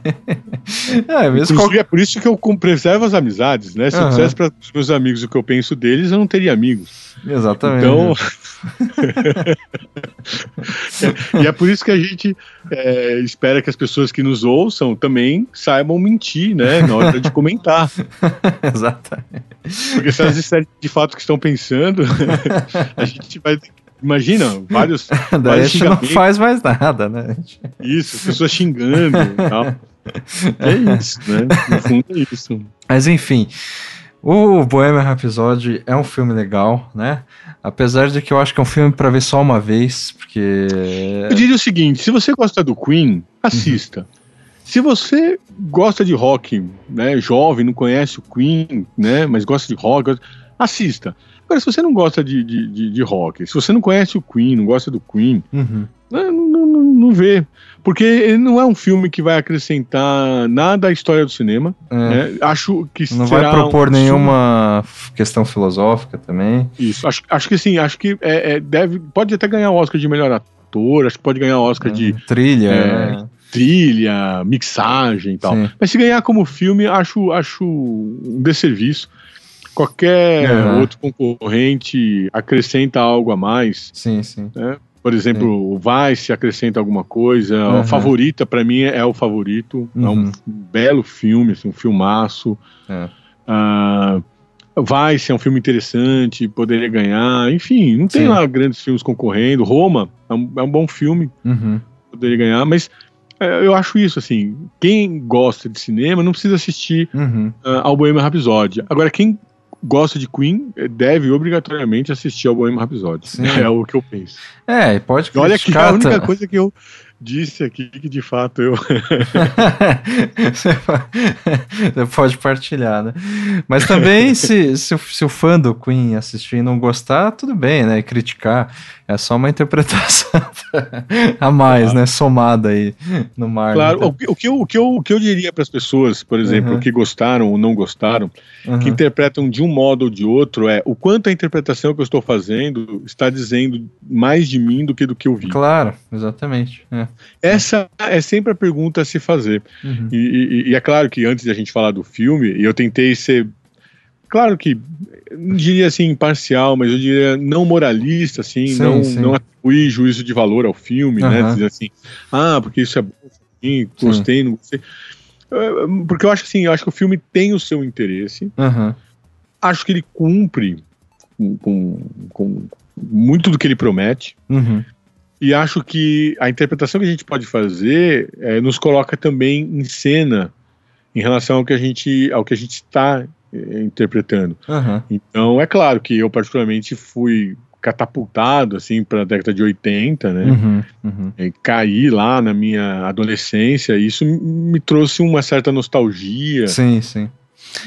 É, mesmo qual... é por isso que eu preservo as amizades, né? Se uhum. eu dissesse para os meus amigos o que eu penso deles, eu não teria amigos. Exatamente. Então. e é por isso que a gente é, espera que as pessoas que nos ouçam também saibam mentir, né? Na hora de comentar. Exatamente. Porque se elas disserem de fato que estão pensando, a gente vai Imagina, vários. Daí vários a gente não faz mais nada, né? Isso, as pessoas xingando e tal. É isso, né? No fundo é isso. Mas enfim, o Bohemian Rhapsody é um filme legal, né? Apesar de que eu acho que é um filme para ver só uma vez, porque. Eu diria o seguinte: se você gosta do Queen, assista. Uhum. Se você gosta de rock, né, jovem, não conhece o Queen, né, mas gosta de rock, assista. Agora, se você não gosta de, de, de, de rock, se você não conhece o Queen, não gosta do Queen, uhum. Né, não, não, não, não, vê. Porque ele não é um filme que vai acrescentar nada à história do cinema. É. Né? Acho que Não vai propor um nenhuma filme... questão filosófica também. Isso, acho, acho que sim, acho que é, é, deve, pode até ganhar o Oscar de melhor ator, acho que pode ganhar o Oscar de. É, trilha. É, né? trilha, mixagem e tal. Sim. Mas se ganhar como filme, acho, acho um desserviço qualquer uhum. outro concorrente acrescenta algo a mais. Sim, sim. Né? Por exemplo, sim. o Vice acrescenta alguma coisa. Uhum. A Favorita, para mim, é o favorito. Uhum. É um uhum. belo filme, assim, um filmaço. É. Uh, Vice é um filme interessante, poderia ganhar. Enfim, não tem sim. lá grandes filmes concorrendo. Roma é um, é um bom filme, uhum. poderia ganhar. Mas é, eu acho isso, assim, quem gosta de cinema não precisa assistir uhum. uh, ao Bohemian Rhapsody. Agora, quem gosta de Queen deve obrigatoriamente assistir ao Bohemian Rhapsody. Sim. É o que eu penso. É, pode Olha que a única coisa que eu disse aqui que de fato eu. Você pode partilhar, né? Mas também, se, se, se, o fã do Queen assistir e não gostar, tudo bem, né? Criticar. É só uma interpretação a mais, né? Somada aí no mar. Claro, então. o, que eu, o, que eu, o que eu diria para as pessoas, por exemplo, uhum. que gostaram ou não gostaram, uhum. que interpretam de um modo ou de outro, é o quanto a interpretação que eu estou fazendo está dizendo mais de mim do que do que eu vi. Claro, exatamente. É. Essa é sempre a pergunta a se fazer. Uhum. E, e, e, é claro que antes de a gente falar do filme, eu tentei ser claro que não diria assim imparcial, mas eu diria não moralista, assim, sim, não, sim. não atribuir juízo de valor ao filme, uhum. né? Dizer assim, ah, porque isso é bom, assim, gostei, não gostei. Eh, porque eu acho assim, eu acho que o filme tem o seu interesse. Uhum. Acho que ele cumpre com, com, com, muito do que ele promete. Uhum. E acho que a interpretação que a gente pode fazer é, nos coloca também em cena em relação ao que a gente ao que a gente está interpretando. Uhum. Então, é claro que eu particularmente fui catapultado assim para a década de 80, né? Uhum, uhum. E caí lá na minha adolescência, e isso me trouxe uma certa nostalgia. Sim, sim.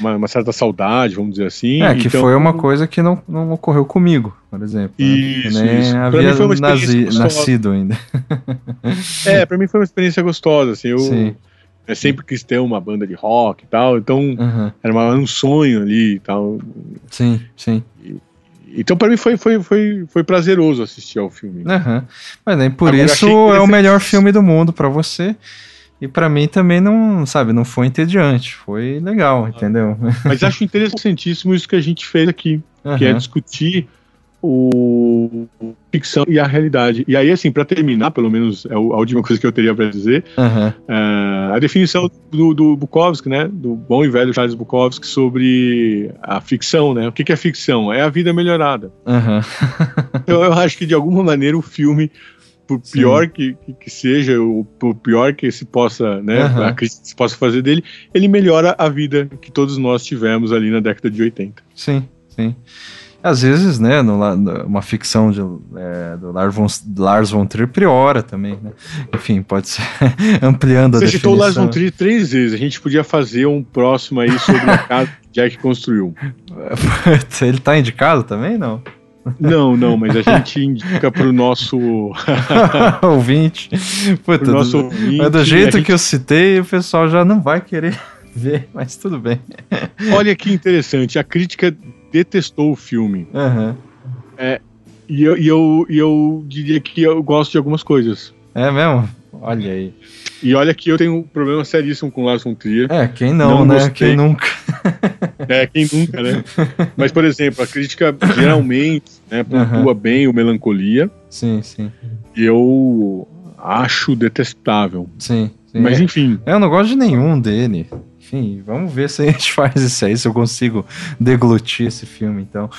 Uma, uma certa saudade, vamos dizer assim. É, que então, foi uma coisa que não, não ocorreu comigo, por exemplo. Né? Isso, Nem isso. havia mim foi uma nazi, nascido ainda. é, para mim foi uma experiência gostosa, assim, eu... Sim é sempre quis ter uma banda de rock e tal, então uhum. era uma, um sonho ali e tal. Sim, sim. E, então para mim foi, foi, foi, foi prazeroso assistir ao filme. Uhum. Mas nem por Agora, isso é o melhor filme do mundo para você. E para mim também não, sabe, não foi entediante, foi legal, entendeu? Mas acho interessantíssimo isso que a gente fez aqui, uhum. que é discutir o ficção e a realidade. E aí, assim, para terminar, pelo menos é a última coisa que eu teria para dizer, uhum. a definição do, do, Bukowski, né, do bom e velho Charles Bukowski sobre a ficção, né? O que, que é ficção? É a vida melhorada. Uhum. eu, eu acho que de alguma maneira o filme por pior que, que, seja, ou por pior que se possa, né, uhum. a crítica se possa fazer dele, ele melhora a vida que todos nós tivemos ali na década de 80. Sim, sim. Às vezes, né, no, uma ficção de, é, do Lars von, Lars von Trier priora também, né? Enfim, pode ser ampliando Você a Você citou o Lars von Trier três vezes, a gente podia fazer um próximo aí sobre a casa que Jack construiu. Ele tá indicado também, não? Não, não, mas a gente indica pro nosso ouvinte. Puta, pro nosso ouvinte. Mas do jeito gente... que eu citei, o pessoal já não vai querer ver, mas tudo bem. Olha que interessante, a crítica detestou o filme. Uhum. É, e, eu, e, eu, e eu diria que eu gosto de algumas coisas. É mesmo? Olha aí. E olha que eu tenho um problema seríssimo com Lars von Trier. É, quem não, não né? Gostei. Quem nunca. é, quem nunca, né? Mas, por exemplo, a crítica geralmente né, pontua uhum. bem o Melancolia. Sim, sim. E eu acho detestável. Sim. sim. Mas, enfim. Eu não gosto de nenhum dele. Enfim, vamos ver se a gente faz isso aí, se eu consigo deglutir esse filme, então.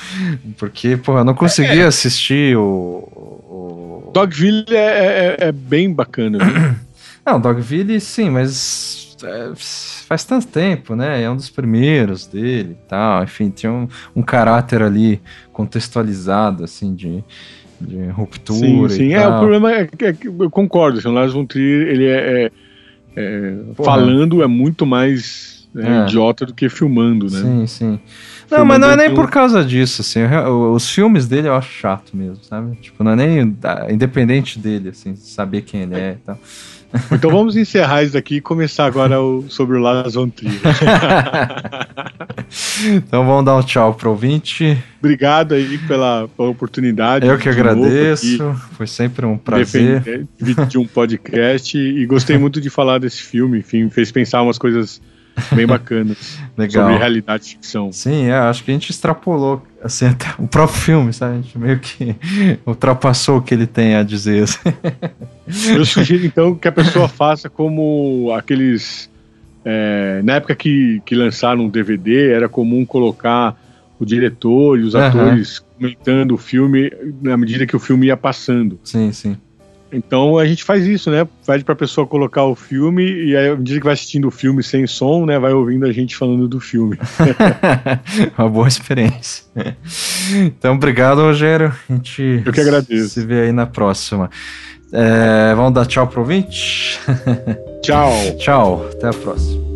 Porque, pô, eu não consegui é. assistir o, Dogville é, é, é bem bacana. Viu? Não, Dogville sim, mas é, faz tanto tempo, né? É um dos primeiros dele e tal. Enfim, tinha um, um caráter ali contextualizado, assim, de, de ruptura. Sim, sim. é, o problema é, é que eu concordo. Assim, o Lars von Trier, ele é. é, é falando é muito mais é, idiota do que filmando, né? Sim, sim. Não, mas não é nem por causa disso, assim. Os filmes dele eu acho chato mesmo, sabe? Tipo, não é nem independente dele, assim, saber quem ele é e tal. Então vamos encerrar isso aqui e começar agora o, sobre o Lars von Trier. então vamos dar um tchau pro ouvinte. Obrigado aí pela, pela oportunidade. Eu que agradeço, foi sempre um prazer. De um podcast e gostei muito de falar desse filme, enfim, fez pensar umas coisas bem bacanas sobre realidade e ficção. Sim, é, acho que a gente extrapolou assim, até o próprio filme, sabe? A gente meio que ultrapassou o que ele tem a dizer. Assim. Eu sugiro então que a pessoa faça como aqueles. É, na época que, que lançaram um DVD, era comum colocar o diretor e os uhum. atores comentando o filme na medida que o filme ia passando. Sim, sim. Então a gente faz isso, né? Pede pra pessoa colocar o filme e aí, à medida que vai assistindo o filme sem som, né? Vai ouvindo a gente falando do filme. Uma boa experiência. Então, obrigado, Rogério. A gente Eu que agradeço. se vê aí na próxima. É, vamos dar tchau pro ouvinte? Tchau. tchau. Até a próxima.